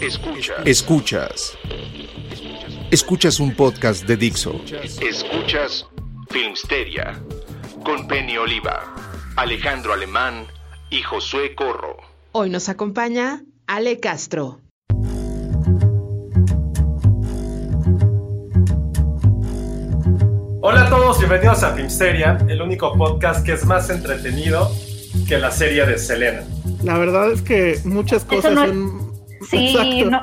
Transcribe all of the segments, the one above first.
Escuchas. Escuchas. Escuchas un podcast de Dixo. Escuchas Filmsteria con Penny Oliva, Alejandro Alemán y Josué Corro. Hoy nos acompaña Ale Castro. Hola a todos, bienvenidos a Filmsteria, el único podcast que es más entretenido que la serie de Selena. La verdad es que muchas cosas no- son... Sí, no,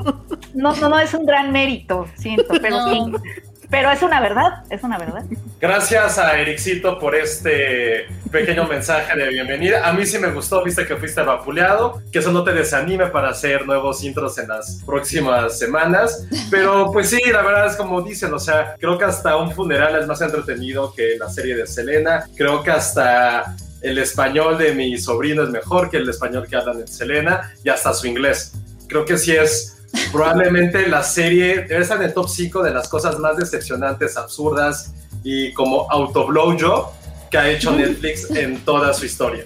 no, no, no es un gran mérito, siento, pero sí. Pero es una verdad, es una verdad. Gracias a Ericito por este pequeño mensaje de bienvenida. A mí sí me gustó, viste que fuiste vapuleado, que eso no te desanime para hacer nuevos intros en las próximas semanas. Pero pues sí, la verdad es como dicen, o sea, creo que hasta un funeral es más entretenido que la serie de Selena. Creo que hasta el español de mi sobrino es mejor que el español que hablan en Selena y hasta su inglés. Creo que sí es probablemente la serie debe estar en el top 5 de las cosas más decepcionantes, absurdas y como autoblowjob que ha hecho Netflix en toda su historia.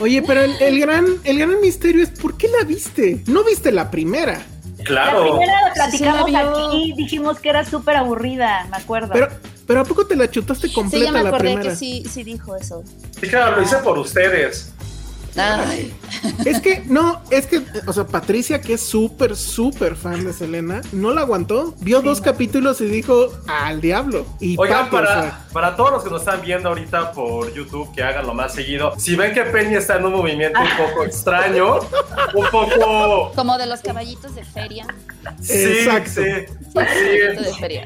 Oye, pero el, el gran, el gran misterio es ¿por qué la viste? No viste la primera. La Claro. primera la platicamos Sí, la vio. aquí, dijimos que era súper aburrida, me acuerdo. Pero, pero ¿a poco te la chutaste Sí, completa ya me la acordé primera? que sí, sí dijo eso. Sí, claro, lo hice por ustedes. Ay, Es que, no, es que, o sea, Patricia, que es súper, súper fan de Selena, no la aguantó. Vio dos capítulos y dijo, al diablo. Y Oigan, o para, sea, para todos los que nos están viendo ahorita por YouTube, que hagan lo más seguido. Si ven que Penny está en un movimiento un poco extraño, un poco... como de los caballitos de feria. Sí, Exacto. sí, feria.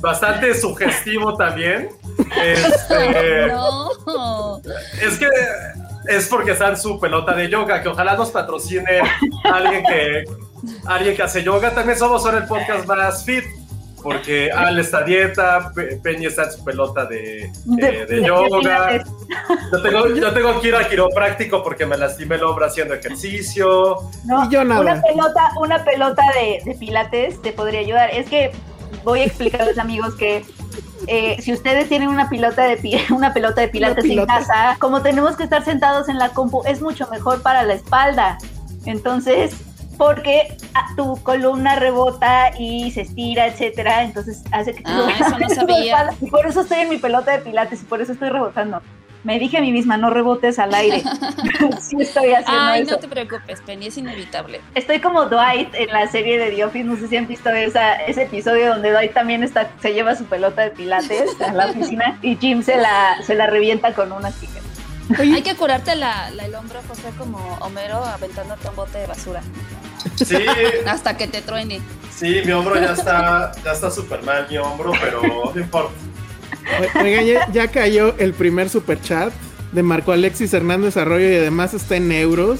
bastante sugestivo también. Este, No. Es que es porque está en su pelota de yoga, que ojalá nos patrocine alguien que alguien que hace yoga. También somos ahora el podcast más fit, porque Al está a dieta, Pe- Peña está en su pelota de, de- yoga. Yo tengo, yo tengo que ir al quiropráctico porque me lastimé el hombro haciendo ejercicio. No, Y yo nada. Una pelota, una pelota de, de pilates te podría ayudar. Es que voy a explicarles, amigos, que eh, si ustedes tienen una pelota de una pelota de pilates en casa, como tenemos que estar sentados en la compu, es mucho mejor para la espalda. Entonces, porque tu columna rebota y se estira, etcétera, entonces hace que tu- Ah, eso no tu sabía. espalda- Y por eso estoy en mi pelota de pilates y por eso estoy rebotando. Me dije a mí misma, no rebotes al aire. sí estoy haciendo Ay, eso. no te preocupes, Penny, es inevitable. Estoy como Dwight en la serie de The Office, no sé si han visto esa, ese episodio donde Dwight también está, se lleva su pelota de pilates a la oficina y Jim se la, se la revienta con unas tijeras. Hay que curarte la, la- el hombro, José, como Homero aventándote un bote de basura. Sí, Hasta que te truene. sí, mi hombro ya está, ya está súper mal, mi hombro, pero no importa. O- oigan, ya, ya cayó el primer super chat de Marco Alexis Hernández Arroyo y además está en euros.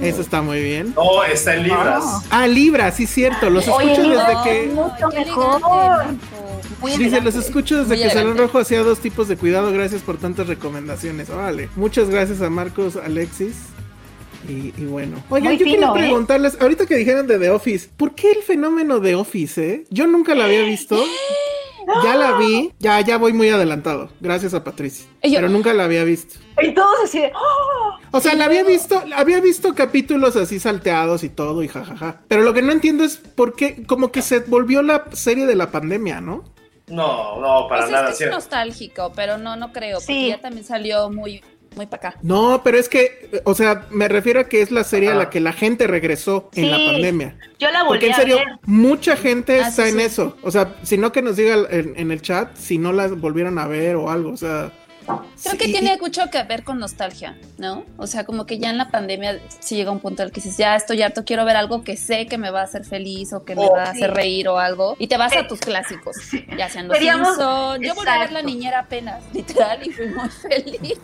Eso está muy bien. No, está en libras. Ah, Libra, sí, cierto. Los Oye, escucho desde que. Mucho mejor. Dice, los escucho desde Muy que Salón. Rojo hacía dos tipos de cuidado. Gracias por tantas recomendaciones. Órale. Muchas gracias a Marcos Alexis. Y, y bueno. Oigan, Muy yo fino, quería ¿eh? preguntarles, ahorita que dijeron de The Office, ¿por qué el fenómeno de Office, eh? Yo nunca la había visto. Ya la vi, ya, ya voy muy adelantado. Gracias a Patricia. Yo- Pero nunca la había visto. Y todos así de, ¡oh! O sea, la había visto, había visto capítulos así salteados y todo y jajaja. Pero lo que no entiendo es por qué, como que se volvió la serie de la pandemia, ¿no? No, no, para Pues nada. es, que sí. es nostálgico, pero no, no creo, porque Sí. ya también salió muy, muy para acá. No, pero es que, o sea, me refiero a que es la serie a la que la gente regresó en la pandemia. Yo la volví Porque en a serio, ver. mucha gente Ah, está sí, en sí. eso. O sea, si no que nos diga en, en el chat si no las volvieron a ver o algo. O sea, Creo sí, que tiene mucho que ver con nostalgia, ¿no? O sea, como que ya en la pandemia sí llega un punto en el que dices, ya estoy harto, quiero ver algo que sé que me va a hacer feliz o que me Oh, va a hacer reír o algo. Y te vas Eh, a tus clásicos, ya sean los Queríamos- Simpson. Yo volví a ver La. Niñera apenas, literal, y fui muy feliz.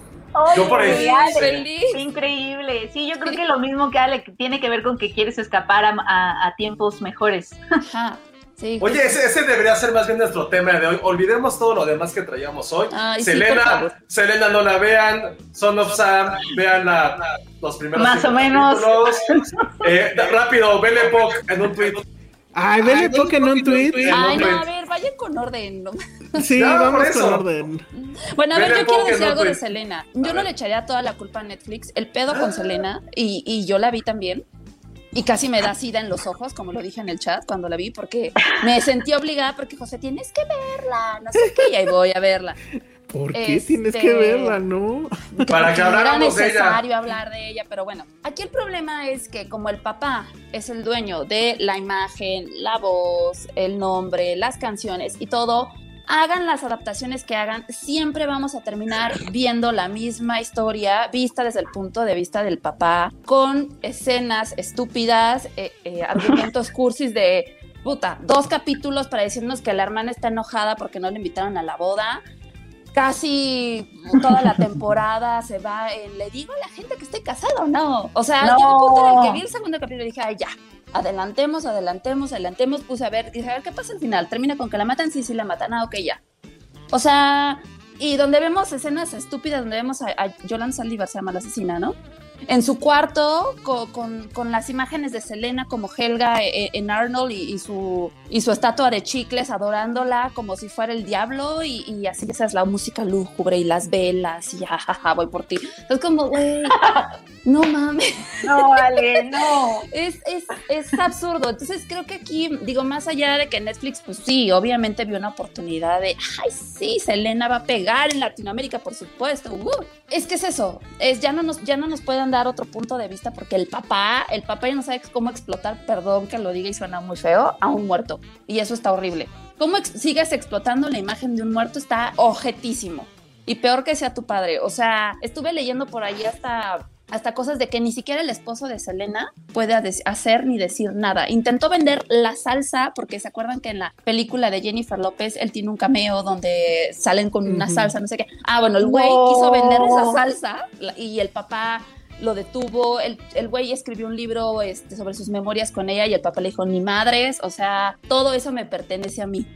Yo por ahí- Feliz. Increíble. Sí, yo creo que lo mismo que Ale, tiene que ver con que quieres escapar a, a- a tiempos mejores. Ajá. Sí, Oye, ese, ese debería ser más bien nuestro tema de hoy. Olvidemos todo lo demás que traíamos hoy. Ay, Selena. Selena, no la vean. Son of Sam, vean la- los primeros Más o menos. Eh, rápido, Belle Epoch en un tweet. Ay, vele un tweet. Ay, no, a ver, vayan con orden. ¿no? Sí, vamos con orden. Bueno, a ver, Vele yo quiero decir no, algo de. Selena. A Yo no ver. le echaría toda la culpa a Netflix. El pedo con Selena, y, y yo la vi también, y casi me da sida en los ojos, como lo dije en el chat cuando la vi, porque me sentí obligada, porque José, tienes que verla, no sé qué, y ahí voy a verla. ¿Por qué Este- tienes que verla, no? Para que no era habláramos de ella. necesario hablar de ella, pero bueno, aquí el problema es que como el papá es el dueño de la imagen, la voz, el nombre, las canciones y todo, hagan las adaptaciones que hagan, siempre vamos a terminar viendo la misma historia vista desde el punto de vista del papá, con escenas estúpidas, eh, eh, argumentos cursis de... Puta, dos capítulos para decirnos que la hermana está enojada porque no le invitaron a la boda casi toda la temporada se va en, le digo a la gente que estoy casada o no. O sea, No. llegó un punto en el que vi el segundo capítulo y dije, ay, ya, adelantemos, adelantemos, adelantemos, puse a ver, dije, a ver, ¿qué pasa al final? ¿Termina con que la matan? Sí, sí, la matan, ah, ok, ya. O sea, y donde vemos escenas estúpidas, donde vemos a, a Yolanda Saldívar, se llama la asesina, ¿no? En su cuarto, co- con, con las imágenes de Selena como Helga eh, en Arnold y, y su, y su estatua de chicles, adorándola como si fuera el diablo, y, y así esa es la música lúgubre y las velas, y jajaja, voy por ti. Es como, güey, no mames. No, Ale, no. Es, es, es absurdo. Entonces creo que aquí, digo, más allá de que Netflix, pues sí, obviamente vio una oportunidad de, ay, sí, Selena va a pegar en Latinoamérica, por supuesto. Uh. Es que es eso, es, ya, no nos, ya no nos pueden dar otro punto de vista porque el papá, el papá ya no sabe cómo explotar, perdón que lo diga y suena muy feo, a un muerto. Y eso está horrible. ¿Cómo ex- sigues explotando la imagen de un muerto? Está objetísimo. Y peor que sea tu padre. O sea, estuve leyendo por ahí hasta, hasta cosas de que ni siquiera el esposo de Selena puede hacer ni decir nada. Intentó vender la salsa, porque se acuerdan que en la película de Jennifer López él tiene un cameo donde salen con una salsa, no sé qué. Ah, bueno, el güey No. quiso vender esa salsa y el papá lo detuvo. El, el güey escribió un libro este, sobre sus memorias con ella y el papá le dijo, ni madres, o sea, todo eso me pertenece a mí.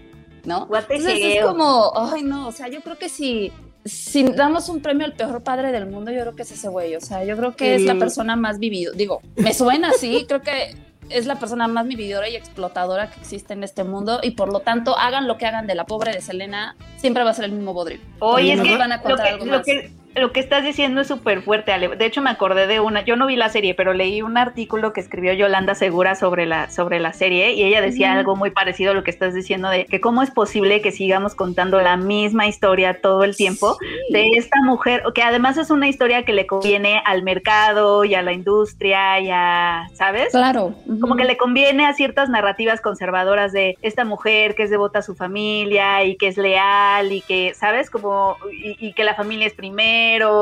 ¿No? Entonces es como, ay no, o sea, yo creo que si, si damos un premio al peor padre del mundo, yo creo que es ese güey, o sea, yo creo que es la persona más vivido, digo, me suena así, creo que es la persona más vividora y explotadora que existe en este mundo y por lo tanto hagan lo que hagan de la pobre de Selena, siempre va a ser el mismo bodrio. Oye, es que van a lo que, algo lo más. que lo que estás diciendo es súper fuerte, Ale. De hecho, me acordé de una, yo no vi la serie, pero leí un artículo que escribió Yolanda Segura sobre la, sobre la serie y ella decía algo muy parecido a lo que estás diciendo de que cómo es posible que sigamos contando la misma historia todo el tiempo de esta mujer, que además es una historia que le conviene al mercado y a la industria y a, ¿sabes? Claro. como que le conviene a ciertas narrativas conservadoras de esta mujer que es devota a su familia y que es leal y que, ¿sabes? Como, y, y que la familia es primero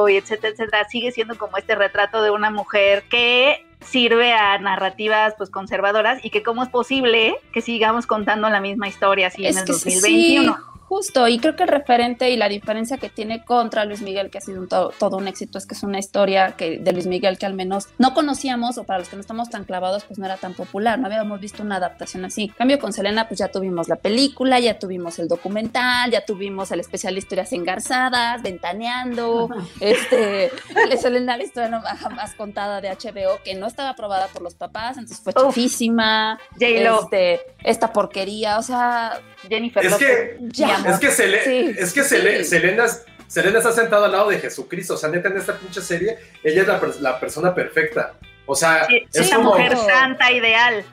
y etcétera, etcétera. Sigue siendo como este retrato de una mujer que sirve a narrativas pues conservadoras y que cómo es posible que sigamos contando la misma historia así en el que sí, 2021. Justo, y creo que el referente y la diferencia que tiene contra Luis Miguel, que ha sido un to- todo un éxito, es que es una historia que, de Luis Miguel que al menos no conocíamos, o para los que no estamos tan clavados, pues no era tan popular, no habíamos visto una adaptación así. En cambio, con Selena, pues ya tuvimos la película, ya tuvimos el documental, ya tuvimos el especial de historias engarzadas, ventaneando, este, le Selena la historia no- jamás contada de HBO, que no estaba aprobada por los papás, entonces fue Uf. chafísima, J-Lo, este, esta porquería, o sea, Jennifer Es López. que, ya. Amor. es que, Sele- Sí, es que sí. Sele- Selena, Selena está sentada al lado de Jesucristo. O sea, neta, en esta pinche serie, ella es la, per- la persona perfecta. O sea, Sí, es una mujer santa ideal.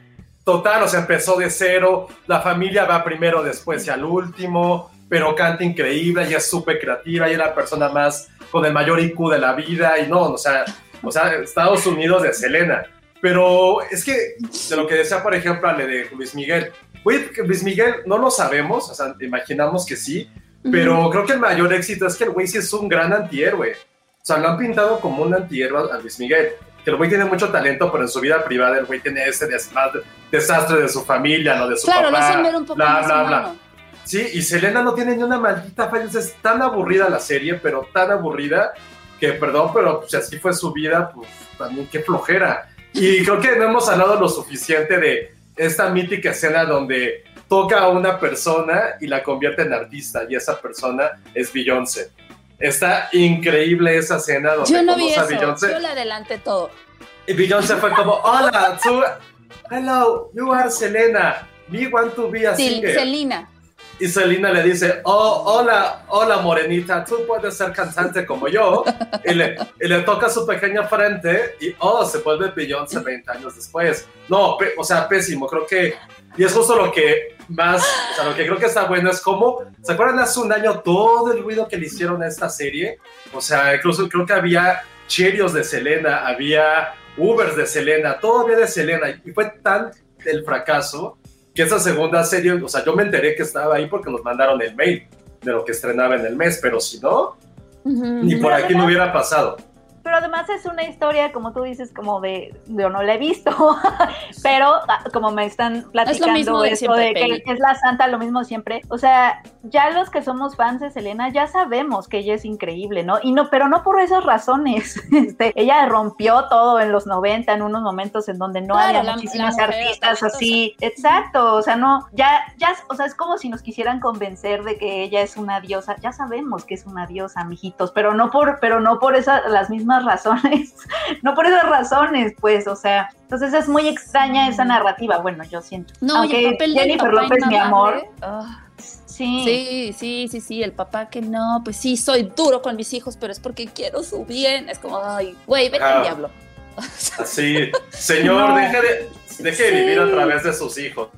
Total, o sea, empezó de cero, la familia va primero, después y al último, pero canta increíble, ella es súper creativa, ella es la persona más con el mayor IQ de la vida, y no, o sea, o sea, Estados Unidos de Selena. Pero es que de lo que decía, por ejemplo, Ale de Luis Miguel, güey, Luis Miguel no lo sabemos, o sea, imaginamos que sí, pero creo que el mayor éxito es que el güey sí es un gran antihéroe. O sea, lo han pintado como un antihéroe a Luis Miguel. Que el güey tiene mucho talento, pero en su vida privada el güey tiene ese desastre de su familia, no de su Claro, lo papá. ver un poco bla, más bla, bla. Sí, y Selena no tiene ni una maldita falla. Es tan aburrida la serie, pero tan aburrida que, perdón, pero pues, si así fue su vida, pues también qué flojera. Y creo que no hemos hablado lo suficiente de esta mítica escena donde toca a una persona y la convierte en artista, y esa persona es Beyoncé. Está increíble esa escena donde Yo no vi eso, Beyoncé. yo le adelanté todo. Y Beyoncé fue como, hola, tú, hello, you are Selena, me want to be a singer. Selena. Y Selena le dice, oh, hola, hola morenita, tú puedes ser cantante como yo. y, le, toca su pequeña frente y, oh, se vuelve Beyoncé 20 años después. No, pe- o sea, pésimo, creo que... Y es justo lo que más, o sea, lo que creo que está bueno es como, ¿se acuerdan hace un año todo el ruido que le hicieron a esta serie? O sea, incluso creo que había Cheerios de Selena, había Ubers de Selena, todo había de Selena. Y fue tan el fracaso que esa segunda serie, o sea, yo me enteré que estaba ahí porque nos mandaron el mail de lo que estrenaba en el mes, pero si no, ni por aquí no hubiera pasado. Pero además es una historia, como tú dices, como de, yo no la he visto, pero ah, como me están platicando de Penny. que es la santa, lo mismo siempre. O sea, ya los que somos fans de Selena ya sabemos que ella es increíble, ¿no? Y no, pero no por esas razones. Este, ella rompió todo en los 90, en unos momentos en donde no Claro, había muchísimas la artistas así. Exacto, o sea, no, ya, ya, o sea, es como si nos quisieran convencer de que ella es una diosa. Ya sabemos que es una diosa, mijitos, pero no por, pero no por esas, las mismas razones, no por esas razones, pues, o sea, entonces es muy extraña esa narrativa. Bueno, yo siento. No, y el Aunque papel del Jennifer papá López, mi amor, ah, sí. Sí, sí, sí, sí, el papá que no, pues sí, soy duro con mis hijos, pero es porque quiero su bien. Es como, ay, güey, vete Ah. al diablo. Así, señor, No. deje de, deje de Sí. vivir a través de sus hijos.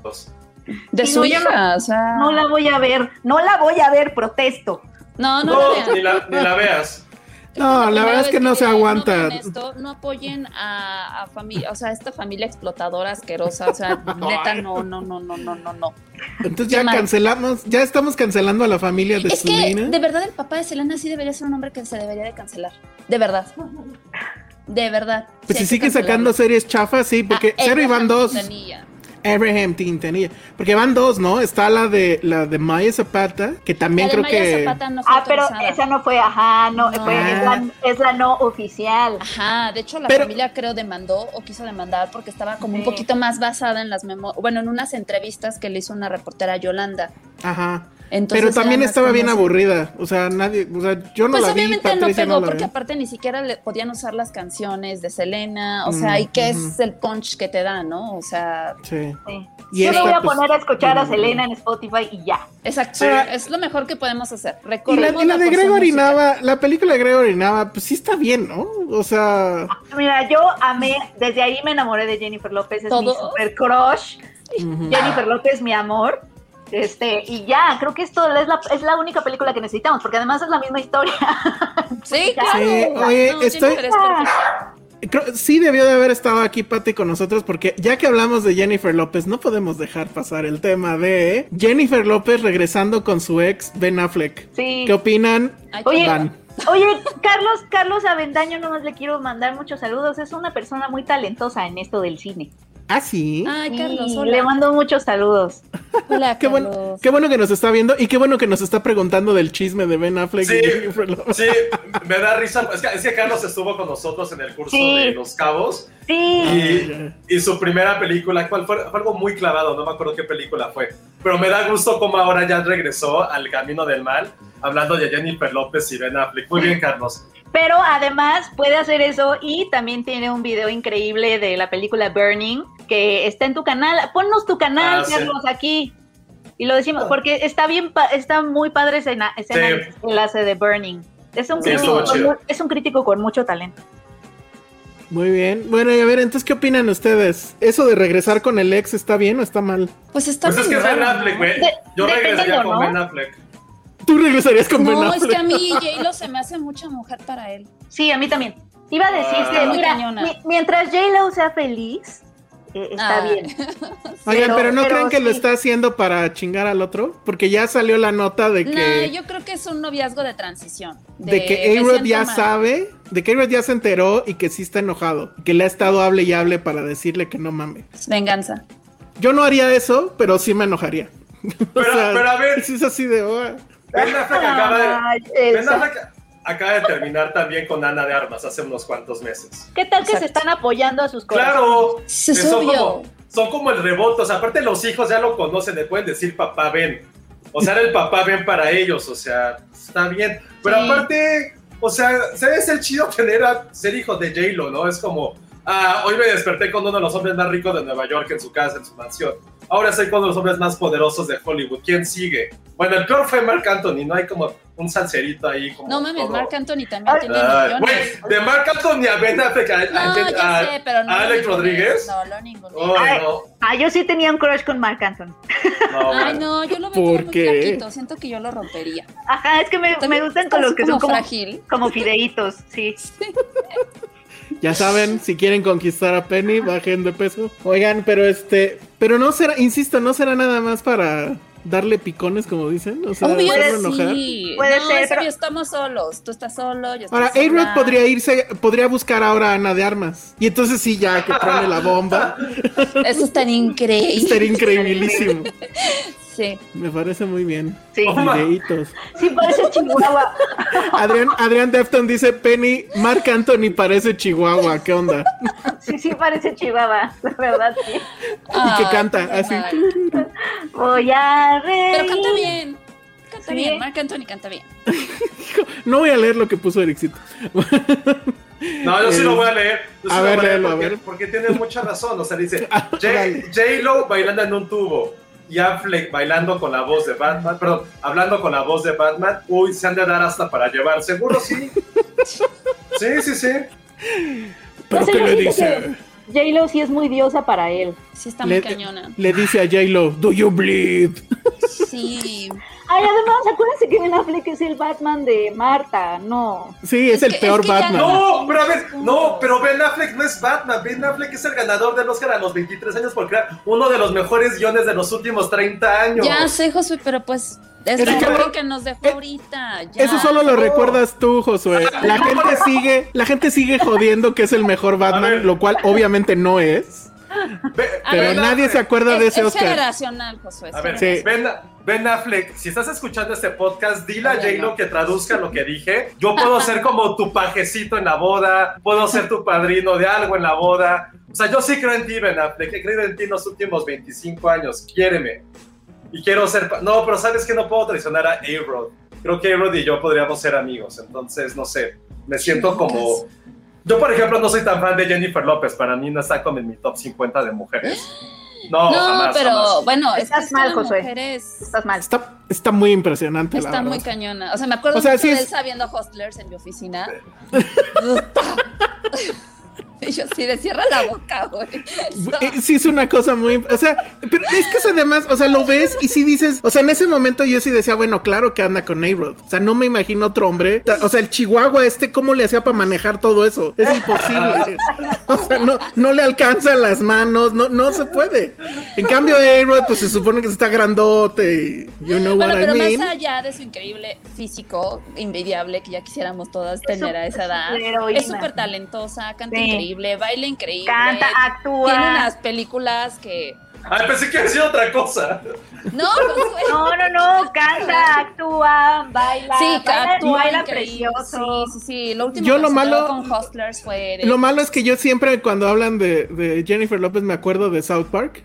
De Sí, su no, o sea. No la voy a ver, no la voy a ver, protesto. No, no, No, la vean. ni la, ni la veas. No, la verdad es que no se aguanta. esto, no apoyen a, a familia, o sea, esta familia explotadora asquerosa, o sea, neta, no, no, no, no, no, no, no. Entonces ya mal. cancelamos, ya estamos cancelando a la familia de Es que, Selena. de verdad, el papá de Selena sí debería ser un hombre que se debería de cancelar. De verdad. De verdad. Pues Sí si que sigue sacando series chafas, sí, porque Ah, cero y van dos. Abraham Quintanilla. Porque van dos, ¿no? Está la de la de Maya Zapata, que también La de creo Maya que. Zapata no fue Ah, pero esa no fue, ajá, no, No. fue- es, la, es la no oficial. Ajá, de hecho la Pero- familia creo demandó o quiso demandar porque estaba como un poquito más basada en las memorias, bueno, en unas entrevistas que le hizo una reportera Yolanda. Ajá. Entonces Pero también estaba bien así. aburrida. O sea, nadie. O sea, yo no Pues la vi. obviamente no pegó porque vi. aparte ni siquiera le podían usar las canciones de Selena, o Mm, sea, ¿y qué es el punch que te da, no? O sea, Sí. Sí. Y Yo esta, me voy a pues, poner a escuchar a mm, Selena en Spotify y ya. exacto, Sí. es lo mejor que podemos hacer. Y la, y la de Gregory. Nava, la película de Gregory Nava, pues sí está bien, ¿no? O sea. Mira, yo amé, desde ahí me enamoré de Jennifer López, es mi super crush. Jennifer López, mi amor. Este, y ya, creo que esto es la, es la única película que necesitamos, porque además es la misma historia. Sí, claro. Sí, oye, No, estoy-. Creo- sí debió de haber estado aquí Pati con nosotros porque ya que hablamos de Jennifer López, no podemos dejar pasar el tema de Jennifer López regresando con su ex Ben Affleck. Sí. ¿Qué opinan? Oye, Van. Oye, Carlos, Carlos Avendaño, nomás le quiero mandar muchos saludos. Es una persona muy talentosa en esto del cine. Ah, sí. Ay, Carlos, Sí, hola. Le mando muchos saludos. Hola, Qué bueno, Carlos. qué bueno que nos está viendo y qué bueno que nos está preguntando del chisme de Ben Affleck Sí, y sí, me da risa. Es que, es que Carlos estuvo con nosotros en el curso Sí. de Los Cabos Sí, y, y su primera película, ¿cuál fue? Fue algo muy clavado, no me acuerdo qué película fue. Pero me da gusto cómo ahora ya regresó al camino del mal, hablando de Jennifer López y Ben Affleck. Muy bien, Carlos. pero además puede hacer eso y también tiene un video increíble de la película Burning que está en tu canal. Ponnos tu canal, Ah, sí. Carlos, aquí. Y lo decimos, porque está bien, está muy padre escena, escena Sí. el enlace de Burning. Es un, Sí, crítico con, es un crítico con mucho talento. Muy bien. Bueno, y a ver, entonces, ¿qué opinan ustedes? ¿Eso de regresar con el ex está bien o está mal? Pues está Pues es que Ben Affleck, Yo regresaría con ¿no? Ben Affleck. ¿Tú regresarías con Ben No, es Affleck? que a mí J-Lo se me hace mucha mujer para él. Sí, a mí también. Iba a decir Ah. que, Muy mira, mientras J-Lo sea feliz, está Ay. bien. Oigan, pero, Pero- ¿no pero creen que lo está haciendo para chingar al otro? Porque ya salió la nota de que... No, yo creo que es un noviazgo de transición. De que siento ya mal. sabe, de que A-Rod ya se enteró y que sí está enojado. Que le ha estado hable y hable para decirle que no mame. Venganza. Yo no haría eso, pero sí me enojaría. Pero- pero a ver. Si es así de... oh, Ben Affleck acaba de, Ben. Affleck acaba de terminar también con Ana de Armas hace unos cuantos meses. ¿Qué tal que se están apoyando a sus corazones? Claro, es son como, son como el rebote. O sea, aparte los hijos ya lo conocen, le pueden decir papá ven. O sea, era el papá ven para ellos, o sea, está bien. Pero Sí. aparte, o sea, ¿sabes el chido tener a ser hijo de J-Lo, no? Es como, ah, hoy me desperté con uno de los hombres más ricos de Nueva York en su casa, en su mansión. Ahora soy con uno de los hombres más poderosos de Hollywood. ¿Quién sigue? Bueno, el peor fue Mark Anthony, no hay como un salserito ahí. Como No mames, todo. Marc Anthony también Ay, tiene Ay, millones. güey, de Mark Anthony a Ben Affleck a, a- No, a- ya sé, pero no. a Alex. Rodríguez. No, lo ningunees. Oh, no, Ah, yo sí tenía un crush con Mark Anthony. no, Ay, no, yo lo veo ¿Por como muy flaquito. Siento que yo lo rompería. Ajá, es que me, me gustan con los que son como como, frágil. como fideitos, sí. Ya saben, si quieren conquistar a Penny, bajen de peso. Oigan, pero este, pero no será, insisto, no será nada más para darle picones, como dicen, o sea, Obvio, hacerlo enojar. sí. Puede no, ser, pero- obvio, estamos solos. Tú estás solo, yo estoy Ahora, sola. A-Rod podría irse, podría buscar ahora a Ana de Armas. Y entonces sí, ya que pone la bomba, Eso es tan increíble. estaría increíbilísimo. Sí. Me parece muy bien. Sí. Videitos. Sí, parece Chihuahua. Adrián, Adrián Defton dice, Penny, Mark Anthony parece Chihuahua, ¿qué onda? Sí, sí, parece Chihuahua. La verdad, sí. Y que canta así. mal. Voy a reír. Pero canta bien. Canta Sí. bien. Marc Anthony canta bien. No voy a leer lo que puso Ericito. No, yo sí lo voy a leer. Yo sí A lo ver, voy léelo, a porque, ver. porque tiene mucha razón. O sea, dice Ah. J-Lo bailando en un tubo y Affleck bailando con la voz de Batman, perdón, hablando con la voz de Batman. Uy, se han de dar hasta para llevar. Seguro sí. Sí, sí, sí. ¿Pero No sé, qué le dice? J-Lo sí es muy diosa para él. Sí, está muy Le, cañona. le dice a J-Lo, do you bleed? Sí. Ay, además, acuérdense que Ben Affleck es el Batman de Marta, no. Sí, es, Es el que- peor es que ya Batman. No, pero a ver, no, pero Ben Affleck no es Batman. Ben Affleck es el ganador del Oscar a los 23 años por crear uno de los mejores guiones de los últimos 30 años. Ya sé, Josué, pero pues es imagen que nos dejó eh, ahorita. ya. Eso solo lo recuerdas tú, Josué. La gente sigue, la gente sigue jodiendo que es el mejor. Batman, lo cual obviamente no es. Pero ver, nadie se acuerda es, de ese es Oscar. generacional, Josué. es A ver, Sí. ben, Ben Affleck, si estás escuchando este podcast, dile a J-Lo que traduzca lo que dije. Yo puedo ser como tu pajecito en la boda, puedo ser tu padrino de algo en la boda. O sea, yo sí creo en ti, Ben Affleck, he creído en ti en los últimos 25 años. Quiéreme. Y quiero ser... No, pero sabes que no puedo traicionar a A-Rod. Creo que A-Rod y yo podríamos ser amigos. Entonces, no sé, me siento como... Yo, por ejemplo, no soy tan fan de Jennifer López. Para mí no está como en mi top 50 de mujeres. No, No, jamás, pero jamás. bueno, es Estás es que mal, la Josué. mujer es- Estás mal. Está, está muy impresionante, la Está muy verdad. cañona. O sea, me acuerdo O sea, mucho sí de es- él sabiendo Hustlers en mi oficina. y yo sí de cierra la boca, güey. Eh, Sí, es una cosa muy. O sea, pero es que es además, o sea, lo ves y sí dices. O sea, en ese momento yo sí decía, bueno, claro que anda con A-Rod. O sea, no me imagino otro hombre. O sea, el Chihuahua este, ¿cómo le hacía para manejar todo eso? Es imposible. O sea, no, no le alcanzan las manos, no, no se puede. En cambio, A-Rod, pues se supone que está grandote y you know Bueno, what pero I mean. más allá de su increíble físico, envidiable, que ya quisiéramos todas tener a esa Es edad, es súper talentosa, canta Sí. increíble, baila increíble. Canta, actúa. Tiene unas películas que... Ay, pensé que decía otra cosa. No, Josué. No, no, no, canta, actúa, baila. Sí, baila, actúa baila increíble. precioso. Sí, sí, sí. Lo último Yo que lo malo- con Hustlers fue... de- Lo malo es que yo siempre cuando hablan de, de Jennifer López me acuerdo de South Park,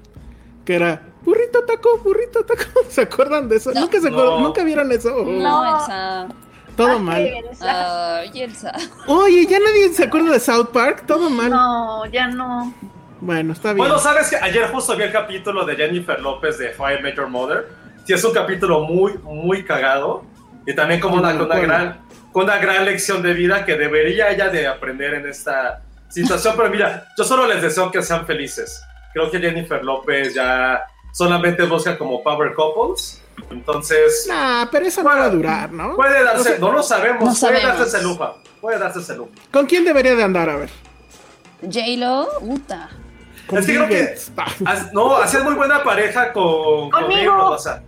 que era burrito taco, burrito taco. ¿Se acuerdan de eso? No. ¿Nunca, se acuerdan- No. ¿Nunca vieron eso? No, Elsa. Todo Ay, mal. Ay, Elsa. Oye, ¿ya nadie se acuerda de South Park? Todo mal. No, ya no. Bueno, está bien. Bueno, sabes que ayer justo vi el capítulo de Jennifer López de How I Met Your Mother. Sí, es un capítulo muy, muy cagado. Y también como una, una gran, con una gran lección de vida que debería ella de aprender en esta situación, pero mira, yo solo les deseo que sean felices. Creo que Jennifer López ya solamente busca como power couples. Entonces, Nah, pero eso no va a durar, ¿no? puede darse, O sea, no lo sabemos, No puede sabemos. darse ese lujo. Puede darse ese lujo. ¿Con quién debería de andar? A ver. J-Lo. Con Es que creo que- No, hacías muy buena pareja con, con Conmigo. J-Lo, o sea.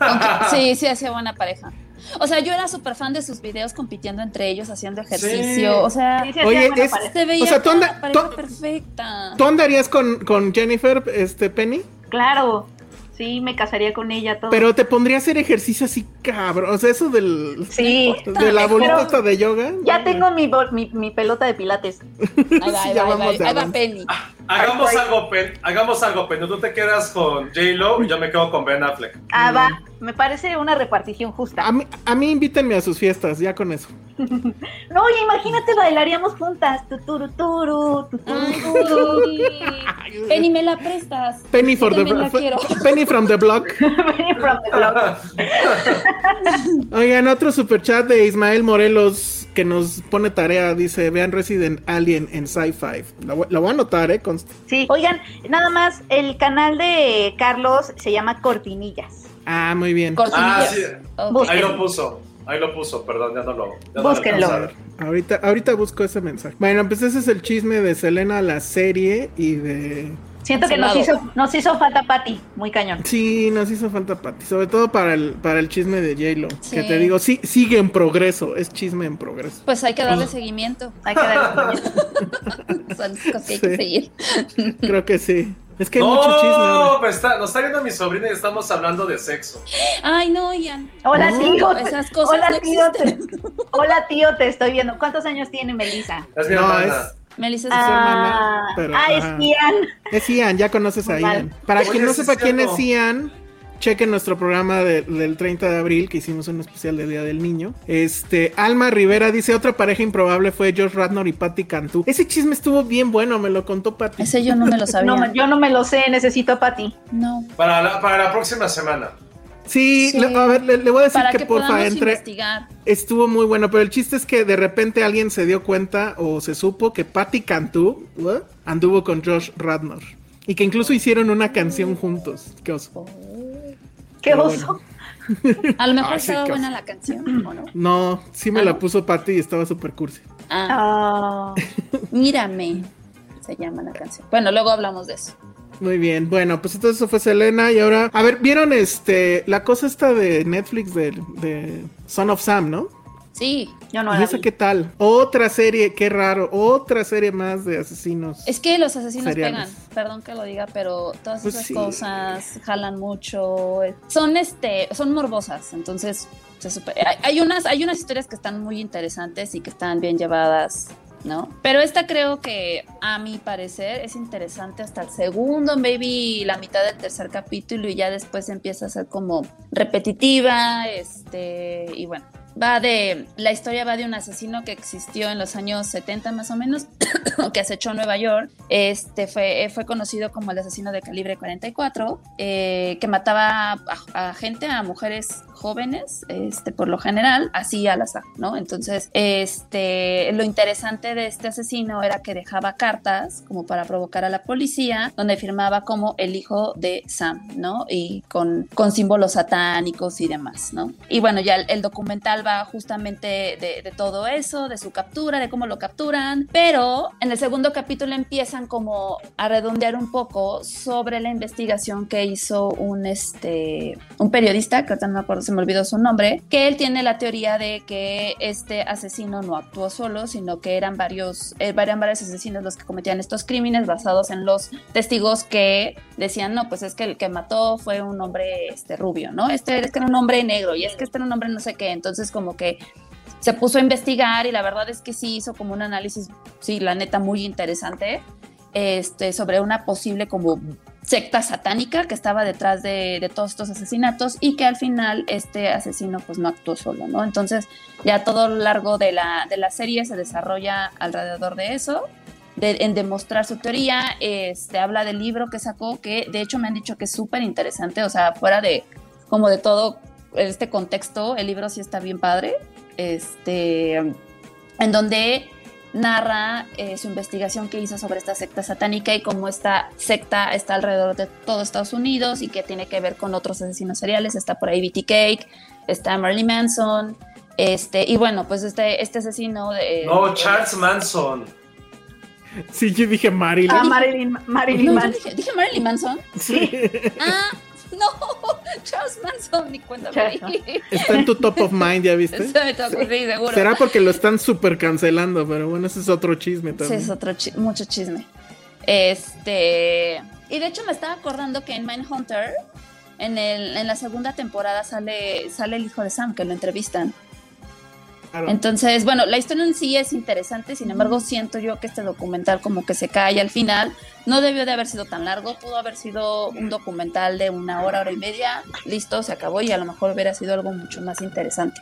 Aunque- sí, sí, hacía buena pareja. O sea, yo era súper fan de sus videos compitiendo entre ellos, haciendo ejercicio. Sí. O sea, Sí, sí, hacía Oye, es- se veía O sea, tú como anda- la pareja tú- perfecta. ¿Tú andarías con, con Jennifer, este, Penny? Claro, sí, me casaría con ella todo. Pero te pondría a hacer ejercicio así, cabrón. O sea, eso del. Sí. De la esta de yoga. Ya tengo mi, bol- mi, mi pelota de pilates. Ahí va, Sí, ahí ya va, ahí va, vamos de ahí va avance. Penny. Hagamos Ay, ay. algo, Pen. Hagamos algo, Pen. Tú te quedas con J-Lo y yo me quedo con Ben Affleck. Ah, va. Me parece una repartición justa. A mí, a mí invítenme a sus fiestas, ya con eso. No, oye, imagínate, bailaríamos juntas. Tuturu, turu, tuturu, Penny, me la prestas. Penny, for the, la. Penny from the block. Penny from the block. Oigan, otro superchat de Ismael Morelos que nos pone tarea. Dice: Vean Resident Alien en Sci-Fi. La, voy- la voy a anotar, ¿eh? Const- Sí, oigan, nada más, el canal de Carlos se llama Cortinillas. Ah, muy bien. Ah, sí. Ahí lo puso. Ahí lo puso, perdón, ya no lo. ya no lo Búsquenlo. Ahorita, ahorita busco ese mensaje. Bueno, pues ese es el chisme de Selena, la serie y de. Siento que nos hizo, nos hizo falta Patty, muy cañón. Sí, nos hizo falta Patty, sobre todo para el, para el chisme de J-Lo. Sí. Que te digo, sí, sigue en progreso, es chisme en progreso. Pues hay que darle seguimiento. Hay que darle Son cosas que hay Sí. que seguir. Creo que sí. Es que hay mucho chisme No, pues está, nos está viendo mi sobrina y estamos hablando de sexo. Ay, no, Ian. Hola, No, tío. esas cosas Hola, no tío. Te... Hola, tío, te estoy viendo. ¿Cuántos años tiene Melissa? Es mi No, hermana. es, Melissa es Ah, hermana, Ah, pero, ah, ajá. es Ian. es Ian, ya conoces a. Ian. Para Oye, quien no sepa quién es Ian, chequen nuestro programa de- del 30 de abril, que hicimos un especial de Día del Niño. Este, Alma Rivera dice, otra pareja improbable fue Josh Radnor y Patty Cantú. Ese chisme estuvo bien bueno, me lo contó Patty. Ese yo no me lo sabía. No, yo no me lo sé, necesito a Patty. No. Para la, para la próxima semana. Sí, Sí. le- a ver, le, le voy a decir Para que, que porfa entre. investigar. Estuvo muy bueno, pero el chiste es que de repente alguien se dio cuenta o se supo que Patty Cantú ¿what? anduvo con Josh Radnor. Y que incluso hicieron una canción juntos. Qué oso. Qué Pero oso. A lo mejor Ah, estaba qué buena la canción, ¿o no? No, sí me ¿Ah, la puso Patty y estaba súper cursi. Ah, Ah, mírame. Se llama la canción. Bueno, luego hablamos de eso. Muy bien, bueno, pues entonces eso fue Selena y ahora, a ver, ¿vieron este la cosa esta de Netflix de, de Son of Sam, no? Sí. yo no ¿Y esa vi. qué tal? Otra serie, qué raro, otra serie más de asesinos. Es que los asesinos Seriales. pegan, perdón que lo diga, pero todas Pues esas sí. cosas jalan mucho. Son este, son morbosas, entonces se super- hay, hay unas, hay unas historias que están muy interesantes y que están bien llevadas, ¿no? Pero esta creo que a mi parecer es interesante hasta el segundo, maybe la mitad del tercer capítulo y ya después empieza a ser como repetitiva, este, y bueno. Va de, la historia va de un asesino que existió en los años 70 más o menos, que acechó Nueva York. Este fue, fue conocido como el asesino de calibre 44, eh, que mataba a, gente, a mujeres jóvenes, este, por lo general, así al azar, ¿no? Entonces, este, lo interesante de este asesino era que dejaba cartas como para provocar a la policía, donde firmaba como el hijo de Sam, ¿no? Y con, con símbolos satánicos y demás, ¿no? Y bueno, ya el documental justamente de, todo eso, de su captura, de cómo lo capturan, pero en el segundo capítulo empiezan como a redondear un poco sobre la investigación que hizo un, este, un periodista, que ahorita no me acuerdo, se me olvidó su nombre, que él tiene la teoría de que este asesino no actuó solo, sino que eran varios, eh, eran varios asesinos los que cometían estos crímenes basados en los testigos que decían, no, pues es que el que mató fue un hombre este, rubio, ¿no? Este es que era un hombre negro y es que este era un hombre no sé qué, entonces como que se puso a investigar y la verdad es que sí hizo como un análisis, sí, la neta, muy interesante, este, sobre una posible como secta satánica que estaba detrás de, de, todos estos asesinatos y que al final este asesino pues no actuó solo, ¿no? Entonces ya todo lo largo de la, de la serie se desarrolla alrededor de eso, de, en demostrar su teoría, este, habla del libro que sacó, que de hecho me han dicho que es súper interesante, o sea, fuera de como de todo este contexto, el libro sí está bien padre, este, en donde narra eh, su investigación que hizo sobre esta secta satánica y cómo esta secta está alrededor de todo Estados Unidos y que tiene que ver con otros asesinos seriales. Está por ahí B.T. Cake, está Marilyn Manson, este, y bueno, pues este, este asesino de... No, Charles Manson. Sí, yo dije Marilyn. Ah, Marilyn, Marilyn No, Manson. dije, dije Marilyn Manson. Sí. Ah, no, Charles Manson, ni cuenta. Está en tu top of mind, ¿ya viste? Sí, seguro. Será porque lo están súper cancelando, pero bueno, ese es otro chisme Sí, también. es otro chi- mucho chisme. Este. Y de hecho me estaba acordando que en Mindhunter, en, el, en la segunda temporada, sale, sale el hijo de Sam, que lo entrevistan. Claro. Entonces, bueno, la historia en sí es interesante, sin embargo, siento yo que este documental como que se cae al final. No debió de haber sido tan largo, pudo haber sido un documental de una hora, hora y media, listo, se acabó y a lo mejor hubiera sido algo mucho más interesante.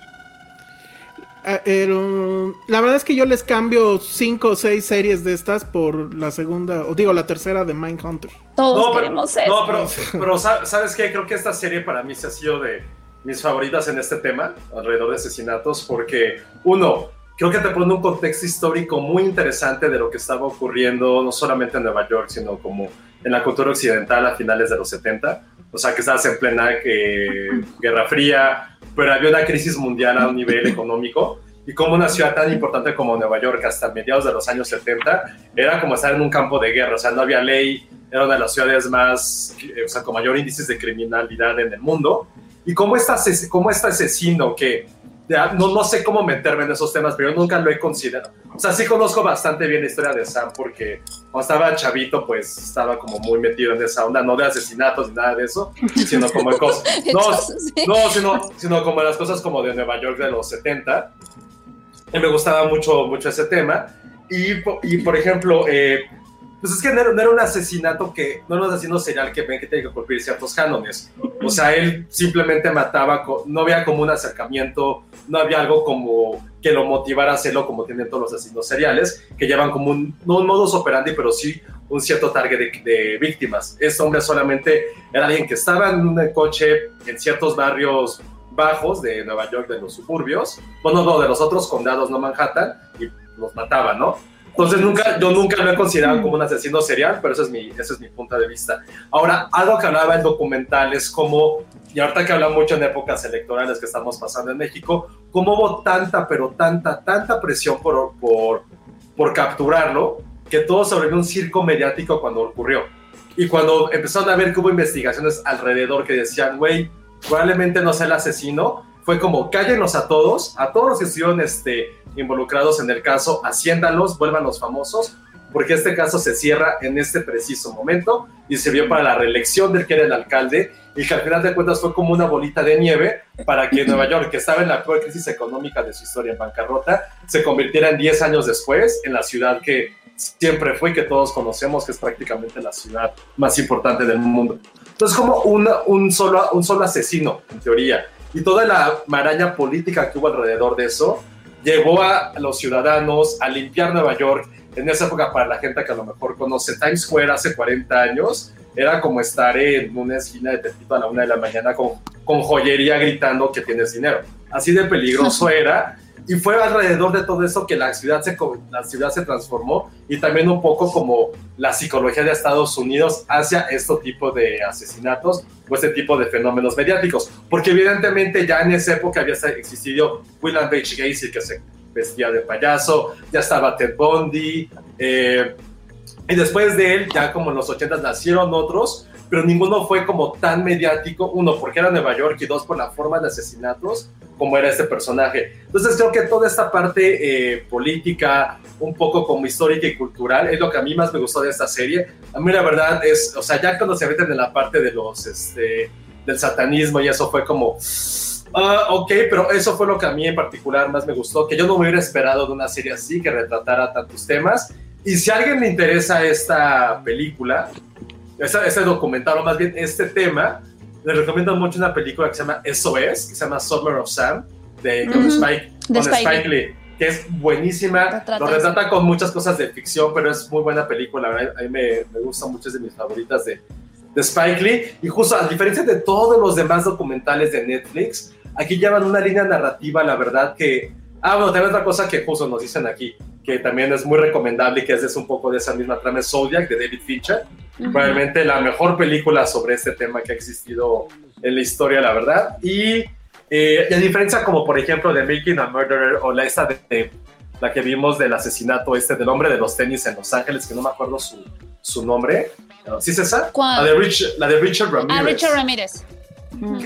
Ah, pero, la verdad es que yo les cambio cinco o seis series de estas por la segunda, o digo, la tercera de Mindhunter. Todos No, pero, queremos eso. no, pero, pero sa- ¿sabes qué? Creo que esta serie para mí se ha sido de mis favoritas en este tema, alrededor de asesinatos, porque uno, creo que te pone un contexto histórico muy interesante de lo que estaba ocurriendo, no solamente en Nueva York, sino como en la cultura occidental a finales de los 70. O sea, que estabas en plena eh, Guerra Fría, pero había una crisis mundial a un nivel económico. Y como una ciudad tan importante como Nueva York, hasta mediados de los años 70, era como estar en un campo de guerra. O sea, no había ley, era una de las ciudades más, eh, o sea, con mayor índices de criminalidad en el mundo. Y como este, ases- como este asesino que ya, no, no sé cómo meterme en esos temas, pero yo nunca lo he considerado. O sea, sí conozco bastante bien la historia de Sam porque cuando estaba chavito, pues estaba como muy metido en esa onda, no de asesinatos ni nada de eso, sino como de cosas. No, no, sino, sino como las cosas como de Nueva York de los 70. Y me gustaba mucho, mucho ese tema. Y, y por ejemplo, eh, pues es que no era, un asesinato que, no era un asesino serial que ven que tiene que cumplir ciertos cánones. O sea, él simplemente mataba, no había como un acercamiento, no había algo como que lo motivara a hacerlo como tienen todos los asesinos seriales, que llevan como un modus operandi, pero sí un cierto target de, de víctimas. Este hombre solamente era alguien que estaba en un coche en ciertos barrios bajos de Nueva York, de los suburbios, bueno, no, de los otros condados, no Manhattan, y los mataba, ¿no? Entonces nunca, yo nunca lo he considerado como un asesino serial, pero ese es mi, ese es mi punto de vista. Ahora, algo que hablaba el documental es como, y ahorita que habla mucho en épocas electorales que estamos pasando en México, cómo hubo tanta, pero tanta, tanta presión por, por, por capturarlo, que todo se volvió un circo mediático cuando ocurrió. Y cuando empezaron a ver que hubo investigaciones alrededor que decían, güey, probablemente no sea el asesino, fue como cállenos a todos, a todos los que estuvieron este, involucrados en el caso, haciéndalos, vuélvanlos famosos, porque este caso se cierra en este preciso momento y se vio para la reelección del que era el alcalde y que al final de cuentas fue como una bolita de nieve para que Nueva York, que estaba en la peor crisis económica de su historia en bancarrota, se convirtiera en 10 años después en la ciudad que siempre fue y que todos conocemos, que es prácticamente la ciudad más importante del mundo. Entonces, como una- un, solo, un solo asesino, en teoría, y toda la maraña política que hubo alrededor de eso, llevó a los ciudadanos a limpiar Nueva York. En esa época, para la gente que a lo mejor conoce Times Square hace 40 años, era como estar en una esquina de Tepito a la una de la mañana con, con joyería gritando que tienes dinero. Así de peligroso era. Y fue alrededor de todo eso que la ciudad, se, la ciudad se transformó y también un poco como la psicología de Estados Unidos hacia este tipo de asesinatos o este tipo de fenómenos mediáticos. Porque evidentemente ya en esa época había existido William H. Gacy que se vestía de payaso, ya estaba Ted Bundy, eh, y después de él, ya como en los 80 nacieron otros, pero ninguno fue como tan mediático, uno porque era Nueva York y dos por la forma de asesinatos como era este personaje. Entonces creo que toda esta parte eh, política, un poco como histórica y cultural, es lo que a mí más me gustó de esta serie. A mí la verdad es, o sea, ya cuando se meten en la parte de los, este, del satanismo y eso fue como, ah, ok, pero eso fue lo que a mí en particular más me gustó, que yo no me hubiera esperado de una serie así, que retratara tantos temas. Y si a alguien le interesa esta película, esta- este documental, o más bien este tema, les recomiendo mucho una película que se llama SOS, que se llama Summer of Sam, de con Ujú, Spike, de Spike Spike Lee, que es buenísima. Retrata Lo retrata con muchas cosas de ficción, pero es muy buena película. A mí me, me gusta mucho, es de mis favoritas de, de Spike Lee. Y justo a diferencia de todos los demás documentales de Netflix, aquí llevan una línea narrativa, la verdad que... Ah, bueno, también otra cosa que justo nos dicen aquí. Que también es muy recomendable y que es un poco de esa misma trama, Zodiac de David Fincher. Probablemente la mejor película sobre este tema que ha existido en la historia, la verdad. Y eh, a diferencia como por ejemplo de Making a Murderer o la esta de, la que vimos del asesinato este del hombre de los tenis en Los Ángeles, que no me acuerdo su, su nombre. ¿Sí es esa? ¿Cuál? La de, Rich- la de Richard Ramirez. Ah, Richard Ramírez.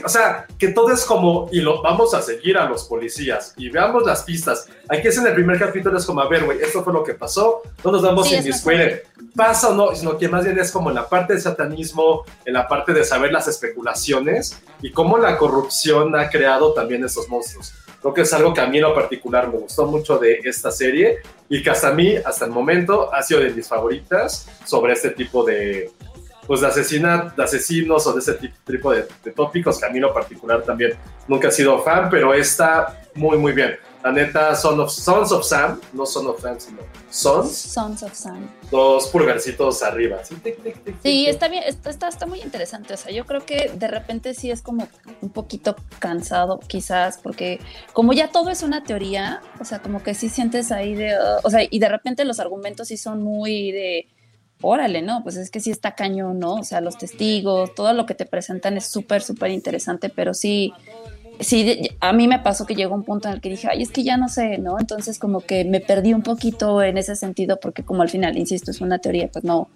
O sea, que todo es como, y lo vamos a seguir a los policías y veamos las pistas. Aquí es en el primer capítulo, es como, a ver, güey, esto fue lo que pasó, no nos vamos Sí, a es indiscutir, pasa o no, sino que más bien es como en la parte de satanismo, en la parte de saber las especulaciones y cómo la corrupción ha creado también estos monstruos. Creo que es algo que a mí en lo particular me gustó mucho de esta serie y que hasta a mí, hasta el momento, ha sido de mis favoritas sobre este tipo de, pues de, asesina, de asesinos o de ese tipo, de, de tópicos que a mí en lo particular también nunca he sido fan, pero está muy muy bien. La neta, Son of, Sons of Sam, no Son of Sam, sino Sons, Sons of Sam. dos pulgarcitos arriba. Sí, tic, tic, tic, Sí, está bien, está, está, está muy interesante. O sea, yo creo que de repente sí es como un poquito cansado, quizás, porque como ya todo es una teoría, o sea, como que sí sientes ahí de, uh, o sea, y de repente los argumentos sí son muy de, órale, ¿no? Pues es que sí está cañón, ¿no? O sea, los testigos, todo lo que te presentan es súper, súper interesante, pero sí, sí, a mí me pasó que llegó un punto en el que dije, ay, es que ya no sé, ¿no? Entonces como que me perdí un poquito en ese sentido, porque como al final, insisto, es una teoría, pues no,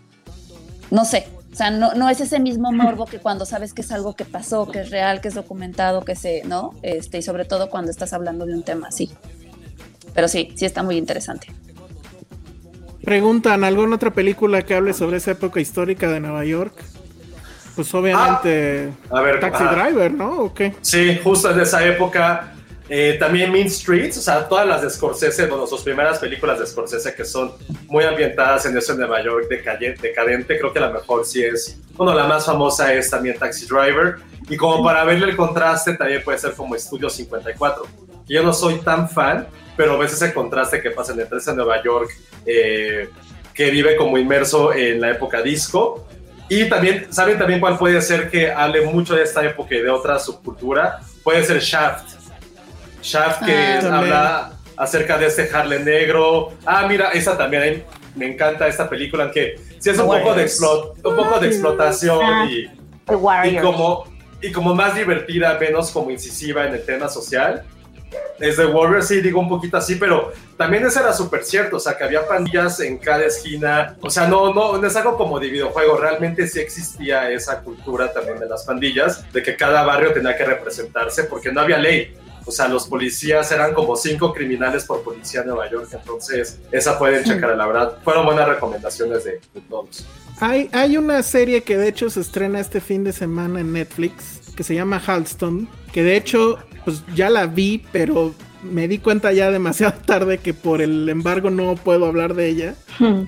no sé, o sea, no, no es ese mismo morbo que cuando sabes que es algo que pasó, que es real, que es documentado, que se, ¿no? Este, y sobre todo cuando estás hablando de un tema así. Pero sí, sí está muy interesante. Preguntan, ¿alguna otra película que hable sobre esa época histórica de Nueva York? Pues obviamente A ver, Taxi ajá. Driver, ¿no? ¿O qué? Sí, justo en esa época. Eh, también Mean Streets, o sea, todas las de Scorsese, bueno, sus primeras películas de Scorsese que son muy ambientadas en eso en Nueva York decadente, creo que la mejor sí es, bueno, la más famosa es también Taxi Driver, y como para verle el contraste también puede ser como Estudio 54, que yo no soy tan fan, pero ves ese contraste que pasa entre ese Nueva York eh, que vive como inmerso en la época disco, y también, ¿saben también cuál puede ser que hable mucho de esta época y de otra subcultura? Puede ser Shaft. Shaft que Ah, habla acerca de este Harlem negro. Ah, mira, esa también me encanta esta película que sí es un poco de, explo- un poco de explotación y, The como, y como más divertida, menos como incisiva en el tema social. Es de Warrior, sí, digo un poquito así, pero también eso era súper cierto, o sea, que había pandillas en cada esquina, o sea, no, no, no es algo como de videojuego, realmente sí existía esa cultura también de las pandillas, de que cada barrio tenía que representarse, porque no había ley, o sea, los policías eran como cinco criminales por policía en Nueva York, entonces esa pueden checar, la verdad, fueron buenas recomendaciones de, de todos. Hay, hay una serie que de hecho se estrena este fin de semana en Netflix que se llama Halston, que de hecho pues ya la vi, pero me di cuenta ya demasiado tarde que por el embargo no puedo hablar de ella.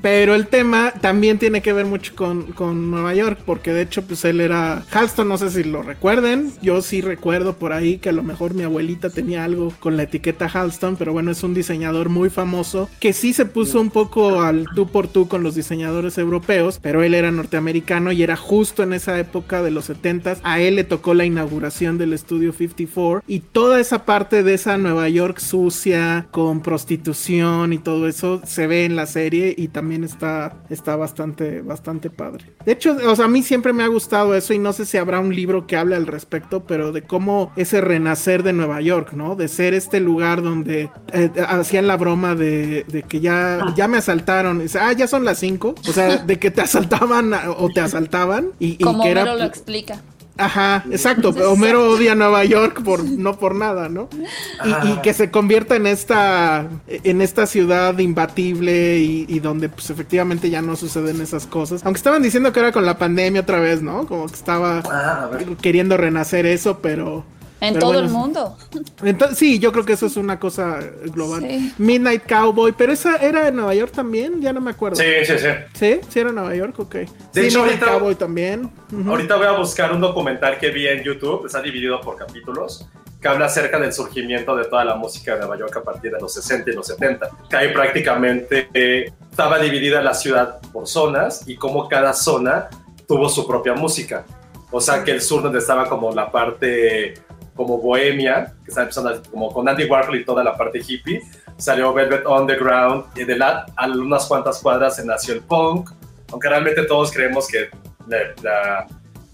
Pero el tema también tiene que ver mucho con, con Nueva York, porque de hecho, pues él era Halston, no sé si lo recuerden. Yo sí recuerdo por ahí que a lo mejor mi abuelita tenía algo con la etiqueta Halston, pero bueno, es un diseñador muy famoso que sí se puso un poco al tú por tú con los diseñadores europeos, pero él era norteamericano y era justo en esa época de los 70 A él le tocó la inauguración del estudio 54 y toda esa parte de esa Nueva York sucia con prostitución y todo eso se ve en la serie y también está, está bastante, bastante padre. De hecho, o sea, a mí siempre me ha gustado eso y no sé si habrá un libro que hable al respecto, pero de cómo ese renacer de Nueva York, ¿no? De ser este lugar donde eh, hacían la broma de, de que ya, ya me asaltaron. Dice, ah, ya son las 5. O sea, de que te asaltaban o te asaltaban y, y Como que era... lo explica. Ajá, exacto. Homero odia Nueva York por no por nada, ¿no? Y, y que se convierta en esta en esta ciudad imbatible y, y donde pues efectivamente ya no suceden esas cosas. Aunque estaban diciendo que era con la pandemia otra vez, ¿no? Como que estaba Ah, queriendo renacer eso, pero En pero todo bueno, el mundo. Entonces, sí, yo creo que eso es una cosa global. Sí. Midnight Cowboy, pero esa era en Nueva York también, ya no me acuerdo. Sí, sí, sí. ¿Sí? ¿Sí era en Nueva York? Ok. De sí, hecho, Midnight ahorita- Cowboy también. Ujú. Ahorita voy a buscar un documental que vi en YouTube, está dividido por capítulos, que habla acerca del surgimiento de toda la música de Nueva York a partir de los 60 y los 70. Que ahí prácticamente eh, estaba dividida la ciudad por zonas y cómo cada zona tuvo su propia música. O sea que el sur donde estaba como la parte como Bohemia, que está empezando como con Andy Warhol y toda la parte hippie. Salió Velvet Underground y de la, a unas cuantas cuadras se nació el punk, aunque realmente todos creemos que la, la,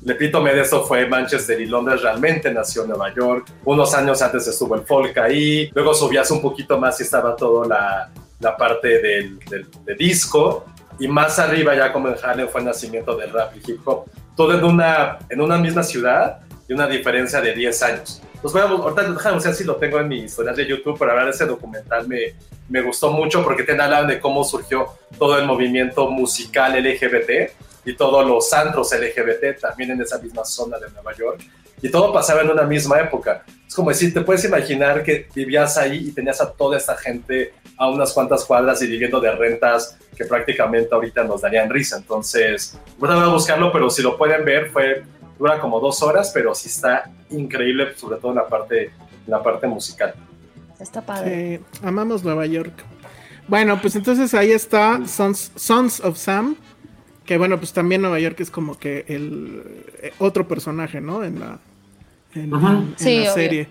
el epítome de eso fue Manchester y Londres, realmente nació en Nueva York. Unos años antes estuvo el folk ahí, luego subías un poquito más y estaba toda la, la parte del, del de disco, y más arriba ya como en Harlem fue el nacimiento del rap y hip hop. Todo en una, en una misma ciudad y una diferencia de 10 años. Pues a, ahorita déjame ver si lo tengo en mi historial de YouTube, pero hablar de ese documental me, me gustó mucho porque te hablan de cómo surgió todo el movimiento musical LGBT y todos los antros LGBT también en esa misma zona de Nueva York. Y todo pasaba en una misma época. Es como decir, te puedes imaginar que vivías ahí y tenías a toda esta gente a unas cuantas cuadras y viviendo de rentas que prácticamente ahorita nos darían risa. Entonces, voy a buscarlo, pero si lo pueden ver, fue dura como dos horas, pero sí está increíble, sobre todo en la parte, en la parte musical. Está padre. Sí, amamos Nueva York. Bueno, pues entonces ahí está Sons, Sons of Sam, que bueno, pues también Nueva York es como que el eh, otro personaje, ¿no? En la, en, en Sí, la serie.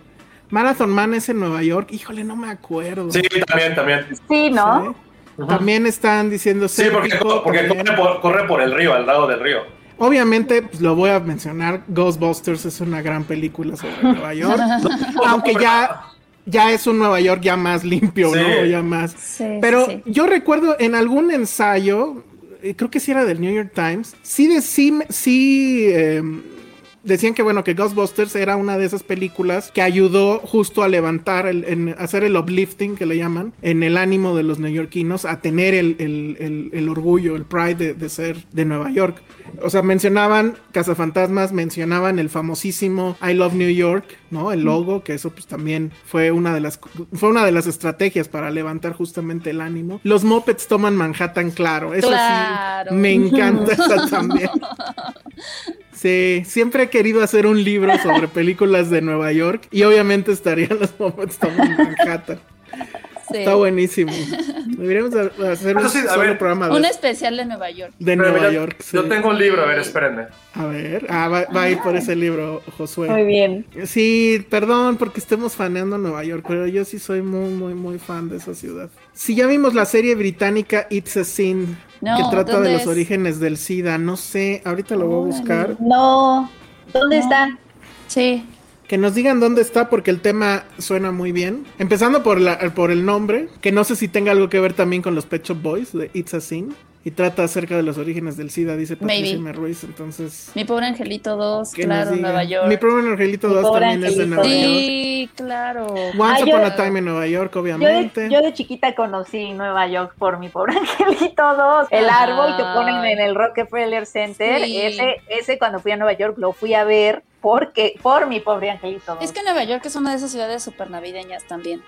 Marathon Man es en Nueva York, híjole, no me acuerdo. Sí, también, también. Sí, ¿no? Sí. También están diciendo Sí, porque, porque también. corre, por, corre por el río, al lado del río. Obviamente, pues lo voy a mencionar, Ghostbusters es una gran película sobre Nueva York, aunque ya, ya es un Nueva York ya más limpio, Sí. ¿no? Ya más. Sí, Pero sí, yo recuerdo en algún ensayo, eh, creo que sí era del New York Times, sí, de, sí, me- sí eh, decían que bueno, que Ghostbusters era una de esas películas que ayudó justo a levantar, el, en hacer el uplifting que le llaman, en el ánimo de los neoyorquinos, a tener el, el- el- orgullo, el pride de, de ser de Nueva York. O sea, mencionaban Cazafantasmas, mencionaban el famosísimo I Love New York, ¿no? El logo, que eso pues también fue una de las fue una de las estrategias para levantar justamente el ánimo. Los Muppets toman Manhattan, claro, eso Claro. sí me encanta esa también. Sí, siempre he querido hacer un libro sobre películas de Nueva York y obviamente estarían los Muppets toman Manhattan. Sí. Está buenísimo. Deberíamos de- hacer un Eso sí, a solo ver, programa de, Un especial de Nueva York. de Pero Nueva yo- York. sí. Yo tengo un libro, a ver, espérenme. A ver, ah, va, va a ir por ese libro, Josué. Muy bien. Sí, perdón porque estemos faneando Nueva York, pero yo sí soy muy, muy, muy fan de esa ciudad. Si ya vimos la serie británica It's a Sin, No, que trata ¿dónde de los es? orígenes del SIDA, no sé, ahorita lo voy a buscar. No. ¿Dónde No. está? Sí. Que nos digan dónde está porque el tema suena muy bien. Empezando por, la, por el nombre, que no sé si tenga algo que ver también con los Pet Shop Boys de It's a Sin. Y trata acerca de los orígenes del SIDA, dice Patricia. M. Ruiz. Entonces, Mi pobre angelito 2, que claro. Nueva York. Mi pobre Angelito Mi 2 pobre también es de angelito. Nueva York. Sí, claro. Once Ah, Upon yo- a Time en Nueva York, Yo de, obviamente. yo de chiquita conocí Nueva York por mi pobre angelito 2. El Ajá. árbol que ponen en el Rockefeller Center. Sí. Ese, ese cuando fui a Nueva York lo fui a ver porque, por mi pobre angelito 2. Es que Nueva York es una de esas ciudades súper navideñas también.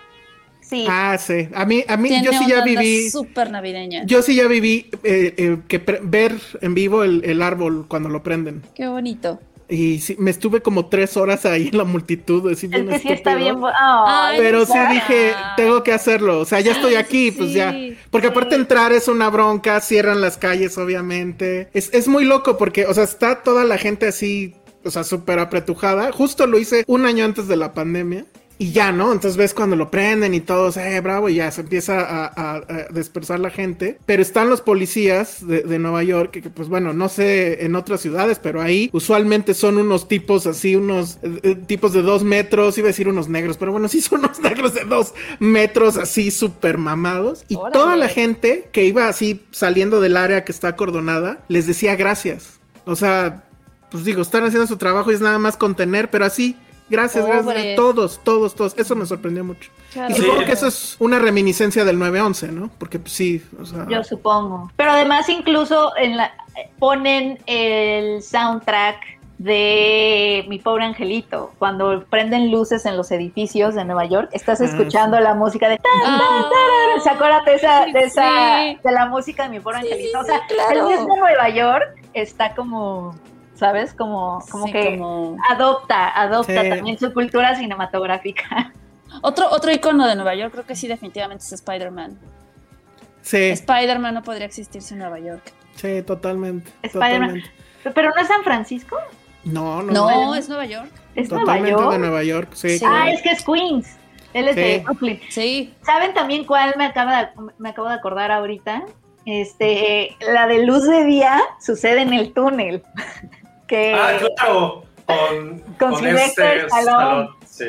Sí. Ah, sí. A mí, a mí Tiene yo sí ya viví. súper navideña. Yo sí ya viví eh, eh, que ver en vivo el, el árbol cuando lo prenden. Qué bonito. Y sí, me estuve como tres horas ahí en la multitud. Así es que sí está bien. Ay, Pero sí dije, tengo que hacerlo. O sea, ya estoy aquí, sí, pues ya. Porque aparte entrar es una bronca, cierran las calles, obviamente. Es, es muy loco porque, o sea, está toda la gente así, o sea, súper apretujada. Justo lo hice un año antes de la pandemia. Y ya, ¿no? Entonces ves cuando lo prenden y todos, eh, bravo, y ya se empieza a, a- a dispersar la gente. Pero están los policías de, de Nueva York, que, que, pues bueno, no sé en otras ciudades, pero ahí usualmente son unos tipos así, unos eh, eh, tipos de dos metros, iba a decir unos negros, pero bueno, sí son unos negros de dos metros así súper mamados. Y Órale. toda la gente que iba así saliendo del área que está acordonada, les decía gracias. O sea, pues digo, están haciendo su trabajo y es nada más contener, pero así, gracias, Pobre. gracias. Todos, todos, todos. Eso me sorprendió mucho. Claro. Y supongo que eso es una reminiscencia del 9-11, ¿no? Porque pues, sí, o sea... Yo supongo. Pero además incluso en la ponen el soundtrack de Mi pobre angelito. Cuando prenden luces en los edificios de Nueva York, estás Ah, escuchando la música de tan, tan, tarara. ¿Se acuerdan de esa, de esa, Sí. de la música de Mi pobre Sí, angelito? o sea, sí, claro. el mismo Nueva York está como, ¿sabes? Como, como Sí, que como- adopta, adopta Sí. también su cultura cinematográfica. Otro, otro icono de Nueva York, creo que sí, definitivamente es Spider-Man. Sí, Spider-Man no podría existir sin Nueva York. sí, totalmente. Spider-Man. Pero no es San Francisco. No, no. No, es Nueva York. ¿Es Nueva Totalmente York? de Nueva York, sí. Sí. Ah, es que es Queens. Él es Sí. de Brooklyn. Sí. ¿Saben también cuál me, acaba de, me acabo de acordar ahorita? Este, la de luz de día sucede en el túnel. que Ah, claro. Con, Con con Sylvester este. Stallone, Sí.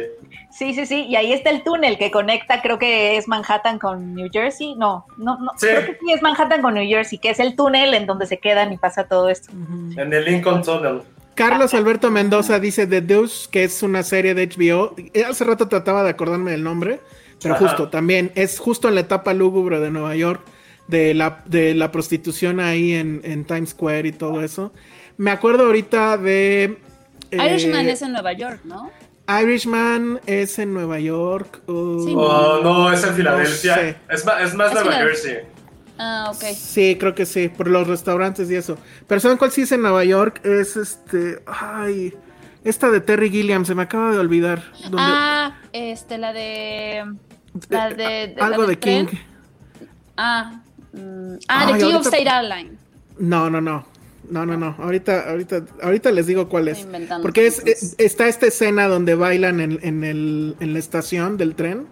sí, sí, sí, y ahí está el túnel que conecta, creo que es Manhattan con New Jersey. No, no, no, Sí. creo que sí es Manhattan con New Jersey, que es el túnel en donde se quedan y pasa todo esto. En el Lincoln Tunnel. Carlos Alberto Mendoza dice The Deuce, que es una serie de HBO. Eh, Hace rato trataba de acordarme del nombre, pero Ajá. justo también es justo en la etapa lúgubre de Nueva York, de la, de la prostitución ahí en, en Times Square y todo eso. Me acuerdo ahorita de... eh, Irishman es en Nueva York, ¿no? Irishman es en Nueva York. uh, Sí, Oh, no, es en Filadelfia. sé. Es más, es más Es Nueva. Jersey. Ah, ok. Sí, creo que sí, por los restaurantes y eso. Pero ¿saben cuál sí es en Nueva York? Es este. Ay. Esta de Terry Gilliam, se me acaba de olvidar. donde- Ah, este, la de. La de. de- la algo de King. tren. Ah, mm, ah, Ay, de King of State Airline. No, no, no. No, no, no. Ahorita, ahorita, ahorita les digo cuál es. Estoy inventando Porque es, es- está esta escena donde bailan en, en el, en la estación del tren.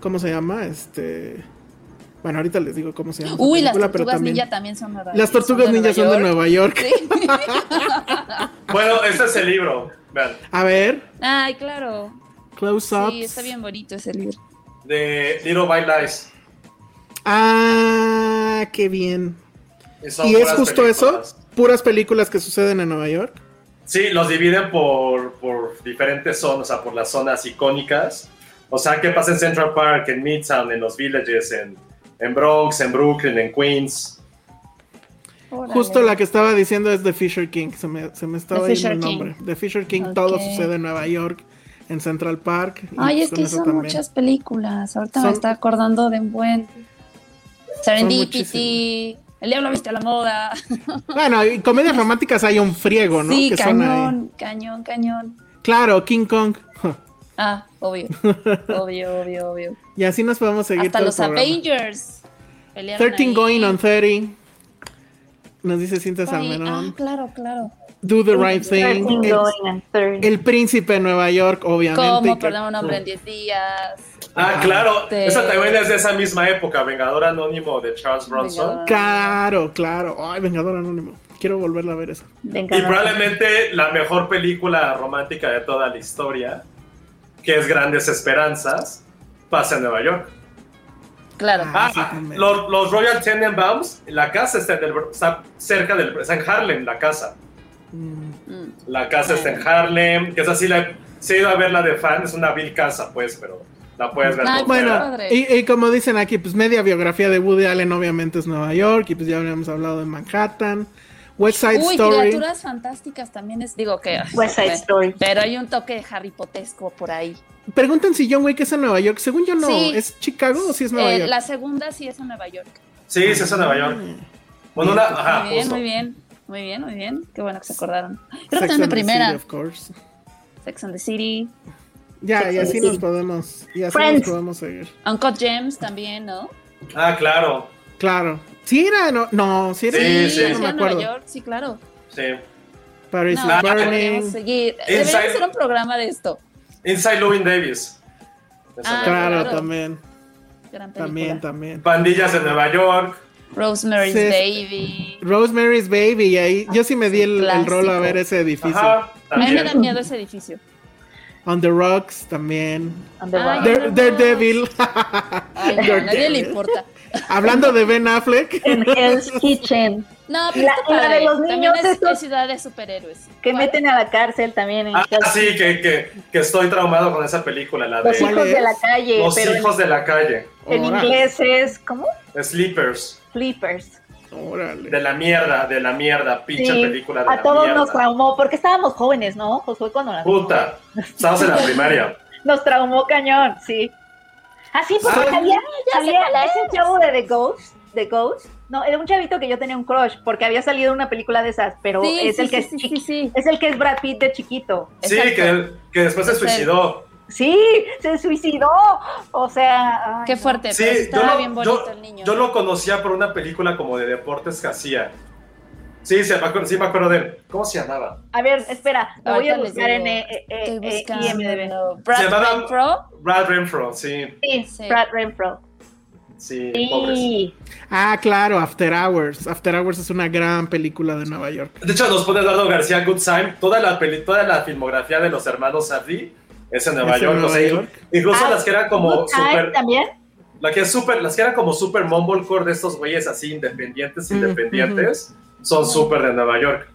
¿Cómo se llama? Este. Bueno, ahorita les digo cómo se llama. Uy, las película, tortugas también- ninja también son nueva Las tortugas ninja son de Nueva York. Sí. Bueno, este es el libro. Vean. A ver, Ay, claro. close up. Sí, está bien bonito ese libro. De Little White Lies. Ah, qué bien. Son ¿Y es justo películas. eso? Puras películas que suceden en Nueva York. Sí, los dividen por, por diferentes zonas, o sea, por las zonas icónicas. O sea, ¿qué pasa en Central Park, en Midtown, en los Villages, en, en Bronx, en Brooklyn, en Queens? Justo la que estaba diciendo es The Fisher King. Se me, se me estaba The yendo el Fisher King. nombre. The Fisher King, todo sucede en Nueva York, en Central Park. Ay, pues es que son también. muchas películas. Ahorita me está acordando de un buen. Serendipity. El diablo viste a la moda. Bueno, y comedias románticas hay un friego, ¿no? sí, Que cañón, cañón, cañón. Claro, King Kong. Ah, obvio. obvio, obvio, obvio. Y así nos podemos seguir Hasta todo los. Avengers. pelearon 13 ahí. going on 30. Nos dice Cinta Ay, Ah, Salmerón. claro, claro. Do the right thing. El, el príncipe de Nueva York, obviamente. ¿Cómo perder un hombre en 10 días? Ah, claro. Este- Esa también es de esa misma época, Vengador Anónimo de Charles Bronson. Vengador. Claro, claro. Ay, Vengador Anónimo. Quiero volverla a ver eso. Venga, Y probablemente la mejor película romántica de toda la historia, que es Grandes Esperanzas, pasa en Nueva York. Claro. Ah, también. los, los Royal Tenenbaums, la casa está, en el- está cerca del. Está en Harlem, la casa. Mm. La casa está en Harlem, que es así, la, se ha ido a ver la de fan, es una vil casa, pues, pero la puedes ver. Ay, por Bueno, y, y como dicen aquí, pues media biografía de Woody Allen obviamente es Nueva York y pues ya habíamos hablado de Manhattan. West Side Uy, Story. criaturas fantásticas también es, digo que. West Side Story. Pero hay un toque de Harry Potesco por ahí. Preguntan si John Wick es en Nueva York. Según yo no, Sí. ¿es Chicago o si es Nueva Eh, York? la segunda sí es en Nueva York. Sí, sí, es en Nueva York. Bueno, una. Ajá, muy bien, justo. muy bien. Muy bien, muy bien. Qué bueno que se acordaron. Creo Sex que también and la the primera. City, of course. Sex and the City. Ya, Sex y así nos podemos, y así Friends. nos podemos seguir. Uncut Gems también, ¿no? Ah, claro. Claro. Sí era, no, no, sí era, Sí, Sí, sí. no sí, me en Nueva acuerdo. York, sí, claro. Sí. Paris No, is Burning. podríamos seguir. Inside- Deberíamos hacer un programa de esto. Inside Louis Davis. Ah. Claro, claro. también, Gran también, también. Pandillas de Nueva York. Rosemary's Sí, sí. Baby. Rosemary's Baby, y ahí yo sí me di el, el rol a ver ese edificio. Ajá. A mí me da miedo ese edificio. On the Rocks también. On the Ay. Dare- Daredevil. Ay, no, a nadie le importa. Hablando de Ben Affleck. En Hell's Kitchen. No, pero La- la de los niños es, estos- es ciudad de superhéroes. Que ¿Cuál? meten a la cárcel también en Ah, Hell's sí, que, que, que estoy traumado con esa película, la Los de ¿Cuál hijos de la calle, Los pero en- hijos de la calle. en, inglés es ¿cómo? Sleepers. Flippers. Órale. De la mierda, de la mierda, pinche Sí, película de a la todos mierda. nos traumó, porque estábamos jóvenes, ¿no? Josué cuando la Puta. Estabas en la primaria. Nos traumó cañón, sí. Ah, sí, porque Ah, había, sé había ese es. chavo de The Ghost, The Ghost. No, era un chavito que yo tenía un crush, porque había salido una película de esas, pero Sí, es sí, el que sí, es sí, chiqui- sí, sí. es el que es Brad Pitt de chiquito. Sí, que, que después se suicidó. Sí, se suicidó. O sea, ay, Qué no. fuerte, Sí, pero yo estaba lo, bien bonito yo- el niño. yo lo conocía por una película como de deportes que hacía. Sí, sí me, acuerdo, sí, me acuerdo de él. ¿Cómo se llamaba? A ver, espera, lo voy a buscar en eh, eh, eh, IMDb. Brad llamaba- Renfro. Brad Renfro, sí. Sí, Sí. Brad Renfro. Sí, pobres. Sí. Ah, claro, After Hours. After Hours es una gran película de Nueva York. De hecho, nos pone Eduardo García Good Time. Toda la, peli, toda la filmografía de los hermanos Safdie es en Nueva Es en York. o sea, York. Incluso Ah, las que eran como super. también. La que es super, las que eran como super mumblecore de estos güeyes así independientes, Mm, independientes, son súper de Nueva York.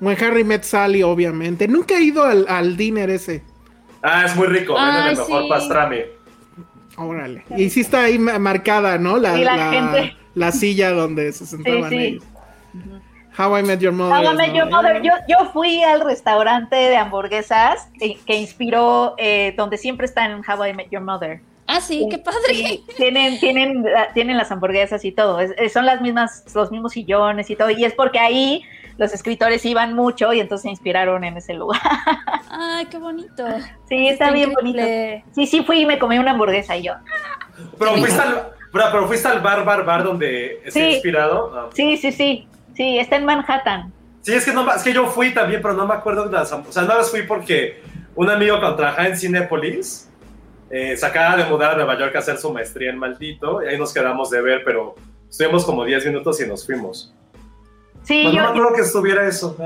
When Harry Met Sally, obviamente. Nunca he ido al, al dinner ese. Ah, es muy rico, Ay, el mejor sí. pastrami. Órale. Y sí está ahí ma- marcada, ¿no? La, Sí, la la- gente. la silla donde se sentaban sí. ellos. How I Met Your Mother. How I Met ¿no? Your Mother. Yo, yo fui al restaurante de hamburguesas que, que inspiró eh, donde siempre están en How I Met Your Mother. Ah, sí, qué padre. Sí, tienen, tienen, la- tienen las hamburguesas y todo. Es- son las mismas, los mismos sillones y todo. Y es porque ahí los escritores iban mucho y entonces se inspiraron en ese lugar. Ay, qué bonito. Sí, está, bien increíble. bonito. Sí, sí fui y me comí una hamburguesa y yo. Pero fuiste al, pero, pero fuiste al bar, bar, bar donde está Sí. inspirado. Ah. Sí, sí, sí. Sí, está en Manhattan. Sí, es que, no, es que yo fui también, pero no me acuerdo de las. O sea, no las fui porque un amigo que trabajaba en Cinepolis eh, se acaba de mudar a Nueva York a hacer su maestría en Maldito y ahí nos quedamos de ver, pero estuvimos como 10 minutos y nos fuimos. Sí, Pues no me yo, acuerdo que estuviera eso.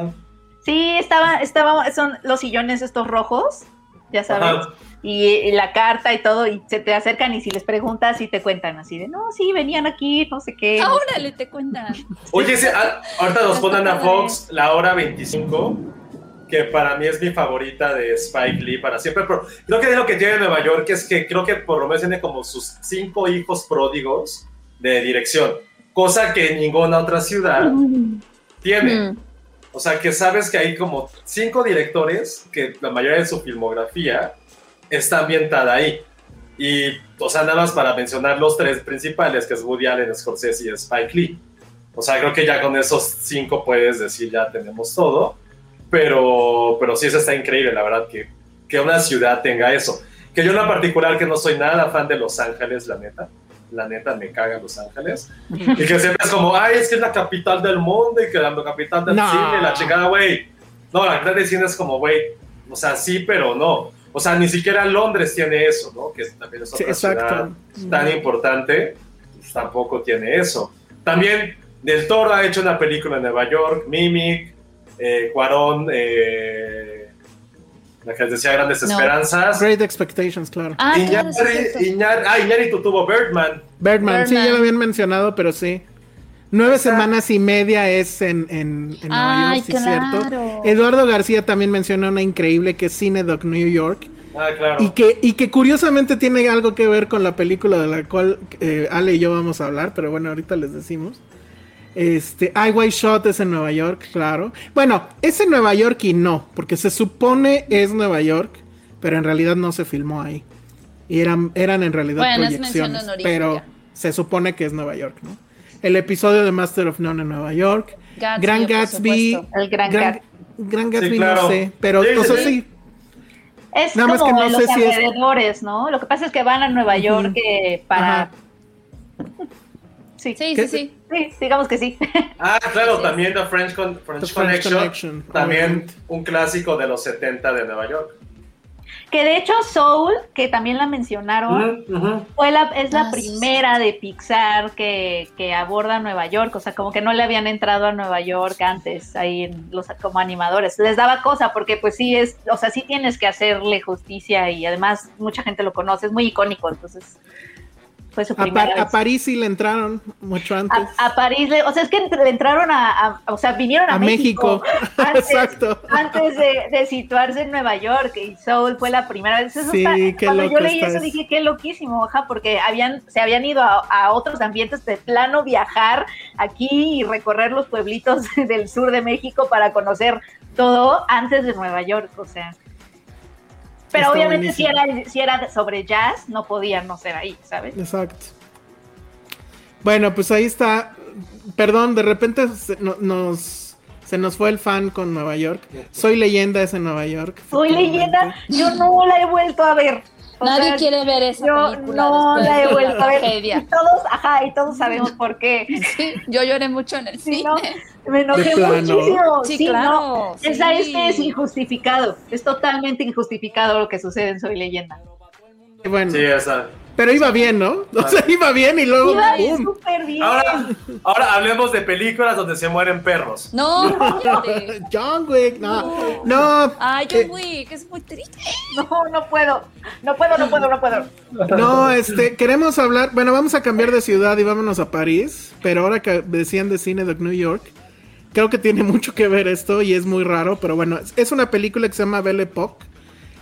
sí, estaba, estaba, son los sillones estos rojos, ya sabes. Ajá. Y, y la carta y todo, y se te acercan y si les preguntas y te cuentan así de, no, sí, venían aquí, no sé qué. Ah, órale, te cuentan. Oye, sí, ah, ahorita nos ponen a Fox la hora 25, que para mí es mi favorita de Spike Lee para siempre. Pero creo que lo que tiene Nueva York es que creo que por lo menos tiene como sus cinco hijos pródigos de dirección, cosa que ninguna otra ciudad tiene. Mm. O sea, que sabes que hay como cinco directores que la mayoría de su filmografía está ambientada ahí. Y, o sea, nada más para mencionar los tres principales, que es Woody Allen, Scorsese y Spike Lee. O sea, creo que ya con esos cinco puedes decir ya tenemos todo. Pero, pero sí, eso está increíble, la verdad, que, que una ciudad tenga eso. Que yo en particular, que no soy nada fan de Los Ángeles, la neta. La neta, me caga Los Ángeles. Y que siempre es como, ay, es que es la capital del mundo y que la capital del No. cine, la chingada, güey. No, la capital del cine es como, güey, o sea, sí, pero no. O sea, ni siquiera Londres tiene eso, ¿no? Que también es Sí, otra exacto. ciudad tan importante, pues, tampoco tiene eso. También Del Toro ha hecho una película en Nueva York, Mimic, eh, Cuarón, eh, la que les decía Grandes No. Esperanzas. Great Expectations, claro. Ah, claro, sí, es Iñárritu-. Iñár- ah, tuvo Birdman. Birdman, sí, Birdman. ya lo habían mencionado, pero sí. Nueve semanas y media es en, en, en Nueva Ay, York, sí, es cierto. claro. Eduardo García también menciona una increíble que es Cinedoc New York. Ah, claro. Y que, y que curiosamente tiene algo que ver con la película de la cual eh, Ale y yo vamos a hablar, pero bueno, ahorita les decimos. Este, I White Shot es en Nueva York, claro. Bueno, es en Nueva York y no, porque se supone es Nueva York, pero en realidad no se filmó ahí. Y eran, eran en realidad Bueno, proyecciones, pero se supone que es Nueva York, ¿no? El episodio de Master of None en Nueva York. Gatsby, Gran Gatsby. El Gran Gran, Gatsby. Gran Gatsby claro. no sé, pero Sí, o sea, sí, sí. Es Nada más como que no en sé los si es- alrededores, ¿no? Lo que pasa es que van a Nueva York eh, para... Ajá. Sí. Sí, sí, sí. Sí, digamos que sí. Ah, claro, Sí, sí. también The French, Con- French The French Connection. Connection, también obviamente. un clásico de los 70 de Nueva York. Que de hecho Soul, que también la mencionaron, fue la, es la Ah, primera de Pixar que, que aborda Nueva York, o sea, como que no le habían entrado a Nueva York antes, ahí en los, como animadores. Les daba cosa, porque pues sí es, o sea, sí tienes que hacerle justicia y además mucha gente lo conoce, es muy icónico, entonces fue su A, primera a. París sí le entraron mucho antes. A, a París, le- o sea, es que le entraron a, a- o sea, vinieron a, A México. antes, Exacto. antes de, de situarse en Nueva York y Soul fue la primera vez. Eso Sí, está- qué cuando yo leí eso dije, qué loquísimo, ajá, porque habían, se habían ido a otros ambientes de plano viajar aquí y recorrer los pueblitos del sur de México para conocer todo antes de Nueva York, o sea. Pero Está obviamente si era, si era sobre jazz, no podían no ser ahí, ¿sabes? Exacto. Bueno, pues ahí está. Perdón, de repente se, no- nos, se nos fue el fan con Nueva York. Soy leyenda es en Nueva York. Soy leyenda, yo no la he vuelto a ver. Nadie sea, quiere ver esa Yo película. no la he vuelto a ver. Y todos, ajá, y todos sabemos por qué. Sí, yo lloré mucho en el Sí, cine. ¿no? Me enojé muchísimo. Sí, Sí, claro, no. Esa sí. este es injustificado. Es totalmente injustificado lo que sucede en Soy Leyenda. Bueno, Sí, esa. Pero iba bien, ¿no? O sea, iba bien y luego Iba ¡pum! súper bien. Ahora, ahora hablemos de películas donde se mueren perros. No, cállate. John Wick, no, no, Ay, eh, John Wick, es muy triste. No, no puedo. No puedo, no puedo, no puedo. no, este, queremos hablar, bueno, vamos a cambiar de ciudad y vámonos a París, pero ahora que decían de cine de New York, creo que tiene mucho que ver esto y es muy raro, pero bueno, es- es una película que se llama Belle Époque,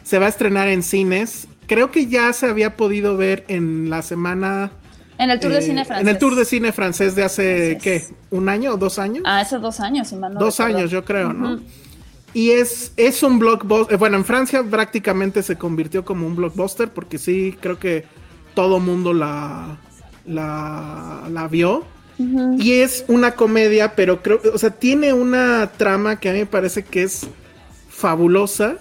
se va a estrenar en cines, creo que ya se había podido ver en la semana... En el Tour de eh, Cine Francés. En el Tour de Cine francés de hace, Así ¿qué? ¿Un año o dos años? Ah, hace dos años, si mal no Dos recuerdo. años, yo creo, ¿no? Y es, es un blockbuster. Bueno, en Francia prácticamente se convirtió como un blockbuster porque sí, creo que todo mundo la, la, la vio. Y es una comedia, pero creo, o sea, tiene una trama que a mí me parece que es fabulosa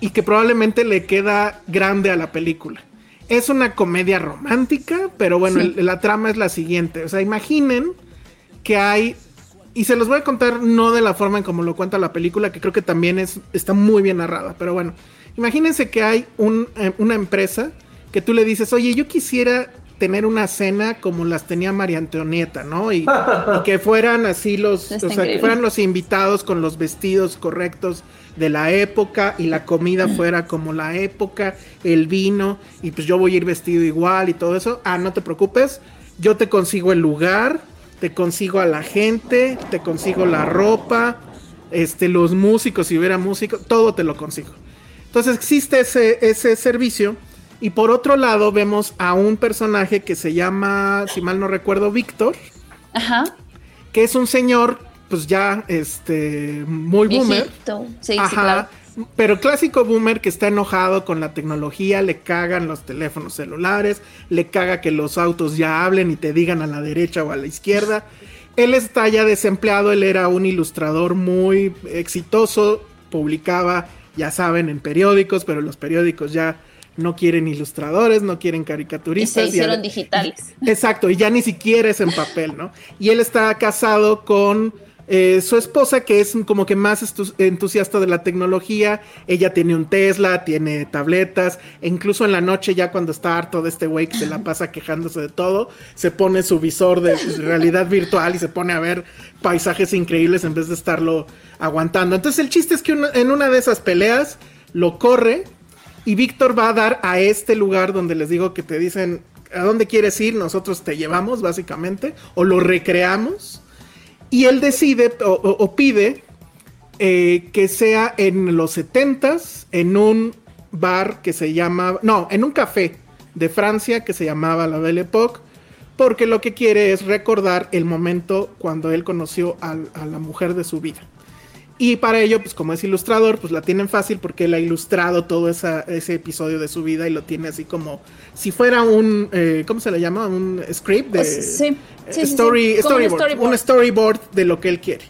y que probablemente le queda grande a la película. Es una comedia romántica, pero bueno, el- la trama es la siguiente. O sea, imaginen que hay y se los voy a contar no de la forma en como lo cuenta la película, que creo que también es, está muy bien narrada, pero bueno, imagínense que hay un, eh, una empresa que tú le dices, oye, yo quisiera tener una cena como las tenía María Antonieta, ¿no? Y, y que fueran así los, Está o sea, que fueran los invitados con los vestidos correctos de la época y la comida fuera como la época, el vino, y pues yo voy a ir vestido igual y todo eso. Ah, no te preocupes, yo te consigo el lugar, te consigo a la gente, te consigo la ropa, este, los músicos, si hubiera músicos, todo te lo consigo. Entonces existe ese, ese servicio. Y por otro lado vemos a un personaje que se llama, si mal no recuerdo, Víctor, Ajá. que es un señor, pues ya, este, muy boomer. Sí, sí, Ajá. claro. Pero clásico boomer que está enojado con la tecnología, le cagan los teléfonos celulares, le caga que los autos ya hablen y te digan a la derecha o a la izquierda. Él está ya desempleado, él era un ilustrador muy exitoso, publicaba, ya saben, en periódicos, pero los periódicos ya no quieren ilustradores, no quieren Y caricaturistas. se hicieron digitales. Exacto, y ya ni siquiera es en papel, ¿no? Y él está casado con eh, su esposa, que es como que más entusiasta de la tecnología. Ella tiene un Tesla, tiene tabletas, e incluso en la noche, ya cuando está harto de este güey que se la pasa quejándose de todo, se pone su visor de realidad virtual y se pone a ver paisajes increíbles en vez de estarlo aguantando. Entonces, el chiste es que en una de esas peleas lo corre y Víctor va a dar a este lugar donde les digo que te dicen a dónde quieres ir, nosotros te llevamos básicamente, o lo recreamos. Y él decide o, pide eh, que sea en los 70s, en un bar que se llama, no, en un café de Francia que se llamaba La Belle Époque, porque lo que quiere es recordar el momento cuando él conoció a la mujer de su vida. Y para ello, pues como es ilustrador, pues la tienen fácil porque él ha ilustrado todo esa- ese episodio de su vida y lo tiene así como si fuera un, eh, ¿cómo se le llama? Un script de... Sí, sí, sí, story, sí. Un storyboard. un storyboard de lo que él quiere.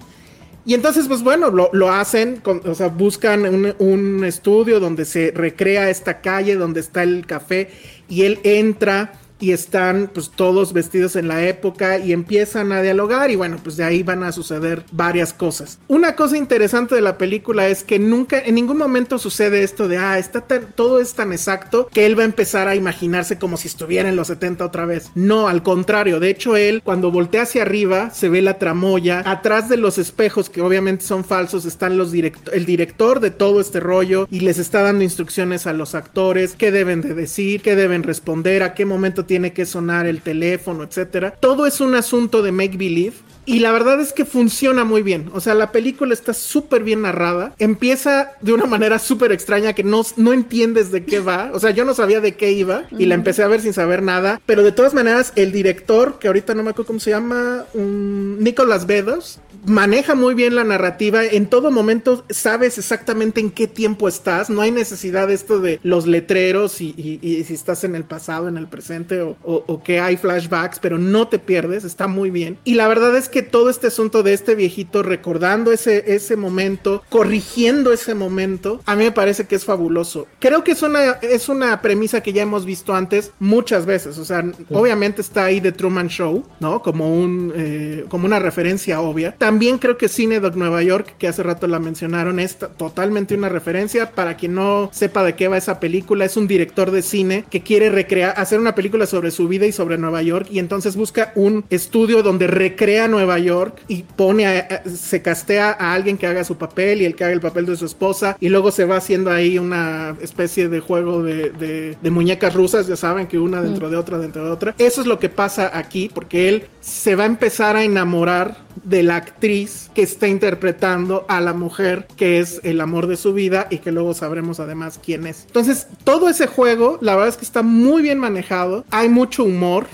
Y entonces, pues bueno, lo, lo hacen, con- o sea, buscan un, un estudio donde se recrea esta calle, donde está el café, y él entra y están pues todos vestidos en la época y empiezan a dialogar y bueno, pues de ahí van a suceder varias cosas. Una cosa interesante de la película es que nunca, en ningún momento sucede esto de, ah, está tan, todo es tan exacto que él va a empezar a imaginarse como si estuviera en los 70 otra vez. No, al contrario, de hecho él cuando voltea hacia arriba se ve la tramoya, atrás de los espejos que obviamente son falsos están los direct el director de todo este rollo y les está dando instrucciones a los actores, qué deben de decir, qué deben responder, a qué momento tiene que sonar el teléfono, etcétera. Todo es un asunto de make believe. Y la verdad es que funciona muy bien. O sea, la película está súper bien narrada. Empieza de una manera súper extraña que no, no entiendes de qué va. O sea, yo no sabía de qué iba y la empecé a ver sin saber nada. Pero de todas maneras, el director, que ahorita no me acuerdo cómo se llama, um, Nicolas Bedos, maneja muy bien la narrativa. En todo momento sabes exactamente en qué tiempo estás. No hay necesidad de esto de los letreros y, y- y si estás en el pasado, en el presente o, o- o que hay flashbacks, pero no te pierdes. Está muy bien. Y la verdad es que todo este asunto de este viejito recordando ese, ese momento, corrigiendo ese momento, a mí me parece que es fabuloso. Creo que es una, es una premisa que ya hemos visto antes muchas veces. O sea, obviamente está ahí The Truman Show, ¿no? Como, un, eh, como una referencia obvia. También también creo que Cine Doc Nueva York, que hace rato la mencionaron, es totalmente una referencia. Para quien no sepa de qué va esa película, es un director de cine que quiere recrear, hacer una película sobre su vida y sobre Nueva York y entonces busca un estudio donde recrea Nueva York y pone, a, se castea a alguien que haga su papel y el que haga el papel de su esposa y luego se va haciendo ahí una especie de juego de, de, muñecas rusas, ya saben que una dentro de otra, dentro de otra. Eso es lo que pasa aquí porque él se va a empezar a enamorar de la actriz que está interpretando a la mujer que es el amor de su vida y que luego sabremos además quién es. Entonces, todo ese juego, la verdad es que está muy bien manejado, hay mucho humor,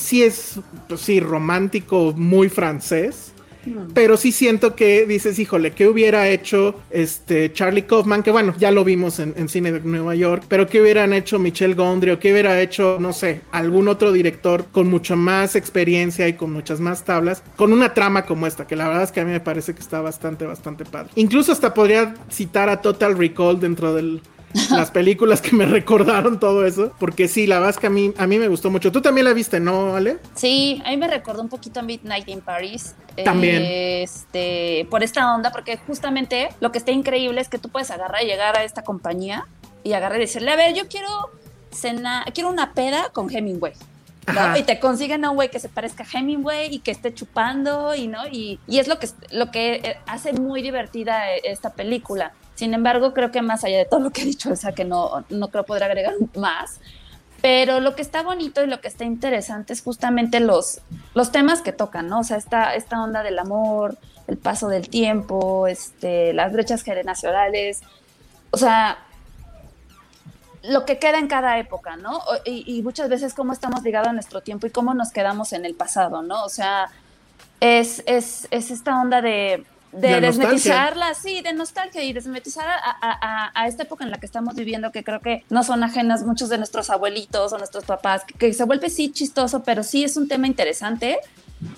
sí es, pues sí, romántico, muy francés. Pero sí siento que dices, híjole, ¿qué hubiera hecho este Charlie Kaufman? Que bueno, ya lo vimos en, cine de Nueva York, pero ¿qué hubieran hecho Michelle Gondry o qué hubiera hecho, no sé, algún otro director con mucha más experiencia y con muchas más tablas, con una trama como esta, que la verdad es que a mí me parece que está bastante, bastante padre. Incluso hasta podría citar a Total Recall dentro del, las películas que me recordaron todo eso, porque sí, la que a mí, a mí me gustó mucho. Tú también la viste, ¿no, Ale? Sí, a mí me recordó un poquito a Midnight in Paris. También. Este, por esta onda, porque justamente lo que está increíble es que tú puedes agarrar y llegar a esta compañía y agarrar y decirle, a ver, yo quiero cena, quiero una peda con Hemingway. Y te consiguen a un güey que se parezca a Hemingway y que esté chupando y no y, y es lo que lo que eh, hace muy divertida eh, esta película. Sin embargo, creo que más allá de todo lo que he dicho, o sea, que no, no creo poder agregar más, pero lo que está bonito y lo que está interesante es justamente los, los temas que tocan, ¿no? O sea, esta, esta onda del amor, el paso del tiempo, este, las brechas generacionales, o sea, lo que queda en cada época, ¿no? Y, muchas veces cómo estamos ligados a nuestro tiempo y cómo nos quedamos en el pasado, ¿no? O sea, es, es, es esta onda de de desmetizarla, sí, de nostalgia y desmetizar a, esta época en la que estamos viviendo, que creo que no son ajenas muchos de nuestros abuelitos o nuestros papás, que, se vuelve sí chistoso, pero sí es un tema interesante,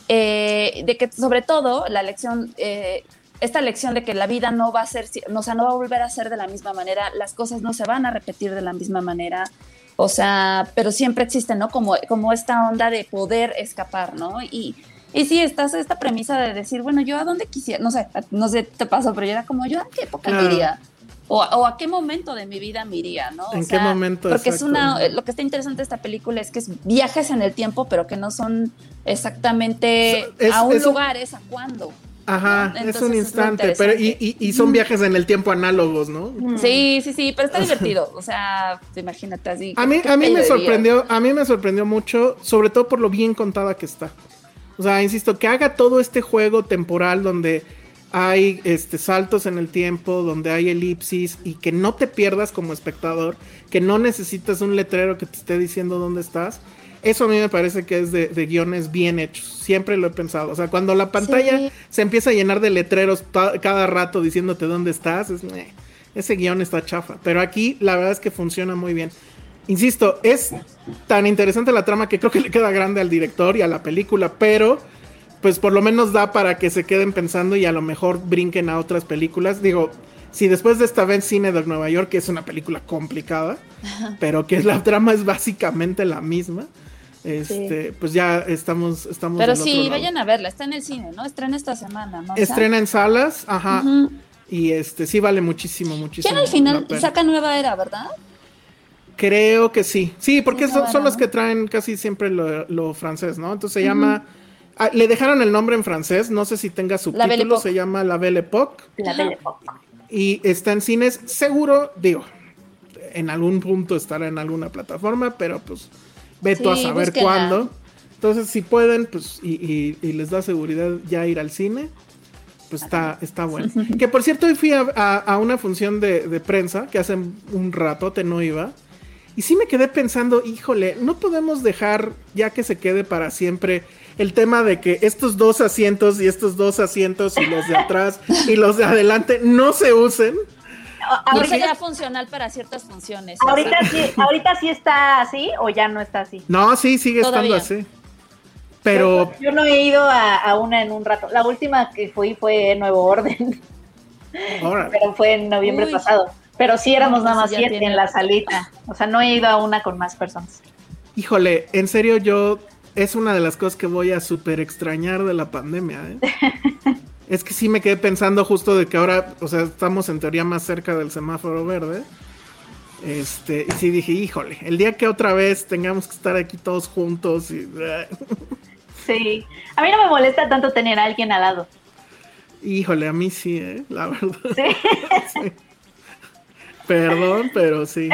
eh, de que sobre todo la lección... Eh, esta lección de que la vida no va a ser, o sea, no va a volver a ser de la misma manera, las cosas no se van a repetir de la misma manera, o sea, pero siempre existe, ¿no? Como, como esta onda de poder escapar, ¿no? Y, y sí, estás esta premisa de decir, bueno, yo a dónde quisiera, no sé, no sé, te pasó, pero yo era como, yo a qué época me iría. O, a qué momento de mi vida me iría, ¿no? ¿En qué momento? Porque es una, lo que está interesante de esta película es que es viajes en el tiempo, pero que no son exactamente a un lugar, es a cuándo. Ajá, es un instante, pero y, y, son viajes en el tiempo análogos, ¿no? Sí, sí, sí, pero está divertido, o sea, imagínate así. A mí, a mí me sorprendió, a mí me sorprendió mucho, sobre todo por lo bien contada que está. O sea, insisto, que haga todo este juego temporal donde hay este, saltos en el tiempo, donde hay elipsis y que no te pierdas como espectador, que no necesitas un letrero que te esté diciendo dónde estás. Eso a mí me parece que es de, guiones bien hechos. Siempre lo he pensado. O sea, cuando la pantalla se empieza a llenar de letreros cada rato diciéndote dónde estás, es, ese guion está chafa. Pero aquí la verdad es que funciona muy bien. Insisto, es tan interesante la trama que creo que le queda grande al director y a la película, pero pues por lo menos da para que se queden pensando y a lo mejor brinquen a otras películas. Digo, si después de esta vez Cine de Nueva York, que es una película complicada, pero que la trama es básicamente la misma, este, pues ya estamos, estamos. Pero sí, vayan a verla, está en el cine, ¿no? Estrena esta semana, ¿no? Estrena en salas, ajá. Y este sí vale muchísimo, muchísimo. ¿Quién al final saca nueva era, verdad? Creo que sí. Sí, porque son, los que traen casi siempre lo, francés, ¿no? Entonces se llama. Ah, le dejaron el nombre en francés, no sé si tenga subtítulo, se llama La Belle Époque. La Belle Époque. Y está en cines, seguro, digo, en algún punto estará en alguna plataforma, pero pues ve tú a saber cuándo. Entonces, si pueden, pues, y, les da seguridad ya ir al cine, pues está, está bueno. que por cierto, hoy fui a, una función de, de, prensa que hace un ratote no iba. Y sí me quedé pensando, híjole, no podemos dejar ya que se quede para siempre el tema de que estos dos asientos y estos dos asientos y los de atrás y los de adelante no se usen. Ahorita sería funcional para ciertas funciones. Ahorita sí, ahorita sí está así o ya no está así. No, sí, sigue estando así. Pero yo, no he ido a, una en un rato. La última que fui fue Nuevo Orden. Pero fue en noviembre pasado. Pero sí éramos nada más siete en la salita. O sea, no he ido a una con más personas. Híjole, en serio, yo. Es una de las cosas que voy a súper extrañar de la pandemia. ¿eh? Es que sí me quedé pensando justo de que ahora, o sea, estamos en teoría más cerca del semáforo verde. Este, y sí dije, híjole, el día que otra vez tengamos que estar aquí todos juntos y... Sí, a mí no me molesta tanto tener a alguien al lado. Híjole, a mí sí, ¿eh? la verdad. Sí. Perdón, pero sí.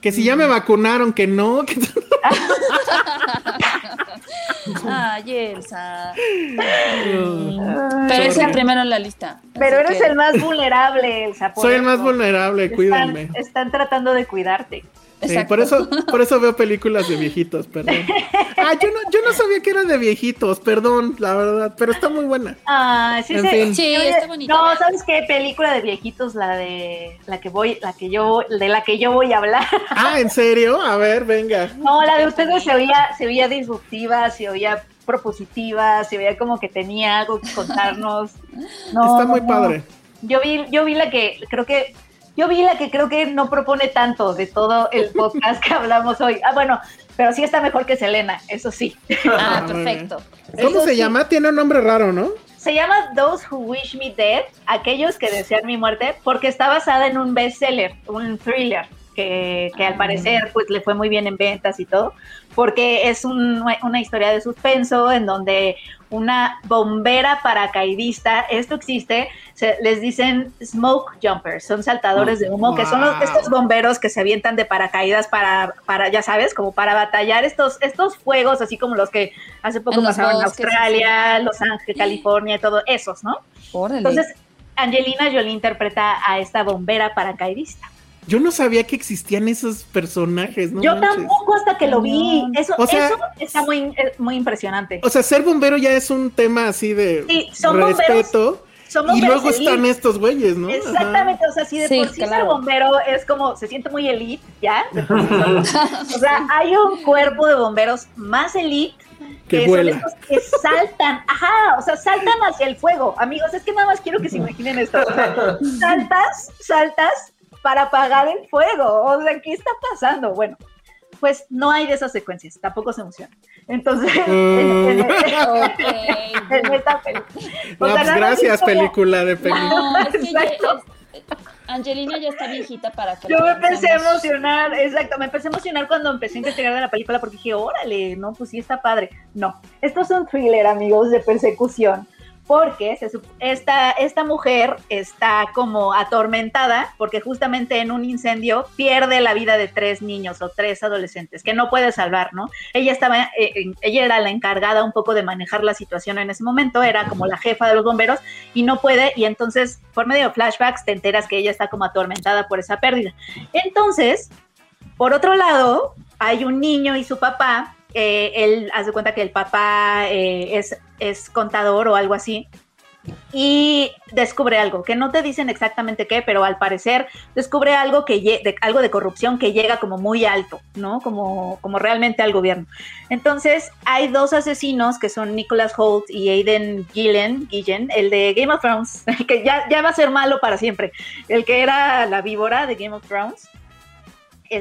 Que si ya me vacunaron, que no. Que... Ay, Elsa. Pero es el primero en la lista. Pero eres el más vulnerable, Elsa. Soy el más vulnerable, cuídame. Están tratando de cuidarte. Sí, por eso, por eso veo películas de viejitos, perdón. Ah, yo no, yo no sabía que era de viejitos, perdón, la verdad, pero está muy buena. Ah, sí, sí, sí, está bonita. No, ¿sabes qué película de viejitos? La de la que voy, la que yo, de la que yo voy a hablar. Ah, ¿en serio? A ver, venga. No, la de ustedes se oía, se oía disruptiva, se oía propositiva, se veía como que tenía algo que contarnos. No, está muy padre. Yo vi, yo vi la que creo que yo vi la que creo que no propone tanto de todo el podcast que hablamos hoy. Ah, bueno, pero sí está mejor que Selena, eso sí. Ah, ah perfecto. ¿Cómo se llama? Tiene un nombre raro, ¿no? Se llama Those Who Wish Me Dead, aquellos que desean mi muerte, porque está basada en un bestseller, un thriller. Que, que, al parecer pues le fue muy bien en ventas y todo, porque es un, una historia de suspenso en donde una bombera paracaidista, esto existe, se, les dicen smoke jumpers, son saltadores de humo, que son estos bomberos que se avientan de paracaídas para, para, ya sabes, como para batallar estos, estos fuegos, así como los que hace poco pasaron en Australia, Los Ángeles, California, y todo, esos, ¿no? Entonces, Angelina Jolie interpreta a esta bombera paracaidista. Yo no sabía que existían esos personajes, ¿no? Yo tampoco hasta que lo vi. Eso, eso está muy, eh, muy impresionante. O sea, ser bombero ya es un tema así de respeto. y luego están estos güeyes, ¿no? Exactamente, o sea, si de por sí ser bombero es como, se siente muy elite, ¿ya? o sea, hay un cuerpo de bomberos más elite que, son estos que saltan, ajá, o sea, saltan hacia el fuego. Amigos, es que nada más quiero que se imaginen esto. saltas, saltas para apagar el fuego. O sea, ¿qué está pasando? Bueno, pues no hay de esas secuencias, tampoco se emociona. Entonces, en, esta película. Pues gracias, película de película. Angelina ya está viejita para que. Yo me empecé a emocionar, exacto, me empecé a emocionar cuando empecé a investigar de la película porque dije, órale, no, pues sí está padre. No, esto es un thriller, amigos, de persecución porque esta, esta mujer está como atormentada porque justamente en un incendio pierde la vida de tres niños o tres adolescentes que no puede salvar, ¿no? Ella estaba, eh, ella era la encargada un poco de manejar la situación en ese momento, era como la jefa de los bomberos y no puede y entonces por medio de flashbacks te enteras que ella está como atormentada por esa pérdida. Entonces, por otro lado, hay un niño y su papá eh, él hace cuenta que el papá eh, es, es contador o algo así, y descubre algo, que no te dicen exactamente qué, pero al parecer descubre algo que de, algo de corrupción que llega como muy alto, ¿no? Como, como realmente al gobierno. Entonces, hay dos asesinos que son Nicholas Holt y Aiden Gillen, Gillen, el de Game of Thrones, que ya, ya va a ser malo para siempre, el que era la víbora de Game of Thrones.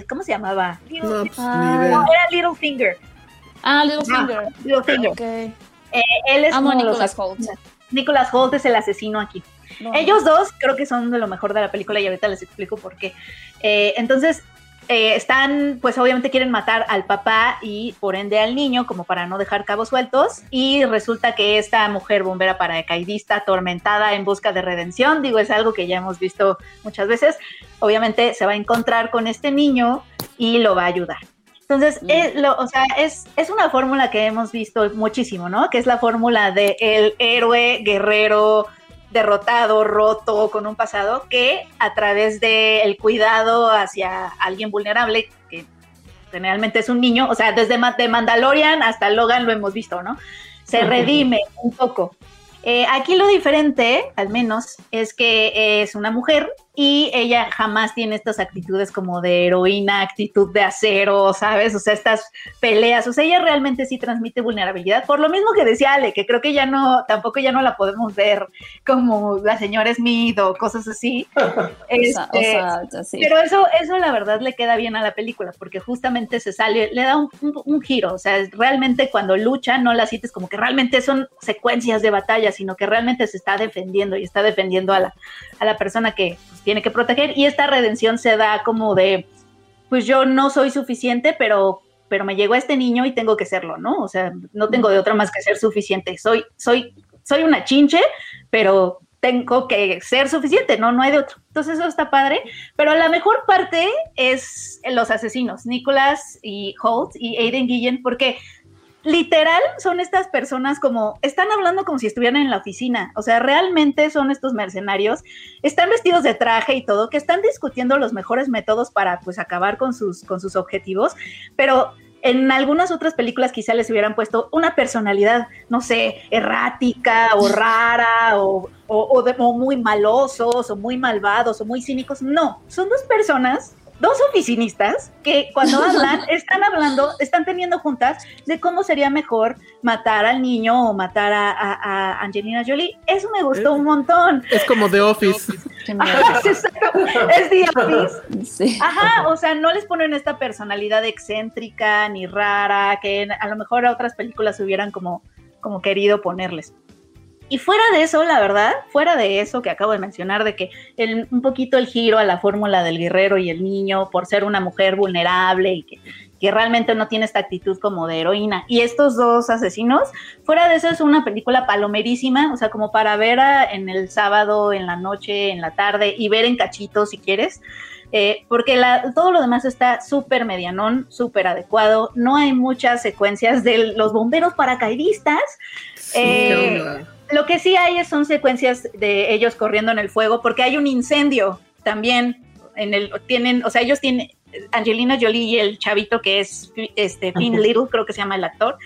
¿Cómo se llamaba? no, era Little Finger. Ah, Littlefinger. Ah, Littlefinger. Eh, él es Amo Nicholas Holt. Nicholas Holt es el asesino aquí. Ellos dos creo que son de lo mejor de la película y ahorita les explico por qué. Eh, entonces, eh, están, pues obviamente quieren matar al papá y por ende al niño, como para no dejar cabos sueltos. Y resulta que esta mujer bombera paracaidista, atormentada en busca de redención, digo, es algo que ya hemos visto muchas veces, obviamente se va a encontrar con este niño y lo va a ayudar. Entonces, es, lo, o sea, es, es una fórmula que hemos visto muchísimo, ¿no? Que es la fórmula de el héroe guerrero derrotado, roto, con un pasado, que a través del cuidado hacia alguien vulnerable, que generalmente es un niño, o sea, desde de Mandalorian hasta Logan lo hemos visto, ¿no? Se redime un poco. Eh, aquí lo diferente, al menos, es que es una mujer y ella jamás tiene estas actitudes como de heroína, actitud de acero, ¿sabes? O sea, estas peleas, o sea, ella realmente sí transmite vulnerabilidad, por lo mismo que decía Ale, que creo que ya no, tampoco ya no la podemos ver como la señora Smith o cosas así. Este, pero eso, eso la verdad le queda bien a la película, porque justamente se sale, le da un, un giro, o sea, realmente cuando lucha no la sientes como que realmente son secuencias de batalla, sino que realmente se está defendiendo y está defendiendo a la, a la persona que pues, tiene que proteger y esta redención se da como de, pues yo no soy suficiente, pero pero me llegó este niño y tengo que serlo, ¿no? O sea, no tengo de otra más que ser suficiente. Soy, soy, soy una chinche, pero tengo que ser suficiente, no, no hay de otro. Entonces eso está padre, pero la mejor parte es los asesinos, Nicholas y Holt y Aiden Guillen, porque literal son estas personas como, están hablando como si estuvieran en la oficina, o sea, realmente son estos mercenarios, están vestidos de traje y todo, que están discutiendo los mejores métodos para pues acabar con sus, con sus objetivos, pero en algunas otras películas quizá les hubieran puesto una personalidad, no sé, errática o rara o, o, o muy malosos o muy malvados o muy cínicos. No, son dos personas dos oficinistas que cuando hablan están hablando, están teniendo juntas de cómo sería mejor matar al niño o matar a, Angelina Jolie. Eso me gustó un montón. Es como The Office. es The Office. Ajá, o sea, no les ponen esta personalidad excéntrica ni rara que a lo mejor a otras películas hubieran como, como querido ponerles. Y fuera de eso, la verdad, fuera de eso que acabo de mencionar, de que el, un poquito el giro a la fórmula del guerrero y el niño por ser una mujer vulnerable y que, que realmente no tiene esta actitud como de heroína. Y estos dos asesinos, fuera de eso es una película palomerísima, o sea, como para ver en el sábado, en la noche, en la tarde y ver en cachitos si quieres. Eh, porque la, todo lo demás está súper medianón, súper adecuado. No hay muchas secuencias de los bomberos paracaidistas. Eh, lo que sí hay son secuencias de ellos corriendo en el fuego, porque hay un incendio también en el, tienen, o sea, ellos tienen, Angelina Jolie y el chavito que es este Finn Little, creo que se llama el actor,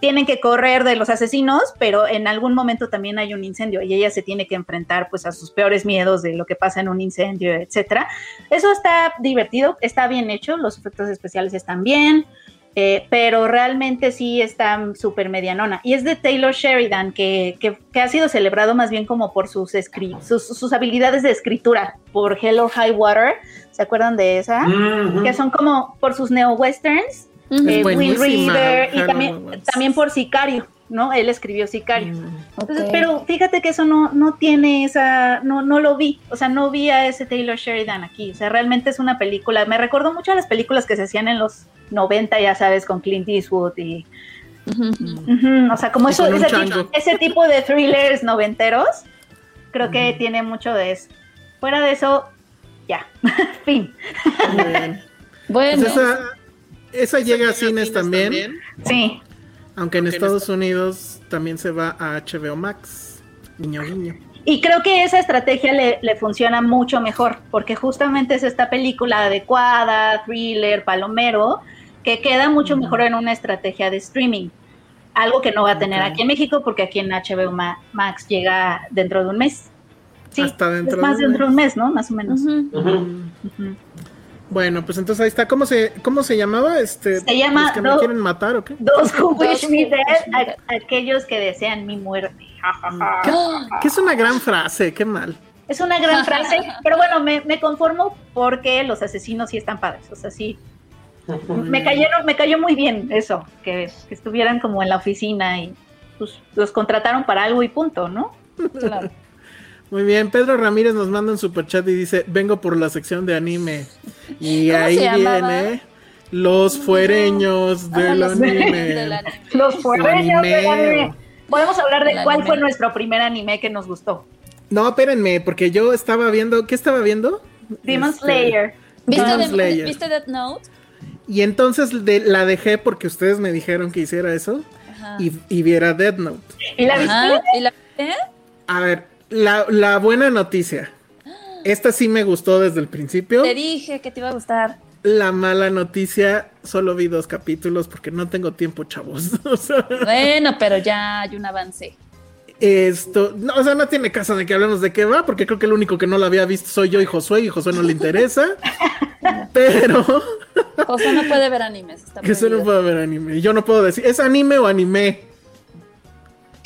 tienen que correr de los asesinos, pero en algún momento también hay un incendio y ella se tiene que enfrentar pues a sus peores miedos de lo que pasa en un incendio, etcétera. Eso está divertido, está bien hecho, los efectos especiales están bien. Eh, pero realmente sí está súper medianona. Y es de Taylor Sheridan, que, que, ha sido celebrado más bien como por sus, sus, sus, habilidades de escritura, por Hello High Water, ¿se acuerdan de esa? Que son como por sus neo-westerns, eh, Will Reader, y también, también por Sicario. ¿No? Él escribió Sicario. Mm, Entonces, pero fíjate que eso no, no tiene esa, no, no lo vi, o sea, no vi a ese Taylor Sheridan aquí, o sea, realmente es una película, me recordó mucho a las películas que se hacían en los 90, ya sabes, con Clint Eastwood y... o sea, como eso, ese tipo, de thrillers noventeros, creo que tiene mucho de eso. Fuera de eso, ya, fin. Bueno. Pues esa, esa, llega a cines, también. Sí. Aunque en Estados Unidos también se va a HBO Max. Niño, niño. Y creo que esa estrategia le, funciona mucho mejor, porque justamente es esta película adecuada, thriller, palomero, que queda mucho mejor en una estrategia de streaming. Algo que no va a tener aquí en México, porque aquí en HBO Max llega dentro de un mes. Sí, Hasta dentro es más dentro de un mes, ¿no? Más o menos. Bueno, pues entonces ahí está. ¿Cómo se, cómo se llamaba? Este, se llama. que me quieren matar o qué? Dos who wish me dead, aquellos que desean mi muerte. que es una gran frase, qué mal. Es una gran frase, pero bueno, me, me, conformo porque los asesinos sí están padres. O sea, sí. Me cayeron, me cayó muy bien eso, que, que estuvieran como en la oficina y pues, los contrataron para algo y punto, ¿no? Claro. Muy bien, Pedro Ramírez nos manda un super chat y dice, vengo por la sección de anime. Y ahí viene los fuereños del anime. Los fuereños del anime. Podemos hablar de cuál fue nuestro primer anime que nos gustó. No, espérenme, porque yo estaba viendo, ¿qué estaba viendo? Demon este, Slayer. ¿Viste, Death Note? Y entonces la dejé porque ustedes me dijeron que hiciera eso y, viera Death Note. ¿Y la viste? ¿Y la viste? A ver, la, buena noticia. Esta sí me gustó desde el principio. Te dije que te iba a gustar. La mala noticia, solo vi dos capítulos porque no tengo tiempo, chavos. bueno, pero ya hay un avance. Esto, no, o sea, no tiene caso de que hablemos de qué va, porque creo que el único que no lo había visto soy yo y Josué, y Josué no le interesa. pero. Josué no puede ver animes. Está Josué no puede ver anime. Yo no puedo decir, ¿es anime o anime?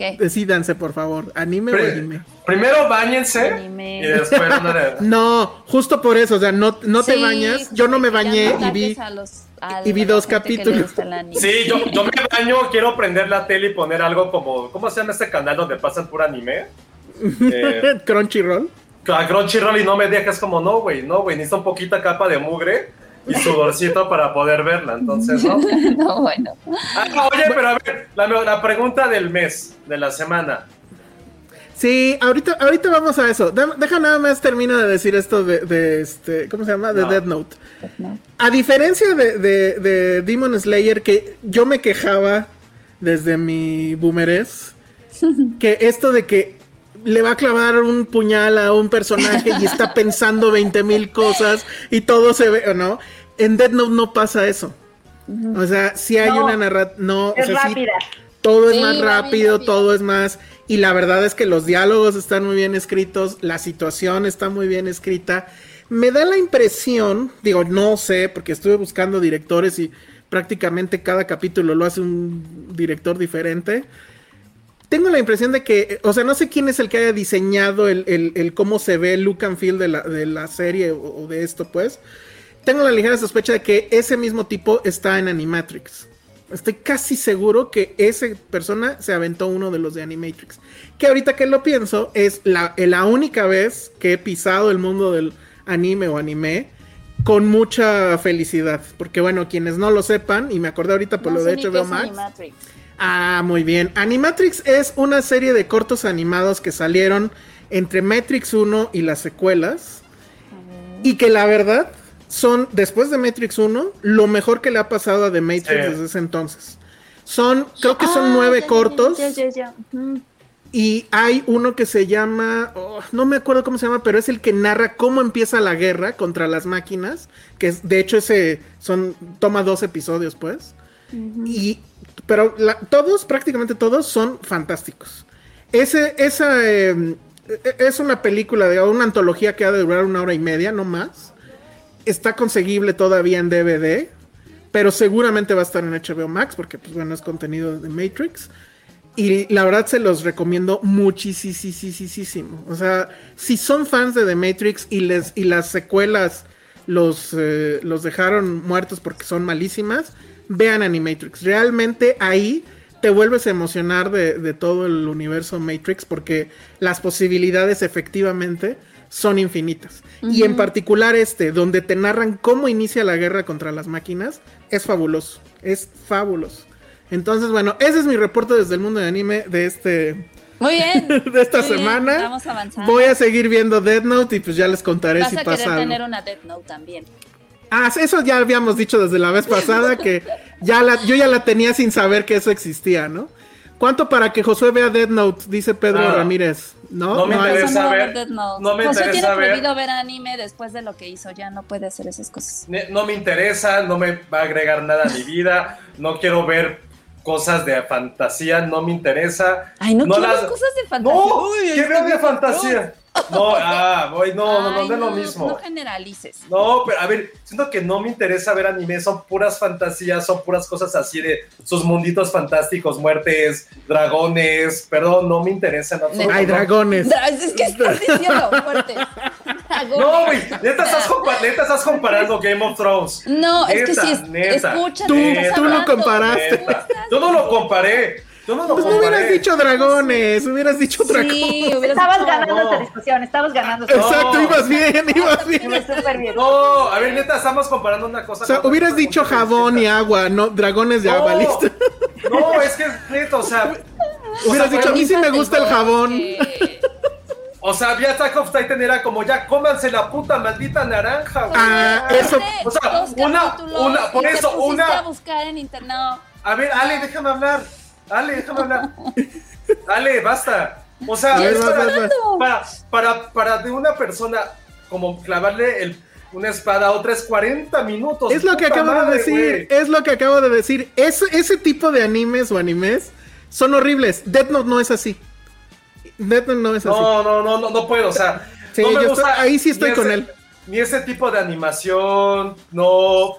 ¿Qué? Decídanse, por favor, anime o anime. Primero bañense Anime. y después no justo por eso, o sea, no, no te bañas. Yo no me bañé no y vi. ataques a los- a y vi la dos capítulos. Sí, yo, yo me baño, quiero prender la tele y poner algo como. ¿Cómo se llama este canal donde pasan puro anime? Eh, Crunchyroll. a Crunchyroll y no me dejas como, no, güey, no, güey, necesito un poquita capa de mugre y sudorcito para poder verla, entonces, ¿no? no, bueno. Ah, oye, pero a ver, la, la pregunta del mes, de la semana. Sí, ahorita, ahorita vamos a eso. Deja nada más termino de decir esto de, de este, ¿cómo se llama? De No. Death Note. A diferencia de, de, de Demon Slayer, que yo me quejaba desde mi boomerés, que esto de que le va a clavar un puñal a un personaje y está pensando 20 mil cosas y todo se ve, ¿o no? En Death Note no pasa eso. O sea, si hay No, una narrativa, no, o Es sea, sí, rápida. todo es Sí, más rápido, rápido. todo es más. Y la verdad es que los diálogos están muy bien escritos, la situación está muy bien escrita. Me da la impresión, digo, no sé, porque estuve buscando directores y prácticamente cada capítulo lo hace un director diferente. Tengo la impresión de que, o sea, no sé quién es el que haya diseñado el, el- el cómo se ve el look and feel de la, de la serie o, o de esto, pues. Tengo la ligera sospecha de que ese mismo tipo está en Animatrix. Estoy casi seguro que esa persona se aventó uno de los de Animatrix. Que ahorita que lo pienso, es la, la única vez que he pisado el mundo del anime o anime con mucha felicidad. Porque bueno, quienes no lo sepan, y me acordé ahorita por No lo de qué es Max. Animatrix. Ah, muy bien. Animatrix es una serie de cortos animados que salieron entre Matrix 1 y las secuelas. Y que la verdad son, después de Matrix 1, lo mejor que le ha pasado a The Matrix Sí. desde ese entonces. Son, creo que son Ah, nueve ya, cortos. ya, ya, ya. Ujú. Y hay uno que se llama, oh, no me acuerdo cómo se llama, pero es el que narra cómo empieza la guerra contra las máquinas, que es, de hecho ese son toma dos episodios, pues. Y pero la- todos, prácticamente todos son fantásticos. Ese esa eh, es una película de una antología que ha de durar una hora y media, no más. Está conseguible todavía en DVD, pero seguramente va a estar en HBO Max porque pues bueno, es contenido de Matrix. Y la verdad se los recomiendo muchísimo. O sea, si son fans de The Matrix y, les, y las secuelas los, eh, los dejaron muertos porque son malísimas, vean Animatrix. Realmente ahí te vuelves a emocionar de, de todo el universo Matrix porque las posibilidades efectivamente son infinitas. Y en particular este, donde te narran cómo inicia la guerra contra las máquinas, es fabuloso. Es fabuloso. Entonces, bueno, ese es mi reporte desde el mundo de anime de este Muy bien. de esta bien, semana. Vamos avanzando. Voy a seguir viendo Dead Note y pues ya les contaré Vas si a pasa tener una Death Note también. Ah, eso ya habíamos dicho desde la vez pasada que ya la, yo ya la tenía sin saber que eso existía, ¿no? ¿Cuánto para que Josué vea Dead Note? Dice Pedro Ah, Ramírez. No, no me interesa. No va a ver- Note. no me José interesa tiene ver- prohibido ver anime después de lo que hizo. Ya no puede hacer esas cosas. No me interesa, no me va a agregar nada a mi vida, no quiero ver cosas de fantasía, no me interesa. Ay, no, quiero las- cosas de fantasía. No, Uy, ¿qué veo de fantasía? No, ah, voy, no, no, no, Ay, no es lo mismo. No generalices. No, pero a ver, siento que no me interesa ver anime, son puras fantasías, son puras cosas así de sus munditos fantásticos, muertes, dragones, perdón, no me interesa absoluto. Hay no. dragones. Dra- Es que estás diciendo. Dragones. No, güey, neta neta estás comparando Game of Thrones. No, es que Neta, sí, es, neta, escucha, Tú- tú lo comparaste. Neta. Yo no lo comparé, yo no lo Pues no hubieras dicho dragones, hubieras dicho otra cosa. Sí, hubieras Estabas dicho- ganando no. esta discusión, estabas ganando. esta Exacto, No. ibas bien, ibas bien. discusión. Súper bien. No, a ver, neta, estamos comparando una cosa O sea, hubieras cosa dicho jabón y agua, no dragones de No, agua, listo. no, es que neta, o sea, Hubieras sea, dicho, a mí sí me gusta el jabón. o sea, vi Attack of Titan era como ya cómanse la puta maldita naranja, güey. Ah, eso. O sea, una- una- por eso, una- a buscar en internet. A ver, Ale, déjame hablar. Ale, déjame hablar. Ale, basta. O sea, es para, para, para, para de una persona como clavarle el, una espada a otra es 40 minutos. Es lo que acabo de decir, es lo que acabo de decir. Ese, ese tipo de animes o animes son horribles. Death Note no es así. Death Note no es así. No, no, no, no, no puedo, o sea. Sí, no me yo gusta estoy- ahí sí estoy con él. Ni ese tipo de animación, no,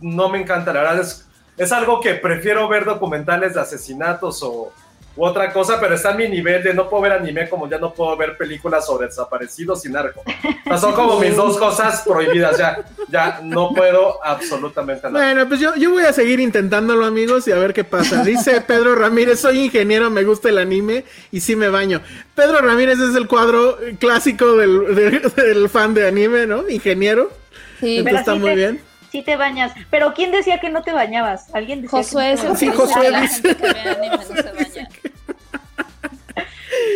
no me encanta, la verdad es, es algo que prefiero ver documentales de asesinatos o u otra cosa, pero está a mi nivel de no puedo ver anime como ya no puedo ver películas sobre desaparecidos y narco. O sea, son como mis dos cosas prohibidas, ya, ya no puedo absolutamente nada. Bueno, pues yo, yo voy a seguir intentándolo, amigos, y a ver qué pasa. Dice Pedro Ramírez, soy ingeniero, me gusta el anime y sí me baño. Pedro Ramírez es el cuadro clásico del, del- del fan de anime, ¿no? Ingeniero. Sí, Entonces pero está sí muy te- bien. Sí te bañas. Pero ¿quién decía que no te bañabas? ¿Alguien decía Josué que no se baña.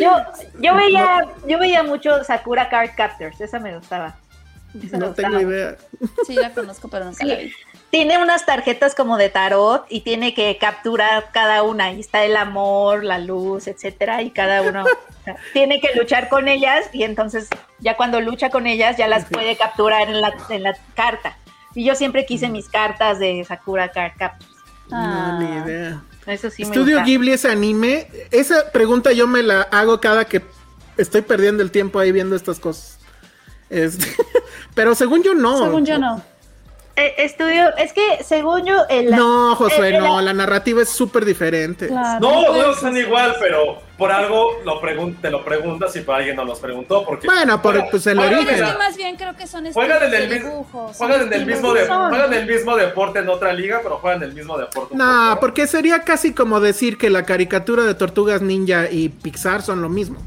Yo, yo veía, yo veía mucho Sakura Card Captors, esa me gustaba. Esa me No gustaba. tengo idea. Sí, la conozco, pero nunca Sí. la vi. Tiene unas tarjetas como de tarot y tiene que capturar cada una. Y está el amor, la luz, etcétera, y cada uno o sea, tiene que luchar con ellas. Y entonces, ya cuando lucha con ellas, ya las puede capturar en la, en la carta. Y yo siempre quise mis cartas de Sakura Card Captors. Ah. No, ni idea. Eso sí me Estudio gusta. Ghibli es anime. Esa pregunta yo me la hago cada que estoy perdiendo el tiempo ahí viendo estas cosas. Este, pero según yo no. Según yo no. Eh, estudio, es que según yo. el- No, Josué, el- el- no. La narrativa es súper diferente. Claro, No, no ser. son igual, pero por algo lo pregun- te lo preguntas y por alguien no los preguntó. Porque Bueno, por- pues, el juegan origen. que más bien creo que son Juegan en estilos el, de dibujos. juegan son en el mismo de- juegan el mismo deporte en otra liga, pero juegan el mismo deporte. No, poco. porque sería casi como decir que la caricatura de Tortugas Ninja y Pixar son lo mismo.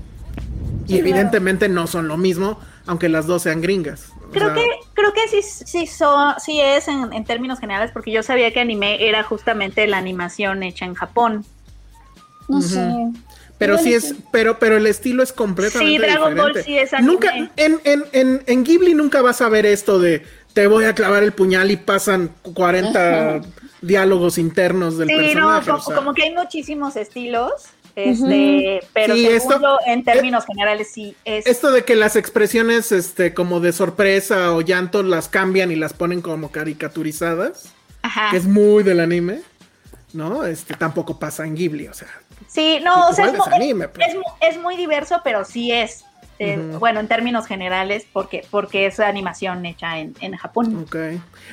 Y evidentemente no son lo mismo, aunque las dos sean gringas. Creo sea, que, creo que sí, sí, son, sí es en, en términos generales, porque yo sabía que anime era justamente la animación hecha en Japón. No sé. Pero sí es, pero, pero el estilo es completamente Sí, Dragon Ball diferente. sí es anime. Nunca, en, en, en, en Ghibli nunca vas a ver esto de te voy a clavar el puñal y pasan 40 diálogos internos del Sí, no, personaje. como, o sea. como que hay muchísimos estilos, este, pero Sí, esto- yo, en términos generales sí es. Esto de que las expresiones este, como de sorpresa o llanto las cambian y las ponen como caricaturizadas, Ajá. que es muy del anime, ¿no? Este tampoco pasa en Ghibli, o sea. Sí, no, o sea, es, anime, pues. es es muy diverso, pero sí es. Eh, Bueno, en términos generales, porque, porque es animación hecha en, en Japón. Ok.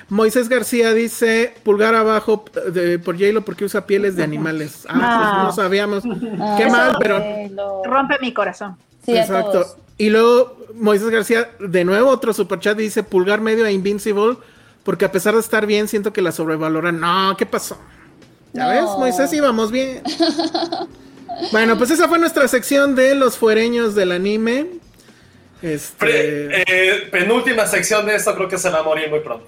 Moisés García dice, pulgar abajo de, por J-Lo porque usa pieles de animales. Ah, Ah. pues no sabíamos. Ah, Qué eso- mal, pero... eh, lo- Rompe mi corazón. Sí, Exacto. Y luego Moisés García, de nuevo otro superchat, dice pulgar medio a Invincible, porque a pesar de estar bien, siento que la sobrevaloran. No, ¿qué pasó? ¿Ya No. ves, Moisés? Íbamos bien. bueno, pues esa fue nuestra sección de los fuereños del anime. Este... Pre- eh, penúltima sección de esto, creo que se va a morir muy pronto.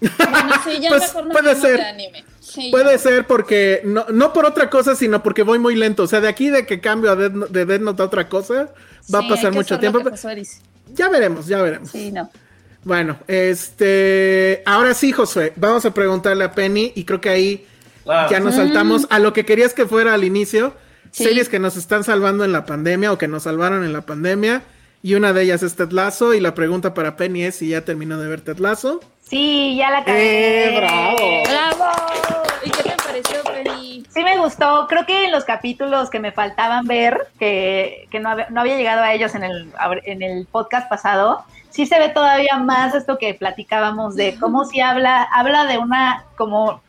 Bueno, sí, ya Pues, mejor no puede ser. de anime. Sí, Puede ya. ser porque, no, no por otra cosa, sino porque voy muy lento. O sea, de aquí de que cambio a Death de Death Note a otra cosa, va Sí, a pasar mucho tiempo. Ya veremos, ya veremos. Sí, no. Bueno, este, ahora sí, Josué, vamos a preguntarle a Penny y creo que ahí Ah, ya nos saltamos a lo que querías que fuera al inicio, Sí. series que nos están salvando en la pandemia o que nos salvaron en la pandemia y una de ellas es Ted Lasso y la pregunta para Penny es si ya terminó de ver Ted Lasso. Sí, ya la acabé. ¡Eh, bravo! ¡Bravo! ¿Y qué te pareció, Penny? Sí me gustó, creo que en los capítulos que me faltaban ver, que, que no, había, no había llegado a ellos en el, en el podcast pasado, sí se ve todavía más esto que platicábamos de cómo si habla, habla de una como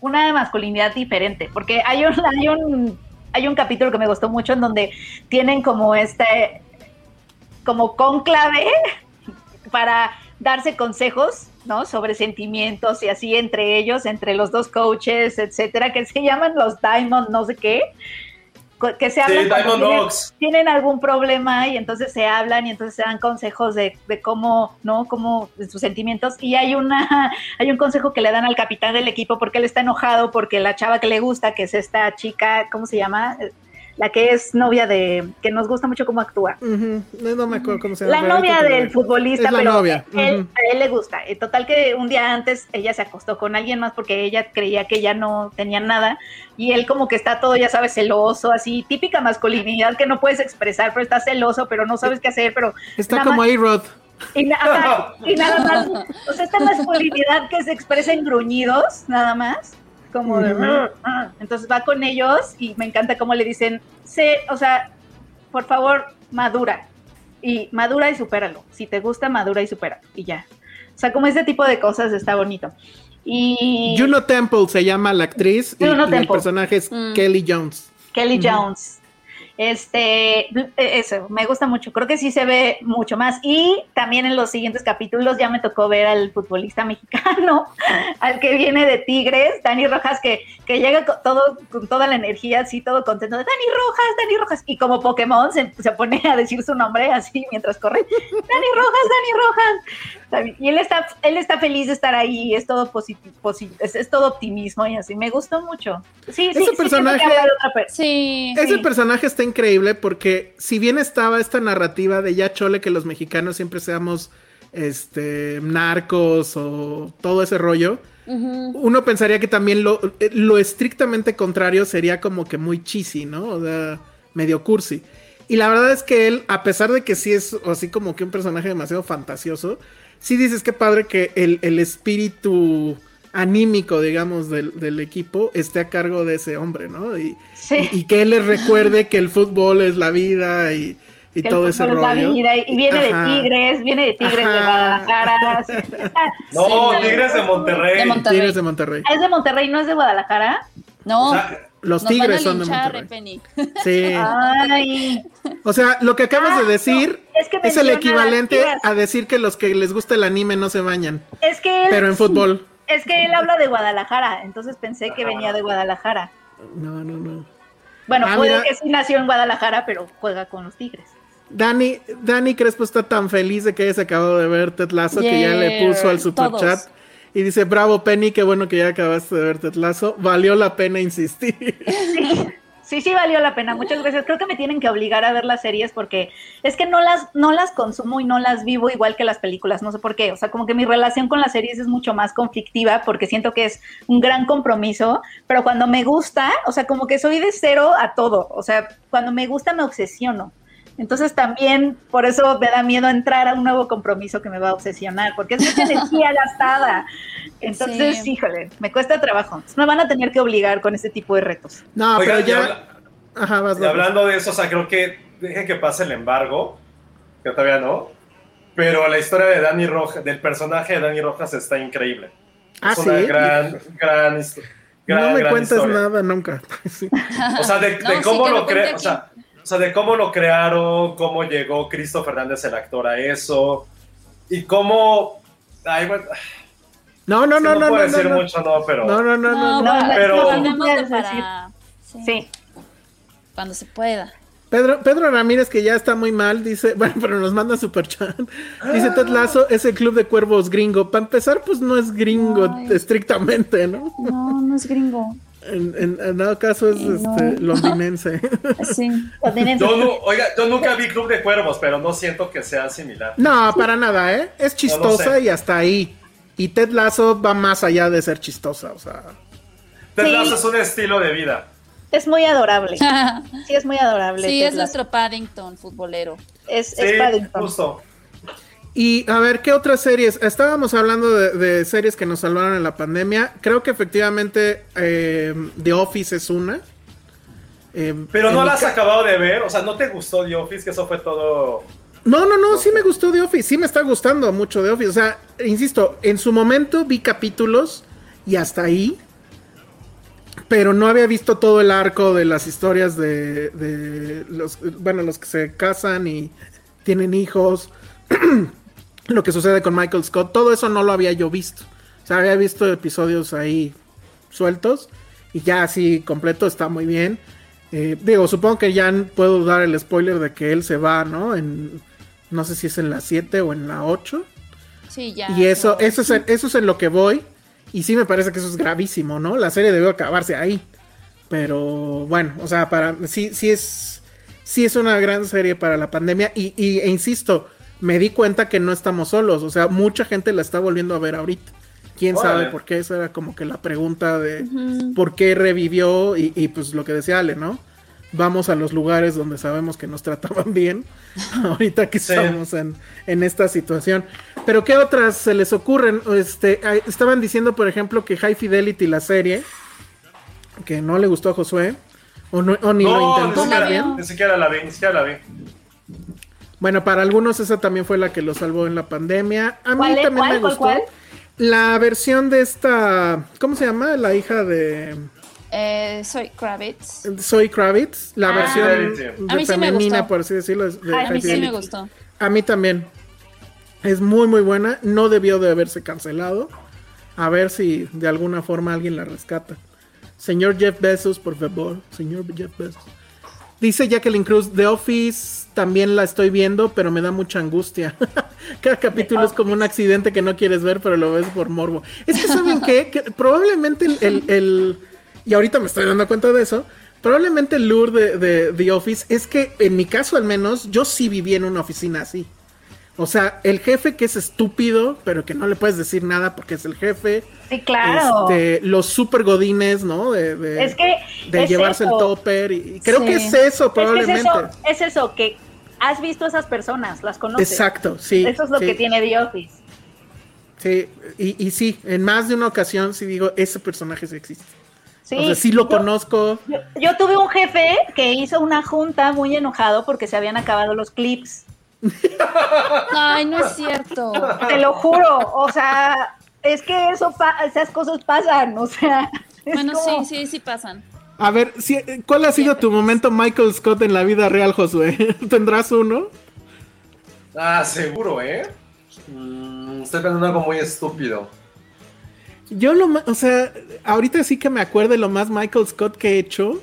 una masculinidad diferente, porque hay un, hay un, hay un capítulo que me gustó mucho en donde tienen como este, como conclave para darse consejos, ¿no? Sobre sentimientos y así entre ellos, entre los dos coaches, etcétera, que se llaman los Diamond, no sé qué, que se hablan cuando tienen, algún problema y entonces se hablan y entonces se dan consejos de, de cómo, ¿no? Cómo de sus sentimientos y hay una, hay un consejo que le dan al capitán del equipo porque él está enojado porque la chava que le gusta, que es esta chica, ¿cómo se llama? La que es novia de, que nos gusta mucho cómo actúa. No, no me acuerdo cómo se llama. La novia del futbolista, la pero novia, él- a él le gusta. Eh, Total que un día antes ella se acostó con alguien más porque ella creía que ya no tenía nada y él como que está todo, ya sabes, celoso, así, típica masculinidad que no puedes expresar, pero está celoso, pero no sabes qué hacer, pero Está como más- A-Rod. y, na- ajá, y nada más, o sea, esta masculinidad que se expresa en gruñidos, nada más, como de. "Rrr, rrr". entonces va con ellos y me encanta cómo le dicen, sé, o sea, por favor, madura. Y madura y supéralo. Si te gusta, madura y supéralo. Y ya. O sea, como ese tipo de cosas está bonito. Y Juno Temple se llama la actriz y, Juno y el personaje es Mm. Kelly Jones. Kelly Jones. Este, eh, eso, me gusta mucho. Creo que sí se ve mucho más. Y también en los siguientes capítulos ya me tocó ver al futbolista mexicano, al que viene de Tigres, Dani Rojas, que, que llega con, todo, con toda la energía, así todo contento, de Dani Rojas, Dani Rojas. Y como Pokémon se, se pone a decir su nombre así mientras corre. Dani Rojas, Dani Rojas. Y él está, él está feliz de estar ahí, es todo positivo, es, es todo optimismo y así. Me gustó mucho. Sí, sí, Ese sí, personaje- per- Sí. Ese Sí. personaje está increíble porque si bien estaba esta narrativa de ya chole que los mexicanos siempre seamos este narcos o todo ese rollo, uno pensaría que también lo, lo estrictamente contrario sería como que muy cheesy, ¿no? O sea, medio cursi. Y la verdad es que él, a pesar de que sí es así como que un personaje demasiado fantasioso, sí dices que padre que el, el espíritu anímico, digamos, del, del equipo esté a cargo de ese hombre, ¿no? Y, Sí. y, y que él les recuerde que el fútbol es la vida y, y que el todo ese fútbol es la rollo. vida, y viene Ajá. de Tigres, viene de Tigres de. Guadalajara. sí. No, Sí. Tigres de Monterrey. De Monterrey. Tigres de Monterrey. ¿Es de Monterrey, no es de Guadalajara? No. O sea, Los nos Tigres van a son de Monterrey. Penny. Sí. Ay, O sea, lo que acabas Ah, de decir no, es que el equivalente a decir que los que les gusta el anime no se bañan, es que él, pero en fútbol. Es que él habla de Guadalajara, entonces pensé que venía de Guadalajara. No, no, no. Bueno, Ah, puede mira. que sí nació en Guadalajara, pero juega con los Tigres. Dani, Dani Crespo está tan feliz de que hayas acabado de ver Ted Lasso que ya le puso al super todos. chat y dice, bravo Penny, qué bueno que ya acabaste de ver Ted Lasso, valió la pena insistir. Sí, sí valió la pena. Muchas gracias. Creo que me tienen que obligar a ver las series porque es que no las, no las consumo y no las vivo igual que las películas. No sé por qué. O sea, como que mi relación con las series es mucho más conflictiva porque siento que es un gran compromiso. Pero cuando me gusta, o sea, como que soy de cero a todo. O sea, cuando me gusta me obsesiono. Entonces también por eso me da miedo entrar a un nuevo compromiso que me va a obsesionar, porque es mucha energía gastada. Entonces, Sí. híjole, me cuesta trabajo. Entonces, me van a tener que obligar con este tipo de retos. No, Oigan, pero y ya... Ajá, vas, Y vas. hablando de eso, o sea, creo que dejen que pase el embargo, que todavía no. Pero la historia de Dani Rojas, del personaje de Dani Rojas está increíble. Ah, es una ¿sí? gran, gran, histo- gran, no me gran cuentas historia. nada nunca. Sí. O sea, de, No, de sí, cómo que lo lo cuente crea, o sea, o sea, de cómo lo crearon, cómo llegó Cristo Fernández el actor a eso y cómo ay, bueno, No, no, que no, no, puedo no, decir no, mucho, no, pero no, no, no, no, No, no. pero. Sí. Cuando se pueda. Pedro, Pedro Ramírez, que ya está muy mal, dice, bueno, pero nos manda super chat. Dice Ted Lasso es el club de cuervos gringo. Para empezar, pues no es gringo Ay. estrictamente, ¿no? No, no es gringo. En, en, en dado caso es No. este, londinense. Sí. yo, nu- oiga, yo nunca vi Club de Cuervos, pero no siento que sea similar. No, para nada, ¿eh? Es chistosa y hasta ahí. Y Ted Lasso va más allá de ser chistosa, o sea. Ted Sí. Lasso es un estilo de vida. Es muy adorable. Sí, es muy adorable. Sí, Ted es Lasso. nuestro Paddington futbolero. Es, Sí, es Paddington. justo. Y a ver, ¿qué otras series? Estábamos hablando de, de series que nos salvaron en la pandemia. Creo que efectivamente eh, The Office es una. Eh, Pero no la has ca- acabado de ver, o sea, no te gustó The Office, que eso fue todo. No, no, no, sí me gustó The Office, sí me está gustando mucho The Office. O sea, insisto, en su momento vi capítulos y hasta ahí, pero no había visto todo el arco de las historias de, de los, bueno, los que se casan y tienen hijos, lo que sucede con Michael Scott, todo eso no lo había yo visto. O sea, había visto episodios ahí sueltos y ya así completo está muy bien. Eh, digo, supongo que ya puedo dar el spoiler de que él se va, ¿no? En, no sé si es en la 7 o en la 8. Sí, ya. y eso, eso, es en, eso es en lo que voy. Y sí me parece que eso es gravísimo, ¿no? La serie debió acabarse ahí. Pero bueno, o sea, para sí, sí es, sí es una gran serie para la pandemia. Y, y- e insisto, me di cuenta que no estamos solos. O sea, mucha gente la está volviendo a ver ahorita. Quién Órale. sabe por qué. Esa era como que la pregunta de por qué revivió. Y, y pues lo que decía Ale, ¿no? Vamos a los lugares donde sabemos que nos trataban bien. ahorita que Sí. estamos en, en esta situación. Pero ¿qué otras se les ocurren? Este, estaban diciendo, por ejemplo, que High Fidelity, la serie, que no le gustó a Josué. O, no, o ni lo No, ni intentó más siquiera, ni siquiera la vi, ni siquiera la vi. Bueno, para algunos esa también fue la que lo salvó en la pandemia. A mí también ¿Cuál? me ¿Cuál? gustó. ¿Cuál? La versión de esta, ¿cómo se llama? La hija de Eh, soy Kravitz. Zoe Kravitz, la Ah. versión de A mí sí me femenina, gustó. por así decirlo. de- de Ay, A mí sí me gustó. A mí también. Es muy, muy buena. No debió de haberse cancelado. A ver si de alguna forma alguien la rescata. Señor Jeff Bezos, por favor. Señor Jeff Bezos. Dice Jacqueline Cruz, The Office también la estoy viendo, pero me da mucha angustia. Cada capítulo es como un accidente que no quieres ver, pero lo ves por morbo. Es que, ¿saben qué? Que probablemente el, el- el- Y ahorita me estoy dando cuenta de eso. Probablemente el lure de, de The Office es que, en mi caso al menos, yo sí viví en una oficina así. O sea, el jefe que es estúpido, pero que no le puedes decir nada porque es el jefe. Sí, claro. Este, los super godines, ¿no? De, de- Es que de es llevarse eso. el topper. Y, creo Sí. que es eso, Es que probablemente. es eso, es eso, que has visto a esas personas, las conoces. Exacto, sí. Eso es lo sí, que tiene The Office. Sí, y, y sí, en más de una ocasión sí digo, ese personaje sí existe. Sí, o sea, sí lo yo- conozco. Yo, yo tuve un jefe que hizo una junta muy enojado porque se habían acabado los clips. Ay, no es cierto. Te lo juro. O sea, es que eso pa- esas cosas pasan. O sea, es Bueno, como- sí, sí, sí pasan. A ver, sí, ¿cuál ha sido tu momento Michael Scott en la vida real, Josué? ¿Tendrás uno? Ah, seguro, ¿eh? Mm, estoy pensando en algo muy estúpido. Yo lo más, o sea, ahorita sí que me acuerdo lo más Michael Scott que he hecho.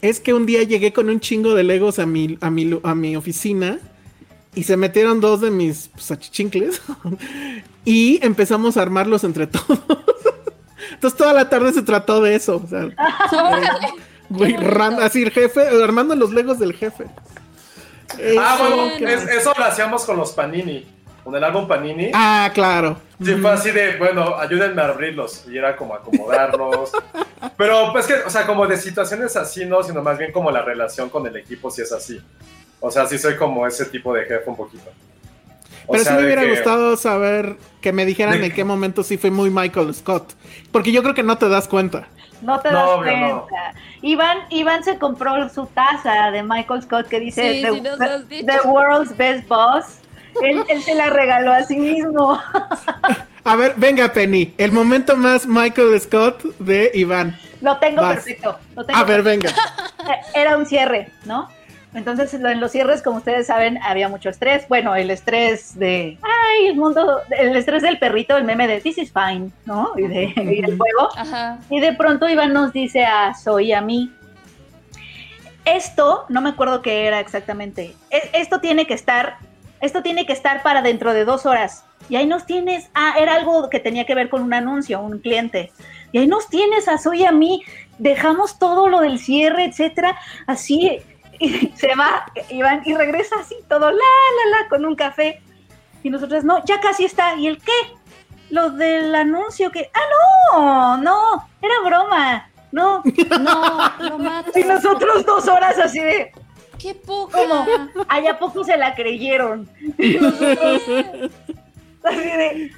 Es que un día llegué con un chingo de Legos a mi, a mi, a mi oficina y se metieron dos de mis pues, achichincles y empezamos a armarlos entre todos. Entonces toda la tarde se trató de eso. O sea, Órale. güey, ran- así el jefe, armando los Legos del jefe. Ah, Eso, bueno, ¿qué es- más? eso lo hacíamos con los Panini. Con el álbum Panini. Ah, claro. Sí, fue así de, bueno, ayúdenme a abrirlos. Y era como acomodarlos. Pero, pues que, o sea, como de situaciones así, no, sino más bien como la relación con el equipo, si es así. O sea, sí soy como ese tipo de jefe un poquito. O Pero sea, sí me hubiera que- gustado saber que me dijeran de- en qué momento sí fue muy Michael Scott. Porque yo creo que no te das cuenta. No te No, das obvio, cuenta. no. Iván, Iván se compró su taza de Michael Scott que dice Sí, the, sí World's Best Boss. Él, él se la regaló a sí mismo. A ver, venga, Penny. El momento más Michael Scott de Iván. Lo tengo Vas. perfecto. lo tengo A ver, perfecto. venga. Era un cierre, ¿no? Entonces, en los cierres, como ustedes saben, había mucho estrés. Bueno, el estrés de, ay, el mundo, el estrés del perrito, el meme de This is fine, ¿no? Y, de, y del juego. Ajá. Y de pronto Iván nos dice a Zoe y a mí, esto, no me acuerdo qué era exactamente, e- esto tiene que estar, esto tiene que estar para dentro de dos horas. Y ahí nos tienes, ah, era algo que tenía que ver con un anuncio, un cliente. Y ahí nos tienes a Zoe y a mí, dejamos todo lo del cierre, etcétera, así, y se va Iván y regresa así, todo la, la, la, con un café. Y nosotros, no, ya casi está. ¿Y el qué? Lo del anuncio que, ah, no, no, era broma. No, No, lo mato. y nosotros dos horas así de, Qué poco. como, allá poco se la creyeron. Y así de,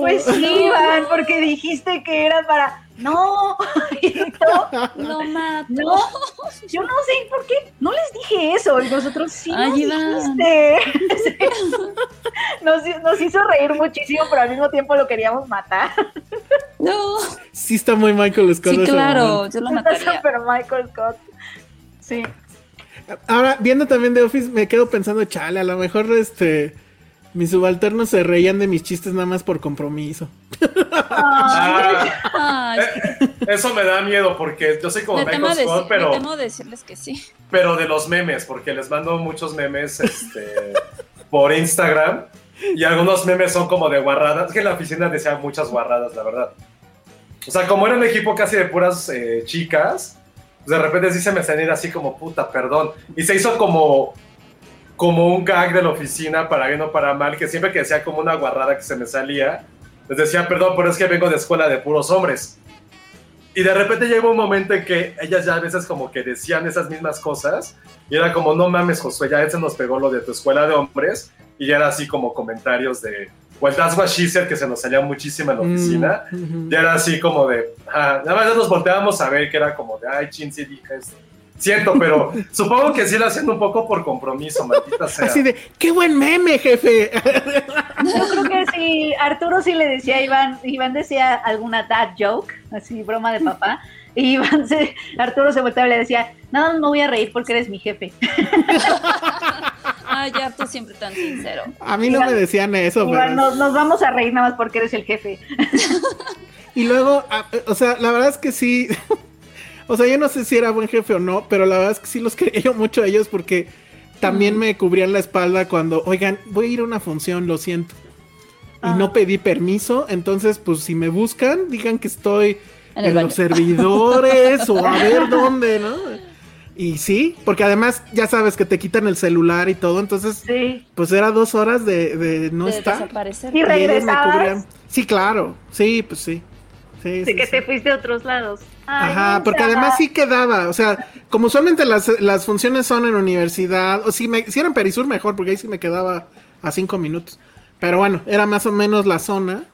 pues sí, Iván, porque dijiste que era para, no, no, mato. no, yo no sé por qué, no les dije eso, y nosotros sí Ay, nos Iván. dijiste. Sí. Nos, nos hizo reír muchísimo, pero al mismo tiempo lo queríamos matar. No. Sí está muy Michael Scott. Sí, claro, yo lo mataría. Pero Michael Scott, sí. Ahora, viendo también The Office, me quedo pensando, chale, a lo mejor este... Mis subalternos se reían de mis chistes nada más por compromiso. Ah, Ay, eh, eso me da miedo porque yo soy como me, Michael Scott, pero, me temo decirles que sí. pero de los memes, porque les mando muchos memes este, por Instagram y algunos memes son como de guarradas. Es que en la oficina decía muchas guarradas, la verdad. O sea, como era un equipo casi de puras eh, chicas, pues de repente sí se me salía así como puta, perdón. Y se hizo como, como un gag de la oficina, para bien o para mal, que siempre que decía como una guarrada que se me salía, les decía, perdón, pero es que vengo de escuela de puros hombres. Y de repente llegó un momento en que ellas ya a veces como que decían esas mismas cosas y era como, no mames, Josué, ya se nos pegó lo de tu escuela de hombres y ya era así como comentarios de, o el That's What She Said, que se nos salía muchísimo en la Mm, oficina, ujú. ya era así como de, ah, nada más nos volteábamos a ver que era como de, ay, chin, sí dije esto. Siento, pero supongo que sí lo hacen un poco por compromiso, maldita sea. Así de, qué buen meme, jefe. Yo creo que sí, Arturo sí le decía a Iván, Iván decía alguna dad joke, así broma de papá, y Iván se, Arturo se volteaba y le decía, nada, no me voy a reír porque eres mi jefe. Ay, ya tú siempre tan sincero. A mí no me decían eso, Iván, pero... nos, nos vamos a reír nada más porque eres el jefe. Y luego, a- o sea, la verdad es que sí. O sea, yo no sé si era buen jefe o no, pero la verdad es que sí los quería yo mucho a ellos porque también me cubrían la espalda cuando, oigan, voy a ir a una función, lo siento. Y Ah. no pedí permiso, entonces, pues si me buscan, digan que estoy En los servidores o a ver dónde, ¿no? Y sí, porque además ya sabes que te quitan el celular y todo, entonces, Sí. pues era dos horas de, de no de estar. desaparecer. Y Y ellos me regresabas. cubrían. Sí, claro, sí, pues sí. Sí, De sí, que sí. te fuiste a otros lados. Ay, Ajá, porque Isa. además sí quedaba, o sea, como usualmente las, las funciones son en universidad, o si, me, si era en Perisur mejor, porque ahí sí me quedaba a cinco minutos. Pero bueno, era más o menos la zona.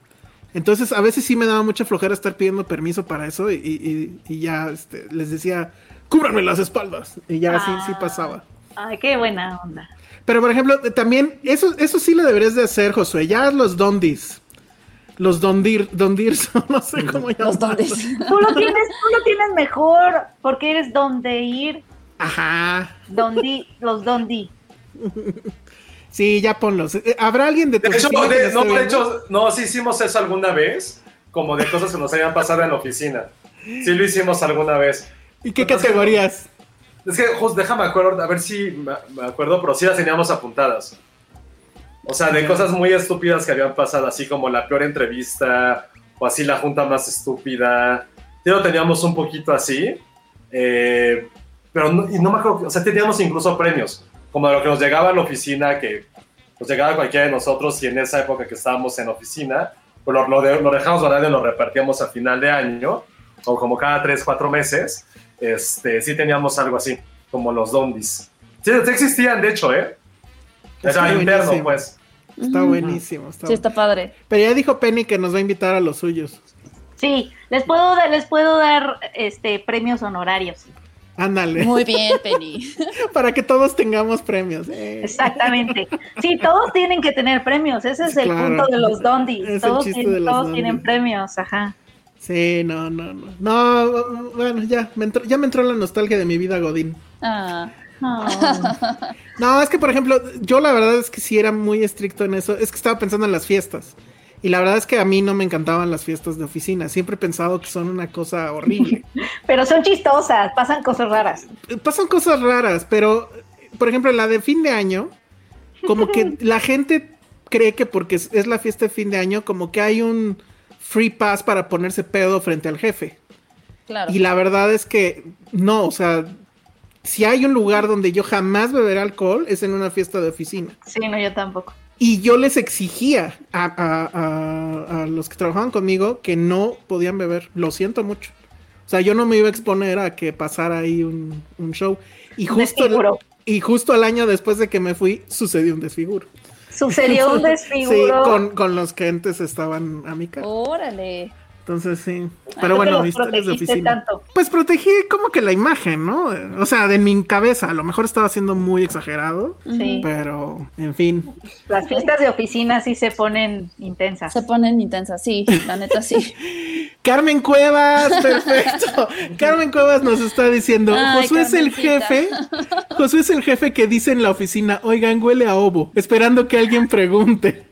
Entonces a veces sí me daba mucha flojera estar pidiendo permiso para eso y, y- y- ya este, les decía, cúbranme las espaldas. Y ya así sí Ah. pasaba. Ay, qué buena onda. Pero por ejemplo, también, eso, eso sí lo deberías de hacer, Josué. Ya los dondis. Los dondir, dondirs, no sé cómo llamarlos. Tú lo tienes, tú lo tienes mejor porque eres donde ir, Ajá. donde, los dondi. Sí, ya ponlos. Eh, ¿Habrá alguien de tu De hecho, de- no, de hecho, no, sí hicimos eso alguna vez, como de cosas que nos habían pasado en la oficina. Sí lo hicimos alguna vez. ¿Y qué Entonces, categorías? Es que, Jos, déjame acuerdo, a ver si me, me acuerdo, pero sí las teníamos apuntadas. O sea, de cosas muy estúpidas que habían pasado, así como la peor entrevista, o así la junta más estúpida. Sí lo teníamos un poquito así. eh, pero no, y no me acuerdo, o sea, teníamos incluso premios, como de lo que nos llegaba a la oficina, que nos llegaba cualquiera de nosotros, y en esa época que estábamos en oficina, pues lo, lo, de- lo dejamos guardado y lo repartíamos a final de año, o como cada tres, cuatro meses, este, sí teníamos algo así, como los dondis. Sí, sí existían, de hecho, ¿eh? Era interno, buenísimo. pues. Está buenísimo. Está Sí, está padre. Pero ya dijo Penny que nos va a invitar a los suyos. Sí, les puedo dar, les puedo dar este premios honorarios. Ándale. Muy bien, Penny. Para que todos tengamos premios. Eh, Exactamente. Sí, todos tienen que tener premios. Ese es el Claro. punto de los dondis. Todos tienen, de los todos dondis. tienen premios, ajá. Sí, no, no, no. No, bueno, ya me, entró, ya me entró la nostalgia de mi vida Godín. Ah. No, es que por ejemplo, yo la verdad es que sí era muy estricto en eso. Es que estaba pensando en las fiestas. Y la verdad es que a mí no me encantaban las fiestas de oficina. Siempre he pensado que son una cosa horrible. Pero son chistosas, pasan cosas raras. Pasan cosas raras, pero por ejemplo, la de fin de año, como que la gente cree que porque es, es la fiesta de fin de año, como que hay un free pass para ponerse pedo frente al jefe. Claro. Y la verdad es que no, o sea, si hay un lugar donde yo jamás beberé alcohol, es en una fiesta de oficina. Sí, no, yo tampoco. Y yo les exigía a, a- a- a los que trabajaban conmigo que no podían beber. Lo siento mucho. O sea, yo no me iba a exponer a que pasara ahí un, un show. Y justo, y justo al año después de que me fui, sucedió un desfiguro. Sucedió un Sí, desfiguro. con, con los que antes estaban a mi cargo. Órale. Entonces sí. ¿Tú Pero que bueno, historias de oficina. tanto? Pues protegí como que la imagen, ¿no? O sea, de mi cabeza. A lo mejor estaba siendo muy exagerado. Sí. Pero, en fin. Las fiestas de oficina sí se ponen intensas. Se ponen intensas, sí, la neta sí. Carmen Cuevas, perfecto. Carmen Cuevas nos está diciendo, Ay, Josué es el jefe, Josué es el jefe que dice en la oficina, oigan, huele a ovo, esperando que alguien pregunte.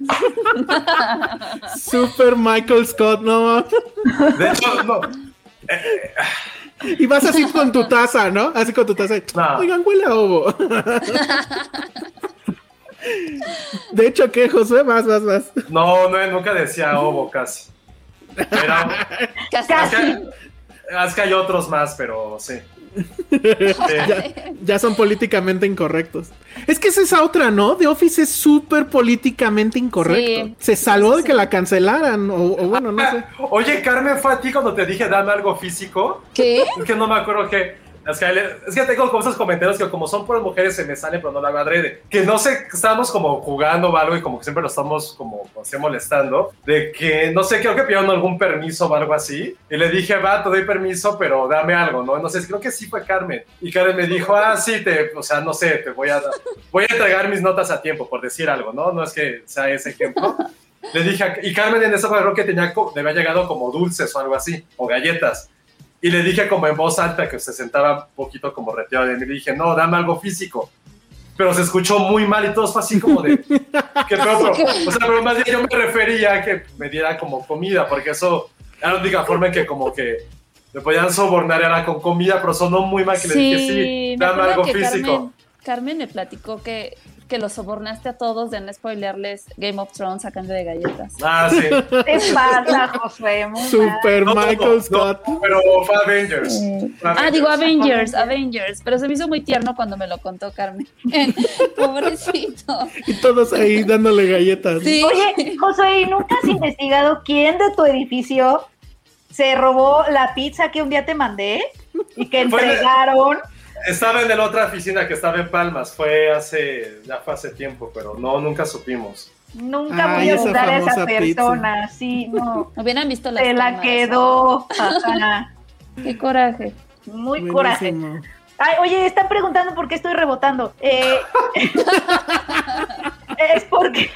Super Michael Scott, no. De hecho, no. Y vas así con tu taza, ¿no? Así con tu taza. No. Oigan, huele a ovo. De hecho, ¿qué, Josué? Vas, vas, vas. No, no, nunca decía ovo casi. Era, Casi. es, que, es que hay otros más, pero sí. Ya, ya son políticamente incorrectos. Es que es esa otra, ¿no? The Office es súper políticamente incorrecto. Sí. Se salvó Sí, de sí. que la cancelaran, o, o bueno, no sé. Oye, Carmen, ¿fue a ti cuando te dije dame algo físico? ¿Qué? Es que no me acuerdo que. Es que, es que tengo como esos comentarios que como son por mujeres se me salen, pero no la hago adrede. Que no sé, estábamos como jugando o algo y como que siempre lo estamos como así molestando. De que, no sé, creo que pidieron algún permiso o algo así. Y le dije, va, te doy permiso, pero dame algo, ¿no? No sé, creo que sí fue Carmen. Y Carmen me dijo, ah, sí, te, o sea, no sé, te voy a, voy a entregar mis notas a tiempo, por decir algo, ¿no? No es que sea ese ejemplo. Le dije, y Carmen en esa creo que tenía, le había llegado como dulces o algo así, o galletas. Y le dije como en voz alta que se sentaba un poquito como retirado de mí. Le dije, no, dame algo físico. Pero se escuchó muy mal y todo fue así como de... que pero, o sea, pero más bien yo me refería a que me diera como comida, porque eso era la única forma en que como que me podían sobornar era con comida, pero sonó muy mal que le dije, sí, dame algo físico. Carmen, Carmen me platicó que que los sobornaste a todos de no spoilearles Game of Thrones a cambio de galletas. Ah, sí. ¿Qué pasa, Josué? Super Michael Scott. pero fue Avengers. Ah, digo Avengers, Avengers. Pero se me hizo muy tierno cuando me lo contó Carmen. Pobrecito. Y todos ahí dándole galletas. Sí. Oye, Josué, ¿nunca has investigado quién de tu edificio se robó la pizza que un día te mandé y que entregaron? Estaba en la otra oficina que estaba en Palmas, fue hace, ya fue hace tiempo, pero no, nunca supimos. Nunca voy a ayudar a esa persona, sí, no. Hubieran visto la Se la quedó. Qué coraje. Muy coraje. Ay, oye, están preguntando por qué estoy rebotando. Eh, es porque,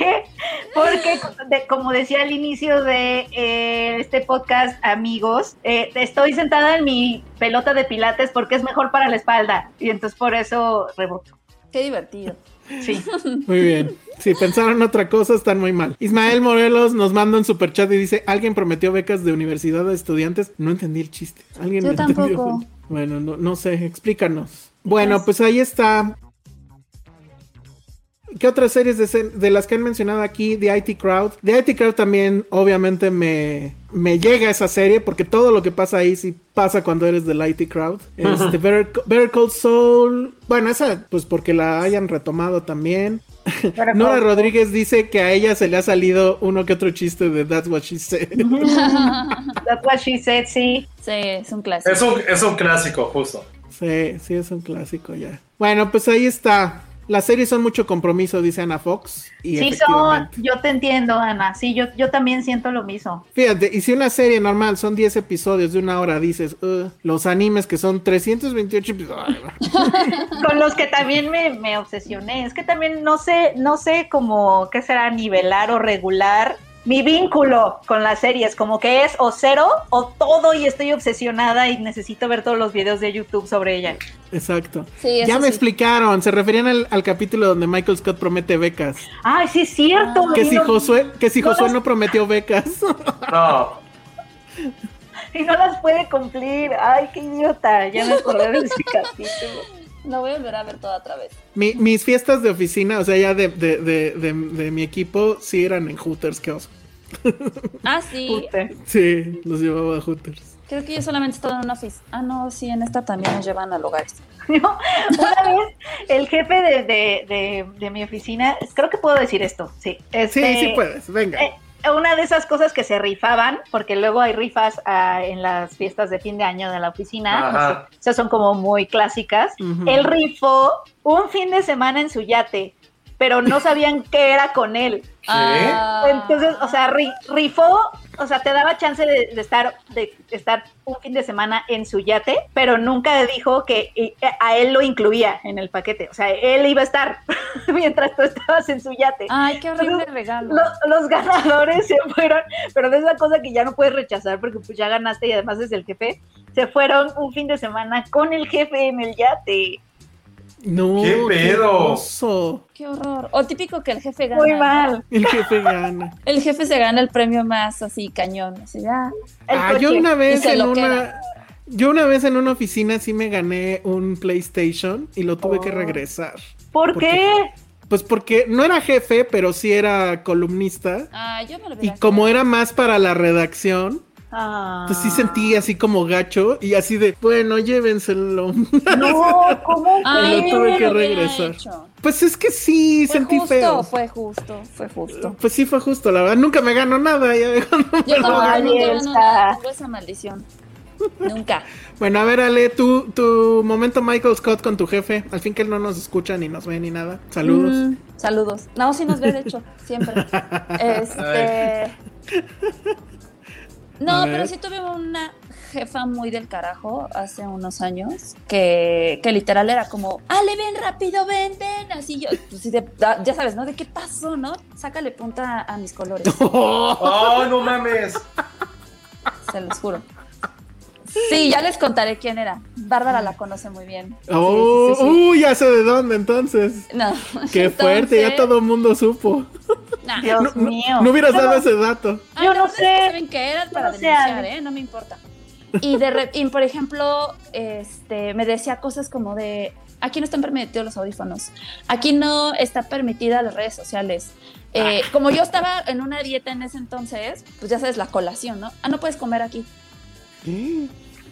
porque como decía al inicio de eh, este podcast, amigos, eh, estoy sentada en mi pelota de pilates porque es mejor para la espalda y entonces por eso reboto. Qué divertido. Sí. Muy bien. Si pensaron otra cosa, están muy mal. Ismael Morelos nos manda un super chat y dice: Alguien prometió becas de universidad a estudiantes. No entendí el chiste. ¿Alguien Yo tampoco. Bueno, no, no sé, explícanos. Bueno, pues ahí está ¿Qué otras series de, las que han mencionado aquí? The IT Crowd. The IT Crowd también, obviamente, me, me llega esa serie porque todo lo que pasa ahí sí pasa cuando eres del IT Crowd. Este, Better, Call Soul. Bueno, esa, pues porque la hayan retomado también. Nora Rodríguez dice que a ella se le ha salido uno que otro chiste de That's What She Said. That's What She Said, sí. Sí, es un clásico. Es un, es un clásico, justo. Sí, sí, es un clásico ya. Bueno, pues ahí está. Las series son mucho compromiso, dice Ana Fox. Y sí, son, yo te entiendo, Ana. Sí, yo, yo también siento lo mismo. Fíjate, y si una serie normal son 10 episodios de una hora, dices, los animes que son 328 episodios. Con los que también me, me obsesioné. Es que también no sé, no sé cómo, ¿qué será? Nivelar o regular mi vínculo con las series, como que es o cero o todo y estoy obsesionada y necesito ver todos los videos de YouTube sobre ella. Exacto. ya me explicaron, se referían al, capítulo donde Michael Scott promete becas. Ay, sí es cierto. que, si Josué, que si Josué no prometió becas. No. Y no las puede cumplir. Ay, qué idiota. Ya me acordé de ese capítulo. No voy a volver a ver toda otra vez. mis fiestas de oficina, o sea, ya de, de, de, mi equipo, sí eran en Hooters, qué oso. Ah, sí. Sí, los llevaba a Hooters. Creo que yo solamente estaba en una oficina. Ah, no, sí, en esta también nos llevan a lugares. No, una vez el jefe de, de, mi oficina, creo que puedo decir esto, sí. Este, sí, sí puedes, venga. Eh, una de esas cosas que se rifaban, porque luego hay rifas ah, en las fiestas de fin de año de la oficina, o esas son como muy clásicas. Él rifó un fin de semana en su yate, pero no sabían qué era con él. Entonces, o sea, rifó o sea, te daba chance de, estar, de estar un fin de semana en su yate, pero nunca dijo que eh, a él lo incluía en el paquete. O sea, él iba a estar mientras tú estabas en su yate. Ay, qué horrible regalo. los ganadores se fueron, pero de esa cosa que ya no puedes rechazar porque pues ya ganaste y además es el jefe, se fueron un fin de semana con el jefe en el yate. No, qué pedo. Qué, horror. O típico que el jefe gana. Muy mal. El jefe gana. el jefe se gana el premio más así cañón. Así, ya. Ah, yo una vez en una yo una vez en una oficina sí me gané un PlayStation y lo tuve que oh. regresar. ¿Por qué? Pues porque no era jefe, pero sí era columnista. Ah, yo me lo Y como era más para la redacción, Ah. Pues sí sentí así como gacho y así de, bueno, llévenselo. No, ¿cómo? Ay, lo tuve que regresar. Pues es que sí, fue sentí justo, feo. Fue justo, fue justo. Pues sí fue justo, la verdad. Nunca me ganó nada. Ya Yo no, nunca ganó esa maldición. Nunca. Bueno, a ver, Ale, tu, tu momento Michael Scott con tu jefe. Al fin que él no nos escucha ni nos ve ni nada. Saludos. Mm, saludos. No, sí nos ve, de hecho, siempre. Este. No, A pero sí tuve una jefa muy del carajo hace unos años que, que literal era como, Ale, ven rápido, ven, ven. Así yo, pues, sí de- ya sabes, ¿no? ¿De qué pasó, no? Sácale punta a mis colores, ¡Oh, no mames! se los juro. Sí, ya les contaré quién era. Bárbara la conoce muy bien. Oh, sí, sí, sí. uy, ya sé de dónde entonces. No. Qué fuerte, ya Entonces, todo el mundo supo. nah. Dios No, no- mío. no hubieras Yo dado ese dato. Ay, Yo la no sé. saben que era para no denunciar. ¿eh? No me importa. Y, de re- y, por ejemplo, este, me decía cosas como de, aquí no están permitidos los audífonos, aquí no está permitida las redes sociales. Eh, como yo estaba en una dieta en ese entonces, pues ya sabes, la colación, ¿no? Ah, no puedes comer aquí.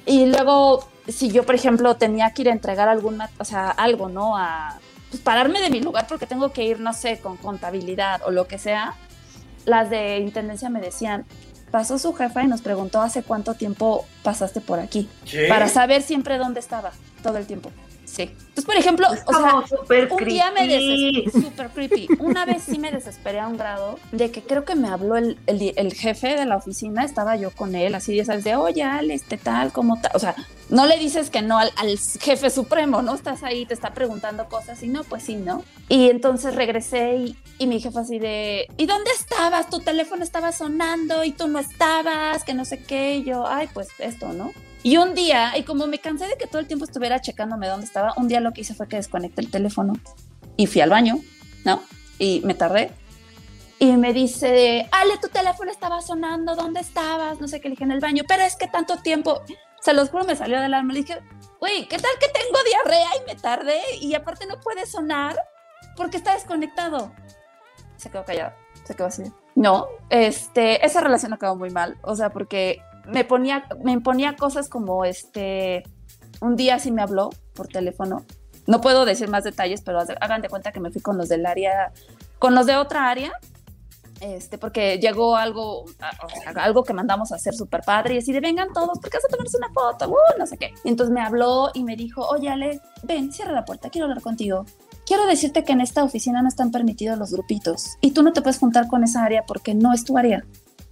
Y luego, si yo, por ejemplo, tenía que ir a entregar algún, mat- o sea, algo, ¿no? A pues, pararme de mi lugar porque tengo que ir, no sé, con contabilidad o lo que sea, las de intendencia me decían, pasó su jefa y nos preguntó hace cuánto tiempo pasaste por aquí, ¿Qué? para saber siempre dónde estaba, todo el tiempo. Sí. Entonces, por ejemplo, Es o sea, un día me desesperé, súper creepy. Una vez sí me desesperé a un grado de que creo que me habló el, el- el jefe de la oficina, estaba yo con él, así ya sabes, de oye, Ale, este tal, como tal. O sea, no le dices que no al, al jefe supremo, ¿no? Estás ahí, te está preguntando cosas y no, pues sí, ¿no? Y entonces regresé y, y mi jefe así de, ¿y dónde estabas? Tu teléfono estaba sonando y tú no estabas, que no sé qué. Y yo, ay, pues esto, ¿no? Y un día, y como me cansé de que todo el tiempo estuviera checándome dónde estaba, un día lo que hice fue que desconecté el teléfono y fui al baño, ¿no? Y me tardé. Y me dice, Ale, tu teléfono estaba sonando, ¿dónde estabas? No sé qué, le dije en el baño, pero es que tanto tiempo, se los juro, me salió del alma. Le dije, güey, ¿qué tal que tengo diarrea y me tardé? Y aparte no puede sonar porque está desconectado. Se quedó callado, se quedó así. No, este, esa relación acabó muy mal, o sea, porque me ponía, me imponía cosas como este, un día sí me habló por teléfono. No puedo decir más detalles, pero hagan de cuenta que me fui con los del área, con los de otra área, este, porque llegó algo, algo que mandamos a hacer súper padre y así de vengan todos, porque vas a tomarse una foto, uh, no sé qué. Y entonces me habló y me dijo, oye Ale, ven, cierra la puerta, quiero hablar contigo. Quiero decirte que en esta oficina no están permitidos los grupitos y tú no te puedes juntar con esa área porque no es tu área.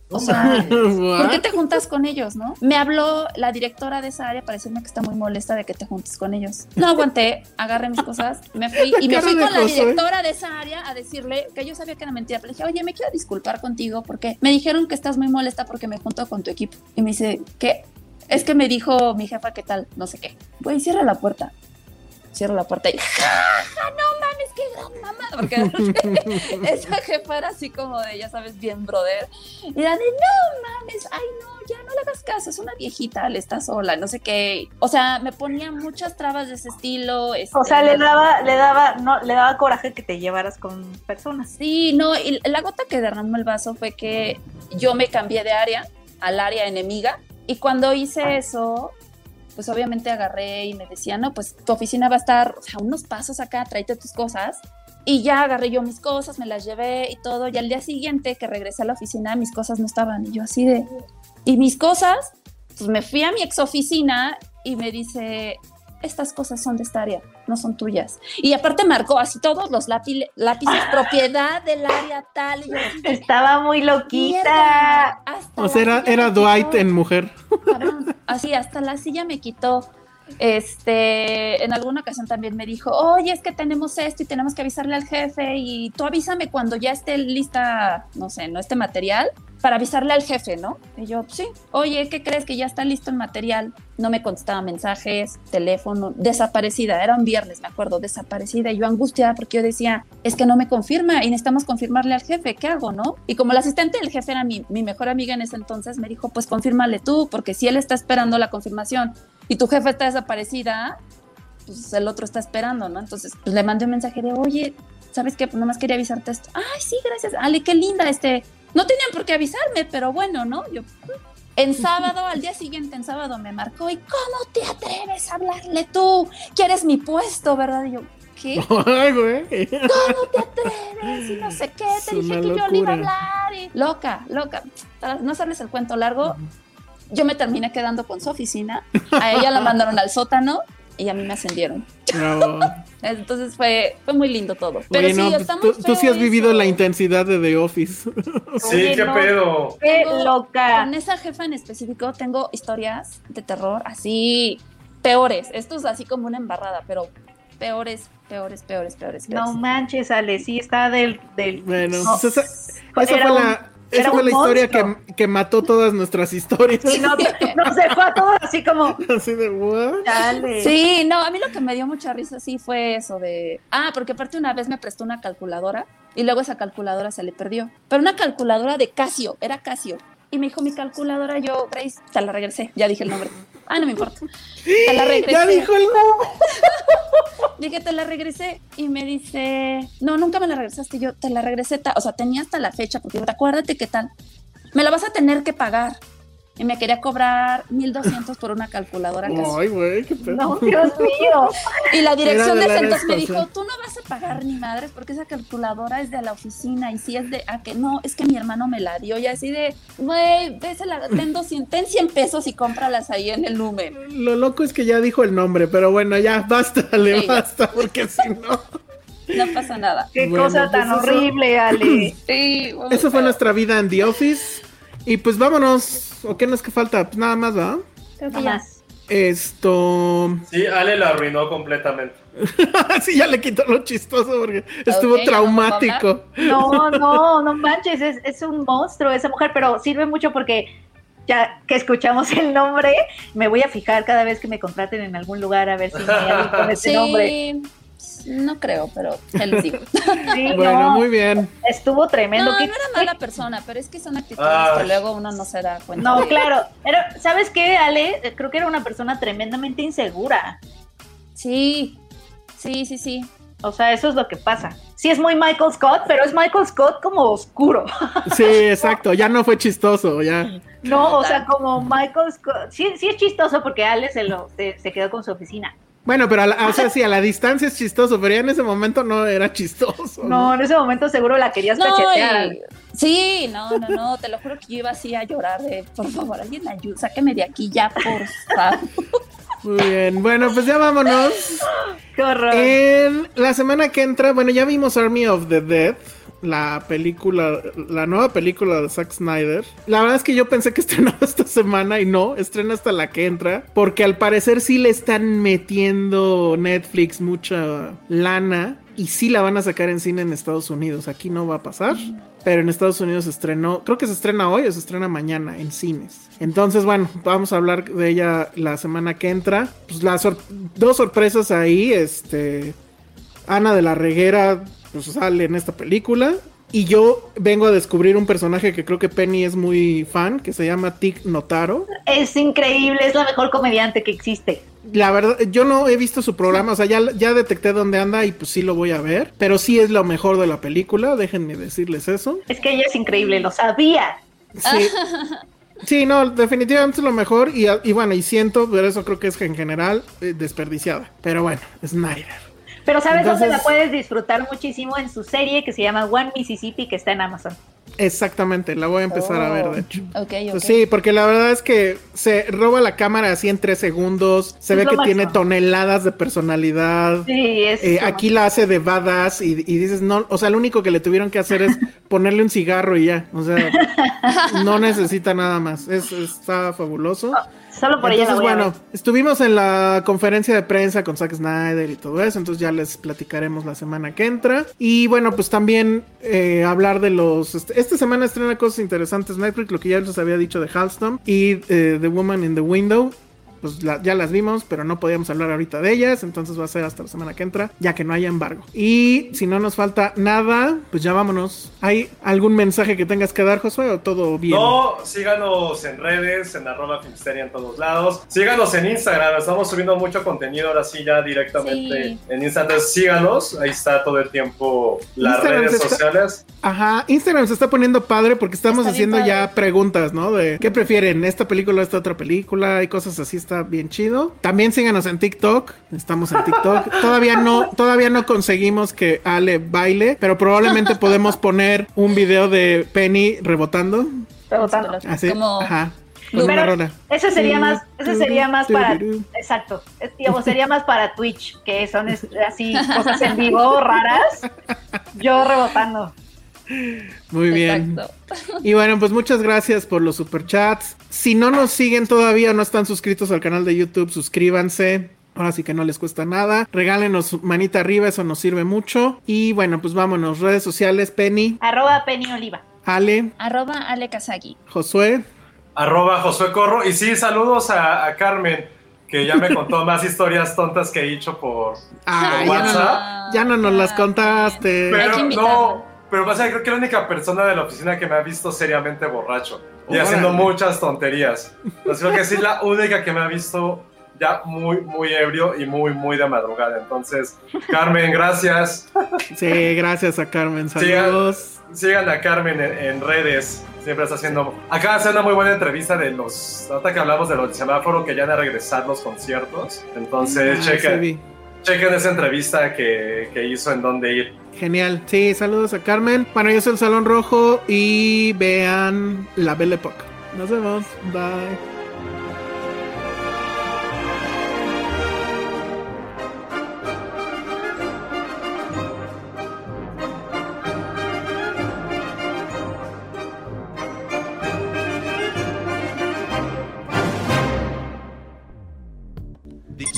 O sea, ¿Por qué te juntas con ellos, no? Me habló la directora de esa área para decirme que está muy molesta de que te juntes con ellos. No aguanté, agarré mis cosas, me fui La y me fui con la directora de esa área a decirle que yo sabía que era mentira, pero le dije, oye, me quiero disculpar contigo porque me dijeron que estás muy molesta porque me junto con tu equipo. Y me dice, ¿qué? Es que me dijo mi jefa qué tal, no sé qué. Güey, cierra la puerta. Cierro la puerta y ¡Ja, no mames, qué gran mamá! Porque esa jefa era así como de, ya sabes, bien brother. Y era de, no mames, ay no, ya no le hagas caso, es una viejita, le está sola, no sé qué. O sea, me ponía muchas trabas de ese estilo. este, O sea, le daba, le daba, no, le daba coraje que te llevaras con personas. Sí, no, y la gota que derramó el vaso fue que yo me cambié de área al área enemiga y cuando hice eso, pues obviamente agarré y me decía, no, pues tu oficina va a estar, o sea, unos pasos acá, tráete tus cosas. Y ya agarré yo mis cosas, me las llevé y todo. Y al día siguiente que regresé a la oficina, mis cosas no estaban. Y yo así de... Y mis cosas, pues me fui a mi ex oficina y me dice, estas cosas son de esta área, no son tuyas. Y aparte marcó así todos los lápi- lápices, propiedad del área tal. Y yo Estaba muy loquita. "Mierda, hasta O sea, era, era Dwight quitó". en mujer. Cabrón, así hasta la silla me quitó. Este, en alguna ocasión también me dijo, oye, es que tenemos esto y tenemos que avisarle al jefe y tú avísame cuando ya esté lista, no sé, no este material, para avisarle al jefe, ¿no? Y yo, sí, oye, ¿qué crees que ya está listo el material? No me contestaba mensajes, teléfono, desaparecida, era un viernes, me acuerdo, desaparecida, y yo angustiada porque yo decía, es que no me confirma y necesitamos confirmarle al jefe, ¿qué hago, no? Y como la asistente del jefe era mi, mi mejor amiga en ese entonces, me dijo, pues confírmale tú, porque si él está esperando la confirmación y tu jefe está desaparecida, pues el otro está esperando, ¿no? Entonces, pues le mandé un mensaje de, oye, ¿sabes qué? Pues nomás quería avisarte esto. Ay, sí, gracias. Ale, qué linda, este, no tenían por qué avisarme, pero bueno, ¿no? Yo, en sábado, al día siguiente, en sábado, me marcó y ¿cómo te atreves a hablarle tú? ¿Quieres mi puesto, verdad? Y yo, ¿qué? Ay, güey. ¿Cómo te atreves? Y no sé qué, Es te dije que yo le iba a hablar. Y... Loca, loca. Para no hacerles el cuento largo, yo me terminé quedando con su oficina, a ella la mandaron al sótano y a mí me ascendieron. Bravo. Entonces fue, fue muy lindo todo. Pero Oye, sí, no, pues está tú, tú sí has vivido eso. la intensidad de The Office. Sí, Oye, qué no. pedo. Qué loca. Con esa jefa en específico tengo historias de terror así peores. Esto es así como una embarrada, pero peores, peores, peores, peores. No manches, Ale, sí está del... del Bueno, no. esa, fue un- la, esa era fue la historia que, que mató todas nuestras historias. Sí, no, nos dejó a todos así como... Así de, ¿what? Dale. Sí, no, a mí lo que me dio mucha risa sí fue eso de... Ah, porque aparte una vez me prestó una calculadora y luego esa calculadora se le perdió. Pero una calculadora de Casio, era Casio. Y me dijo mi calculadora, yo, Grace, te la regresé. Ya dije el nombre. Ah, no me importa. Te la regresé. Ya dijo el nombre. Dije, te la regresé. Y me dice, no, nunca me la regresaste. Yo te la regresé, ta- o sea, tenía hasta la fecha, porque acuérdate qué tal. Me la vas a tener que pagar. Y me quería cobrar 1200 por una calculadora. Ay, güey, qué pedo. No, Dios mío. Y la dirección de de entonces me dijo, tú no vas a pagar ni madres porque esa calculadora es de la oficina y si es de, a que no, es que mi hermano me la dio y así de, güey, vésela, ten, 200, ten 100 pesos y cómpralas ahí en el número. Lo loco es que ya dijo el nombre, pero bueno, ya, basta, le Sí, basta, porque si no. No pasa nada. Qué Bueno, cosa tan pues eso- horrible, Ale. Sí, Eso fue nuestra vida en The Office. Y pues vámonos. ¿O qué nos que falta? Pues nada más, ¿va? creo que ya. Esto. Sí, Ale la arruinó completamente. sí, ya le quitó lo chistoso porque estuvo Ok, ¿ya no traumático. No, no, no manches, es, es un monstruo esa mujer, pero sirve mucho porque ya que escuchamos el nombre, me voy a fijar cada vez que me contraten en algún lugar a ver si me con ese nombre. No creo, pero ya les digo. Sí, Bueno, no, muy bien. estuvo tremendo. No, no ¿Qué- era mala persona, pero es que son actitudes Ay. que luego uno no se da cuenta. No, de- claro. Era, ¿Sabes qué, Ale? Creo que era una persona tremendamente insegura. Sí, sí, sí, sí. O sea, eso es lo que pasa. Sí es muy Michael Scott, pero es Michael Scott como oscuro. Sí, exacto. Ya no fue chistoso, ya. No, o sea, como Michael Scott. Sí, sí es chistoso porque Ale se, lo, se, se quedó con su oficina. Bueno, pero a la, o sea, sí, a la distancia es chistoso, pero ya en ese momento no era chistoso. No, en ese momento seguro la querías No, cachetear. y- sí, no, no, no, te lo juro que yo iba así a llorar de, por favor, alguien ayuda, sáqueme de aquí ya, por favor. Muy bien. Bueno, pues ya vámonos. Qué horror. En la semana que entra, bueno, ya vimos Army of the Dead, la película, la nueva película de Zack Snyder. La verdad es que yo pensé que estrenaba esta semana y no, estrena hasta la que entra, porque al parecer sí le están metiendo Netflix mucha lana y sí la van a sacar en cine en Estados Unidos. Aquí no va a pasar. Pero en Estados Unidos se estrenó, creo que se estrena hoy o se estrena mañana en cines. Entonces, bueno, vamos a hablar de ella la semana que entra. Pues las sor- dos sorpresas ahí, este Ana de la Reguera pues sale en esta película y yo vengo a descubrir un personaje que creo que Penny es muy fan, que se llama Tig Notaro. Es increíble, es la mejor comediante que existe. La verdad, yo no he visto su programa, o sea, ya, ya detecté dónde anda y pues sí lo voy a ver, pero sí es lo mejor de la película, déjenme decirles eso. Es que ella es increíble, lo sabía. Sí. Sí, no, definitivamente es lo mejor y, y bueno, y siento, pero eso creo que es en general eh, desperdiciada. Pero bueno, Snyder. Pero ¿sabes dónde Entonces- la puedes disfrutar muchísimo? En su serie que se llama One Mississippi, que está en Amazon. Exactamente, la voy a empezar a ver, de hecho. Ok, ok. Pues sí, porque la verdad es que se roba la cámara así en tres segundos. Se Es ve que máximo. tiene toneladas de personalidad. Sí, es. Eh, aquí la hace de badass y, y dices, no, o sea, lo único que le tuvieron que hacer es ponerle un cigarro y ya. O sea, no necesita nada más. Es, está fabuloso. Solo por ella la Entonces, a bueno, ver. estuvimos en la conferencia de prensa con Zack Snyder y todo eso, entonces ya les platicaremos la semana que entra. Y bueno, pues también eh, hablar de los... este- esta semana estrena cosas interesantes Netflix, lo que ya les había dicho de Halston y eh, The Woman in the Window. Pues la- ya las vimos, pero no podíamos hablar ahorita de ellas, entonces va a ser hasta la semana que entra, ya que no haya embargo. Y si no nos falta nada, pues ya vámonos. ¿Hay algún mensaje que tengas que dar, Josué, o todo bien? No, síganos en redes, en arroba Filmsteria en todos lados. Síganos en Instagram, estamos subiendo mucho contenido ahora sí ya directamente Sí. en Instagram. Síganos, ahí está todo el tiempo las Instagram redes está- sociales. Ajá, Instagram se está poniendo padre porque estamos Está haciendo ya preguntas, ¿no? De qué prefieren, esta película o esta otra película y cosas así, está bien chido. También síganos en TikTok, estamos en TikTok. todavía no, todavía no conseguimos que Ale baile, pero probablemente podemos poner un video de Penny rebotando. Rebotando. Así, Como- ajá. Pero. Ese sería más, ese sería más para, exacto, es- digamos, sería más para Twitch, que son así cosas en vivo raras. Yo rebotando. Muy bien. Exacto. Y bueno, pues muchas gracias por los superchats. Si no nos siguen todavía o no están suscritos al canal de YouTube, suscríbanse. Ahora sí que no les cuesta nada. Regálenos manita arriba, eso nos sirve mucho. Y bueno, pues vámonos. Redes sociales, Penny, Arroba Penny Oliva. Ale, Arroba Ale Kazagi. Josué. Arroba Josué Corro. Y sí, saludos a, a Carmen, que ya me contó más historias tontas que he hecho por, Ah, por ya WhatsApp. no, ya no nos las contaste. Hay que Pero no, pero pasa que creo que la única persona de la oficina que me ha visto seriamente borracho y Órale. haciendo muchas tonterías. Entonces creo que sí la única que me ha visto ya muy, muy ebrio y muy, muy de madrugada. Entonces, Carmen, gracias. Sí, gracias a Carmen. Sigan, Saludos. sigan a Carmen en, en redes. Siempre está haciendo. Acaba de hacer una muy buena entrevista de los. Ahorita que hablamos de los semáforos que ya van a regresar los conciertos. Entonces, Ah, chequen. Chequen esa entrevista que, que hizo en dónde ir. Genial. Sí, saludos a Carmen. Bueno, yo soy el Salón Rojo y vean la Belle Époque. Nos vemos. Bye.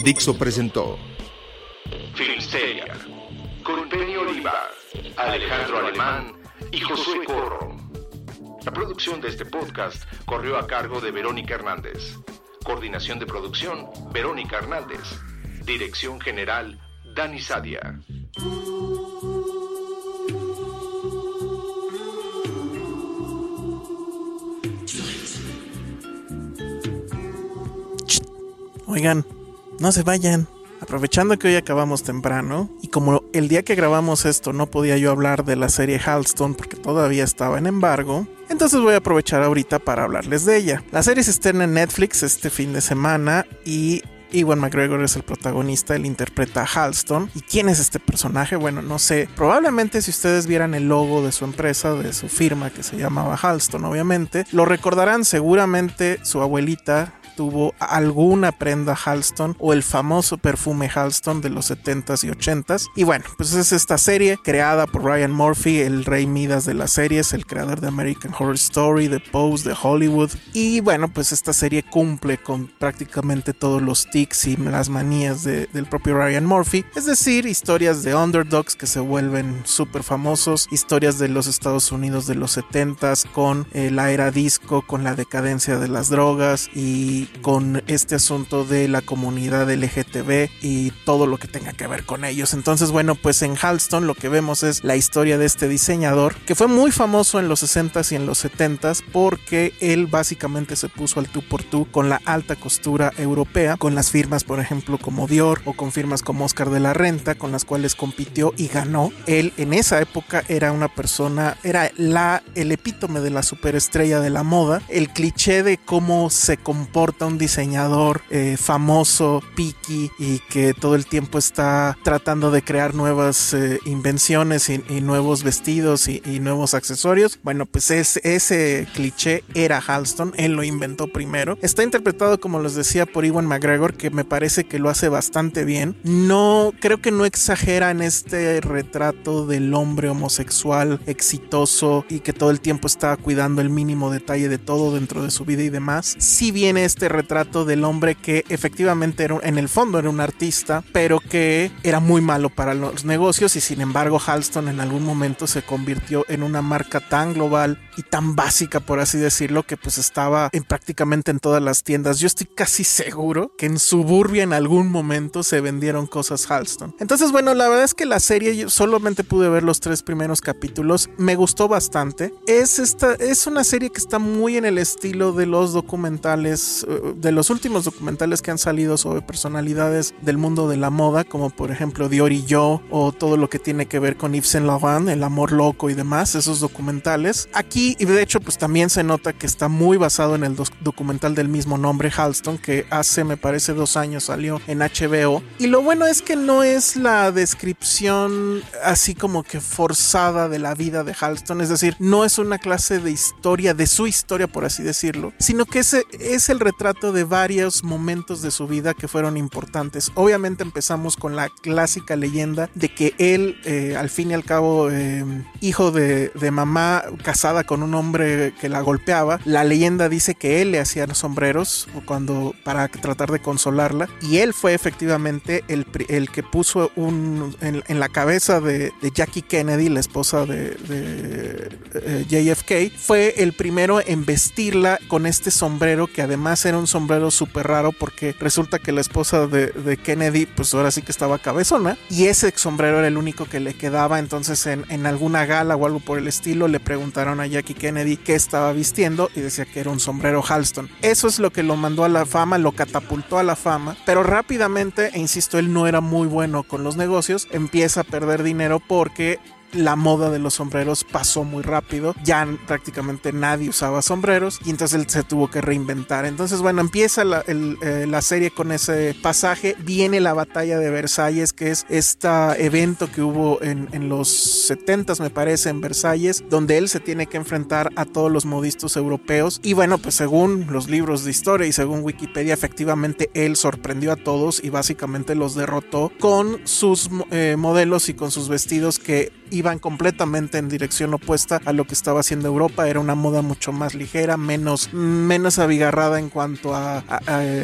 Dixo presentó Filmsteria, con Penny Oliva, Alejandro Alemán y Josué Corro. La producción de este podcast corrió a cargo de Verónica Hernández. Coordinación de producción, Verónica Hernández. Dirección general, Dani Sadia. Oigan, no se vayan. Aprovechando que hoy acabamos temprano y como el día que grabamos esto no podía yo hablar de la serie Halston porque todavía estaba en embargo, entonces voy a aprovechar ahorita para hablarles de ella. La serie se estrena en Netflix este fin de semana y Ewan McGregor es el protagonista, él interpreta a Halston. ¿Y quién es este personaje? Bueno, no sé. Probablemente si ustedes vieran el logo de su empresa, de su firma que se llamaba Halston, obviamente, lo recordarán seguramente su abuelita tuvo alguna prenda Halston o el famoso perfume Halston de los 70s y 80s. Y bueno, pues es esta serie creada por Ryan Murphy, el rey Midas de las series, el creador de American Horror Story, de Pose, de Hollywood. Y bueno, pues esta serie cumple con prácticamente todos los tics y las manías de- del propio Ryan Murphy. Es decir, historias de underdogs que se vuelven súper famosos, historias de los Estados Unidos de los 70s con eh, la era disco, con la decadencia de las drogas y con este asunto de la comunidad LGTB y todo lo que tenga que ver con ellos. Entonces, bueno, pues en Halston lo que vemos es la historia de este diseñador que fue muy famoso en los 60s y en los 70s porque él básicamente se puso al tú por tú con la alta costura europea, con las firmas, por ejemplo, como Dior o con firmas como Oscar de la Renta, con las cuales compitió y ganó. Él en esa época era una persona, era la, el epítome de la superestrella de la moda, el cliché de cómo se comporta un diseñador eh, famoso, picky y que todo el tiempo está tratando de crear nuevas eh, invenciones y, nuevos vestidos y, nuevos accesorios. Bueno, pues es- ese cliché era Halston, él lo inventó primero. Está interpretado, como les decía, por Ewan McGregor, que me parece que lo hace bastante bien. No, creo que no exagera en este retrato del hombre homosexual exitoso y que todo el tiempo está cuidando el mínimo detalle de todo dentro de su vida y demás. Si viene este retrato del hombre que efectivamente era, en el fondo era un artista, pero que era muy malo para los negocios y sin embargo Halston en algún momento se convirtió en una marca tan global y tan básica, por así decirlo, que pues estaba en prácticamente en todas las tiendas. Yo estoy casi seguro que en Suburbia en algún momento se vendieron cosas Halston. Entonces, bueno, la verdad es que la serie yo solamente pude ver los tres primeros capítulos. Me gustó bastante. Es esta, es una serie que está muy en el estilo de los documentales de los últimos documentales que han salido sobre personalidades del mundo de la moda, como por ejemplo Dior y yo, o todo lo que tiene que ver con Yves Saint Laurent, El amor loco y demás, esos documentales. Aquí, y de hecho, pues también se nota que está muy basado en el documental del mismo nombre, Halston, que hace, me parece, dos años salió en HBO. Y lo bueno es que no es la descripción así como que forzada de la vida de Halston, es decir, no es una clase de historia, de su historia, por así decirlo, sino que es, es el retrato de varios momentos de su vida que fueron importantes. Obviamente empezamos con la clásica leyenda de que él, eh, al fin y al cabo, eh, hijo de, de mamá casada con un hombre que la golpeaba, la leyenda dice que él le hacía sombreros cuando para tratar de consolarla y él fue efectivamente el, el que puso un en, la cabeza de, Jackie Kennedy, la esposa de, eh, JFK, fue el primero en vestirla con este sombrero que además era un sombrero súper raro porque resulta que la esposa de, Kennedy pues ahora sí que estaba cabezona y ese sombrero era el único que le quedaba entonces en, en alguna gala o algo por el estilo le preguntaron a Jackie Kennedy qué estaba vistiendo y decía que era un sombrero Halston. Eso es lo que lo mandó a la fama, lo catapultó a la fama, pero rápidamente, e insisto, él no era muy bueno con los negocios, empieza a perder dinero porque la moda de los sombreros pasó muy rápido, ya prácticamente nadie usaba sombreros y entonces él se tuvo que reinventar. Entonces, bueno, empieza la, eh, serie con ese pasaje, viene la batalla de Versalles, que es este evento que hubo en, los 70 me parece en Versalles, donde él se tiene que enfrentar a todos los modistas europeos. Y bueno, pues según los libros de historia y según Wikipedia, efectivamente él sorprendió a todos y básicamente los derrotó con sus eh, modelos y con sus vestidos que iban completamente en dirección opuesta a lo que estaba haciendo Europa. Era una moda mucho más ligera, menos, menos abigarrada en cuanto a,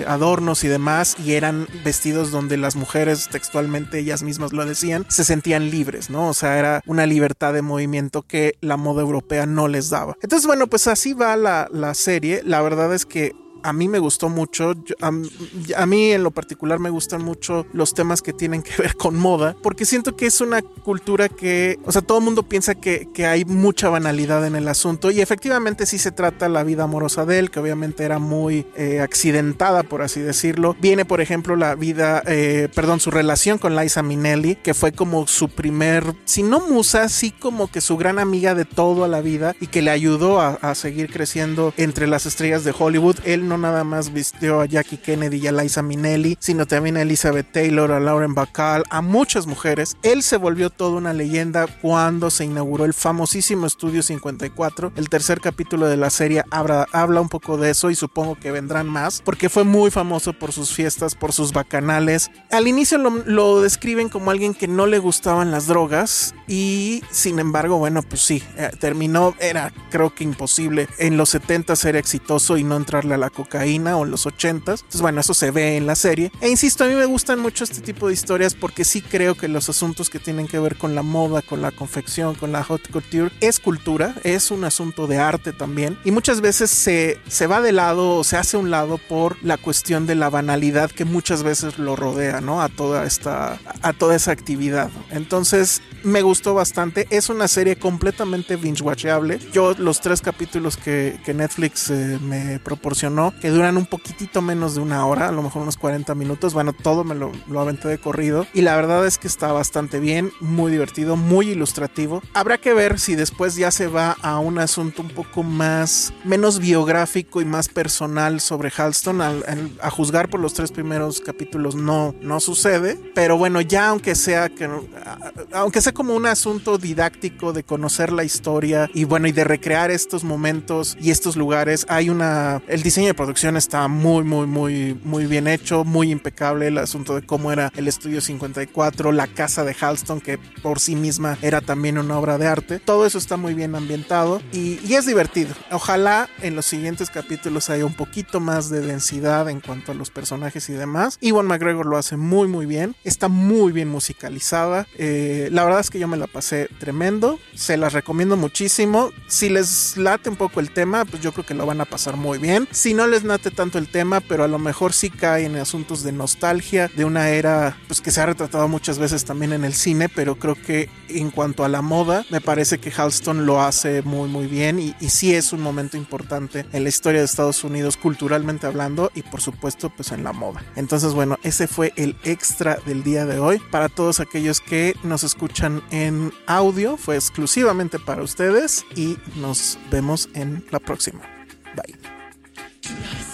adornos y demás. Y eran vestidos donde las mujeres, textualmente ellas mismas lo decían, se sentían libres, ¿no? O sea, era una libertad de movimiento que la moda europea no les daba. Entonces, bueno, pues así va la, la serie. La verdad es que a mí me gustó mucho. a, mí en lo particular me gustan mucho los temas que tienen que ver con moda, porque siento que es una cultura que, o sea, todo el mundo piensa que, hay mucha banalidad en el asunto y efectivamente sí se trata la vida amorosa de él, que obviamente era muy eh, accidentada, por así decirlo. Viene, por ejemplo, la vida, eh, perdón, su relación con Liza Minnelli, que fue como su primer, si no musa, sí como que su gran amiga de toda la vida y que le ayudó a, a seguir creciendo entre las estrellas de Hollywood. Él no nada más vistió a Jackie Kennedy y a Liza Minnelli, sino también a Elizabeth Taylor, a Lauren Bacall, a muchas mujeres. Él se volvió toda una leyenda cuando se inauguró el famosísimo Estudio 54. El tercer capítulo de la serie habla, habla un poco de eso y supongo que vendrán más, porque fue muy famoso por sus fiestas, por sus bacanales. Al inicio lo, lo describen como alguien que no le gustaban las drogas y sin embargo, bueno, pues sí, eh, terminó, era creo que imposible en los 70 ser exitoso y no entrarle a la cocaína o en los 80 Entonces, bueno, eso se ve en la serie. E insisto, a mí me gustan mucho este tipo de historias porque sí creo que los asuntos que tienen que ver con la moda, con la confección, con la haute couture, es cultura, es un asunto de arte también. Y muchas veces se, se va de lado o se hace un lado por la cuestión de la banalidad que muchas veces lo rodea, ¿no? A toda esta, a toda esa actividad. Entonces, me gustó bastante. Es una serie completamente binge-watchable. Yo, los tres capítulos que, que Netflix eh, me proporcionó, que duran un poquitito menos de una hora, a lo mejor unos 40 minutos. Bueno, todo me lo, lo aventé de corrido. Y la verdad es que está bastante bien, muy divertido, muy ilustrativo. Habrá que ver si después ya se va a un asunto un poco más, menos biográfico y más personal sobre Halston. a juzgar por los tres primeros capítulos no, no sucede. Pero bueno, ya aunque sea que, aunque sea como un asunto didáctico de conocer la historia y bueno, y de recrear estos momentos y estos lugares, hay una, el diseño producción está muy, muy, muy, muy bien hecho, muy impecable el asunto de cómo era el estudio 54, la casa de Halston, que por sí misma era también una obra de arte. Todo eso está muy bien ambientado y, es divertido. Ojalá en los siguientes capítulos haya un poquito más de densidad en cuanto a los personajes y demás. Iwan McGregor lo hace muy, muy bien. Está muy bien musicalizada. Eh, la verdad es que yo me la pasé tremendo. Se las recomiendo muchísimo. Si les late un poco el tema, pues yo creo que lo van a pasar muy bien. Si no les late tanto el tema, pero a lo mejor sí cae en asuntos de nostalgia, de una era pues que se ha retratado muchas veces también en el cine, pero creo que en cuanto a la moda, me parece que Halston lo hace muy muy bien y, y sí es un momento importante en la historia de Estados Unidos culturalmente hablando y por supuesto pues en la moda. Entonces bueno, ese fue el extra del día de hoy. Para todos aquellos que nos escuchan en audio, fue exclusivamente para ustedes y nos vemos en la próxima. Bye. Yes.